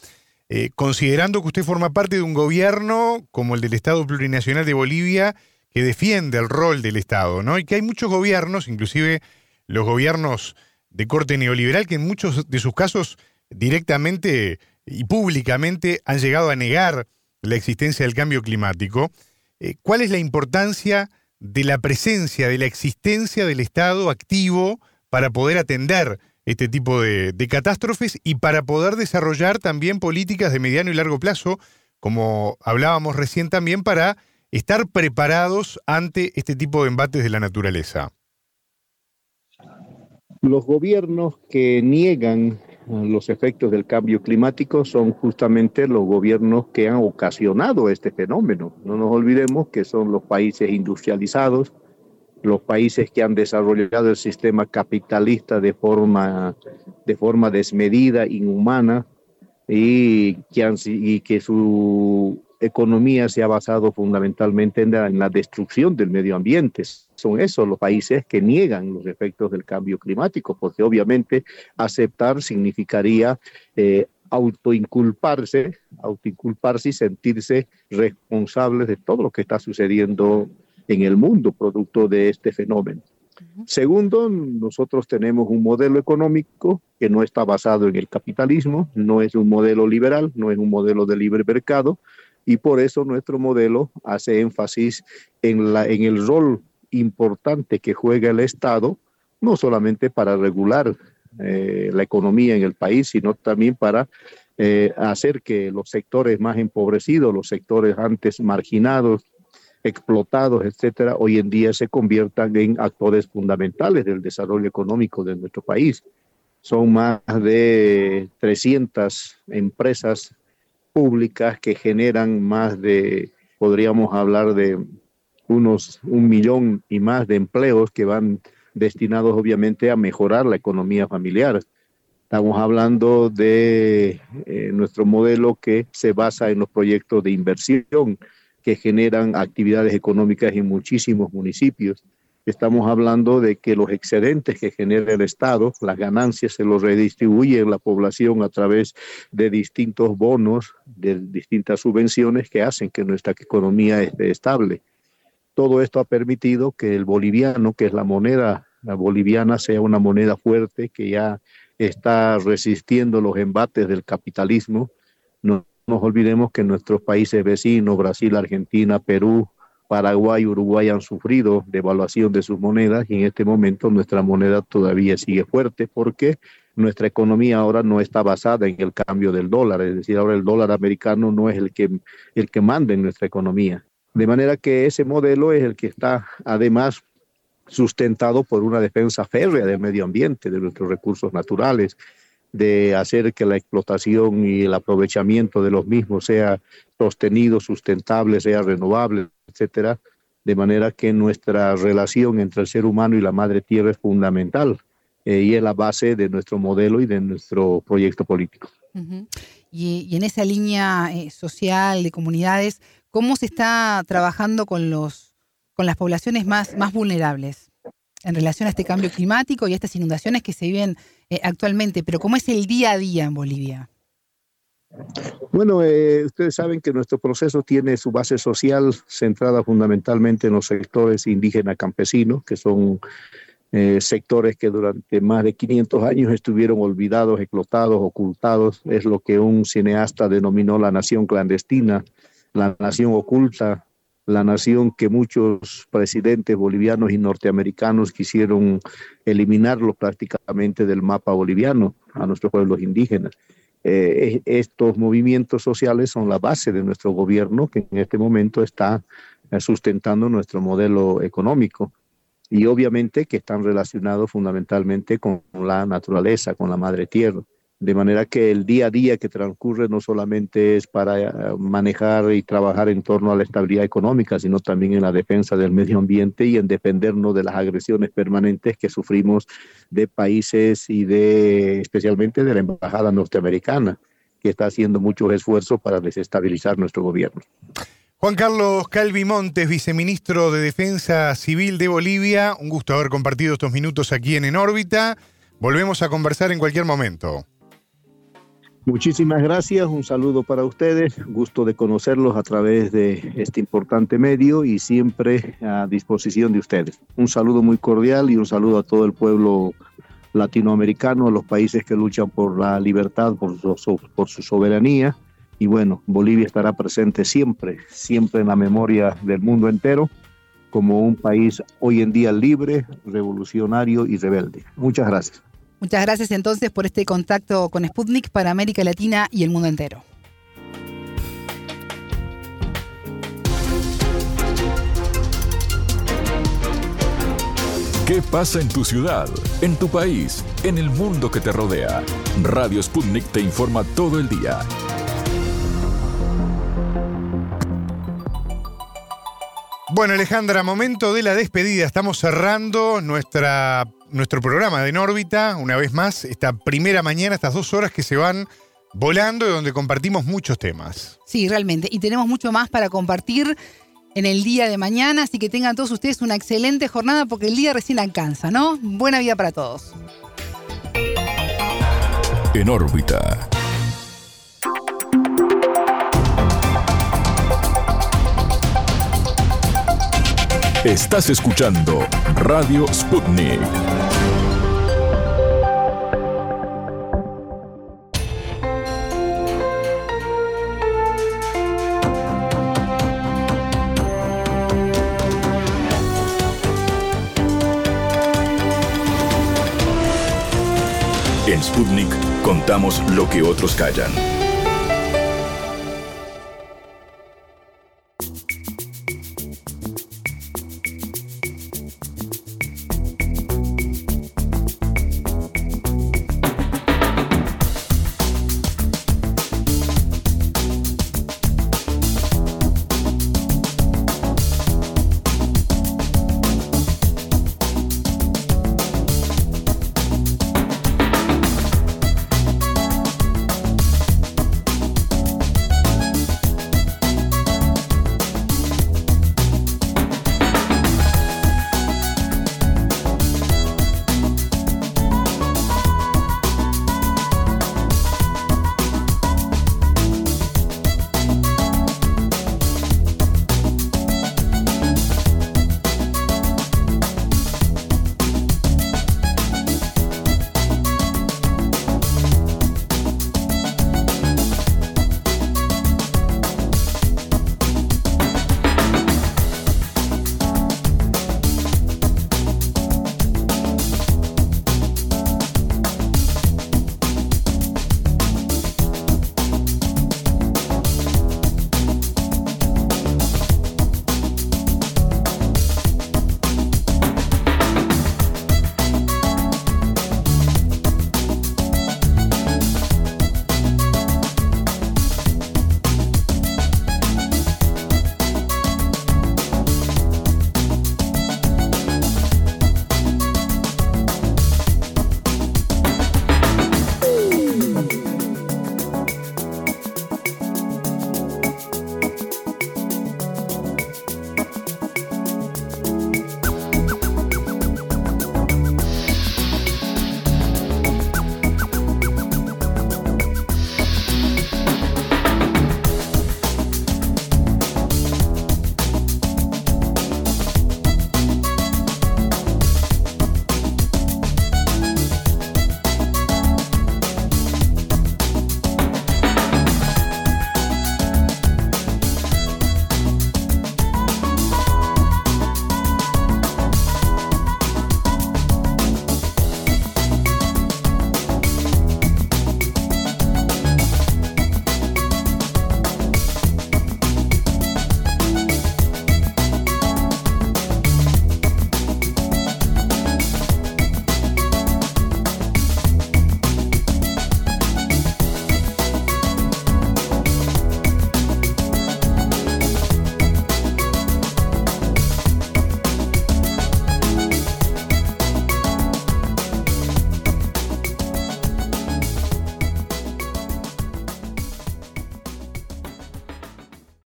B: Eh, considerando que usted forma parte de un gobierno como el del Estado Plurinacional de Bolivia, que defiende el rol del Estado, ¿no? Y que hay muchos gobiernos, inclusive los gobiernos de corte neoliberal que en muchos de sus casos directamente y públicamente han llegado a negar la existencia del cambio climático. Eh, ¿Cuál es la importancia de la presencia, de la existencia del Estado activo para poder atender este tipo de, de, catástrofes y para poder desarrollar también políticas de mediano y largo plazo, como hablábamos recién también, para estar preparados ante este tipo de embates de la naturaleza?
O: Los gobiernos que niegan los efectos del cambio climático son justamente los gobiernos que han ocasionado este fenómeno. No nos olvidemos que son los países industrializados, los países que han desarrollado el sistema capitalista de forma, de forma desmedida, inhumana, y que su economía se ha basado fundamentalmente en la, destrucción del medio ambiente. Son esos los países que niegan los efectos del cambio climático, porque obviamente aceptar significaría eh, autoinculparse, autoinculparse y sentirse responsables de todo lo que está sucediendo en el mundo producto de este fenómeno. Segundo, nosotros tenemos un modelo económico que no está basado en el capitalismo, no es un modelo liberal, no es un modelo de libre mercado, y por eso nuestro modelo hace énfasis en, la, en el rol importante que juega el Estado, no solamente para regular eh, la economía en el país, sino también para eh, hacer que los sectores más empobrecidos, los sectores antes marginados, explotados, etcétera, hoy en día se conviertan en actores fundamentales del desarrollo económico de nuestro país. Son más de 300 empresas públicas que generan más de, podríamos hablar de unos un millón y más de empleos que van destinados obviamente a mejorar la economía familiar. Estamos hablando de eh, nuestro modelo que se basa en los proyectos de inversión que generan actividades económicas en muchísimos municipios. Estamos hablando de que los excedentes que genera el Estado, las ganancias se los redistribuye en la población a través de distintos bonos, de distintas subvenciones que hacen que nuestra economía esté estable. Todo esto ha permitido que el boliviano, que es la moneda la boliviana, sea una moneda fuerte que ya está resistiendo los embates del capitalismo. No nos olvidemos que nuestros países vecinos, Brasil, Argentina, Perú, Paraguay Uruguay han sufrido devaluación de sus monedas y en este momento nuestra moneda todavía sigue fuerte porque nuestra economía ahora no está basada en el cambio del dólar, es decir, ahora el dólar americano no es el que, el que manda en nuestra economía. De manera que ese modelo es el que está además sustentado por una defensa férrea del medio ambiente, de nuestros recursos naturales, de hacer que la explotación y el aprovechamiento de los mismos sea sostenido, sustentable, sea renovable, etcétera, de manera que nuestra relación entre el ser humano y la madre tierra es fundamental eh, y es la base de nuestro modelo y de nuestro proyecto político.
C: y, en esa línea eh, social de comunidades, ¿cómo se está trabajando con, los, con las poblaciones más, más vulnerables en relación a este cambio climático y a estas inundaciones que se viven eh, actualmente? Pero ¿cómo es el día a día en Bolivia?
O: Bueno, eh, ustedes saben que nuestro proceso tiene su base social centrada fundamentalmente en los sectores indígenas campesinos, que son eh, sectores que durante más de 500 años estuvieron olvidados, explotados, ocultados. Es lo que un cineasta denominó la nación clandestina, la nación oculta, la nación que muchos presidentes bolivianos y norteamericanos quisieron eliminarlo prácticamente del mapa boliviano a nuestros pueblos indígenas. Eh, estos movimientos sociales son la base de nuestro gobierno que en este momento está eh, sustentando nuestro modelo económico y obviamente que están relacionados fundamentalmente con la naturaleza, con la madre tierra. De manera que el día a día que transcurre no solamente es para eh, manejar y trabajar en torno a la estabilidad económica, sino también en la defensa del medio ambiente y en defendernos de las agresiones permanentes que sufrimos de países y de especialmente de la embajada norteamericana, que está haciendo muchos esfuerzos para desestabilizar nuestro gobierno.
B: Juan Carlos Calvi Montes, viceministro de Defensa Civil de Bolivia, un gusto haber compartido estos minutos aquí en En órbita. Volvemos a conversar en cualquier momento.
O: Muchísimas gracias, un saludo para ustedes, gusto de conocerlos a través de este importante medio y siempre a disposición de ustedes. Un saludo muy cordial y un saludo a todo el pueblo latinoamericano, a los países que luchan por la libertad, por su, por su soberanía. Y bueno, Bolivia estará presente siempre, siempre en la memoria del mundo entero, como un país hoy en día libre, revolucionario y rebelde. Muchas gracias.
C: Muchas gracias entonces por este contacto con Sputnik para América Latina y el mundo entero.
A: ¿Qué pasa en tu ciudad, en tu país, en el mundo que te rodea? Radio Sputnik te informa todo el día.
B: Bueno, Alejandra, momento de la despedida. Estamos cerrando nuestra nuestro programa de En órbita, una vez más, esta primera mañana, estas dos horas que se van volando y donde compartimos muchos temas.
C: Sí, realmente. Y tenemos mucho más para compartir en el día de mañana, así que tengan todos ustedes una excelente jornada porque el día recién alcanza, ¿no? Buena vida para todos.
A: En órbita. Estás escuchando Radio Sputnik. En Sputnik contamos lo que otros callan.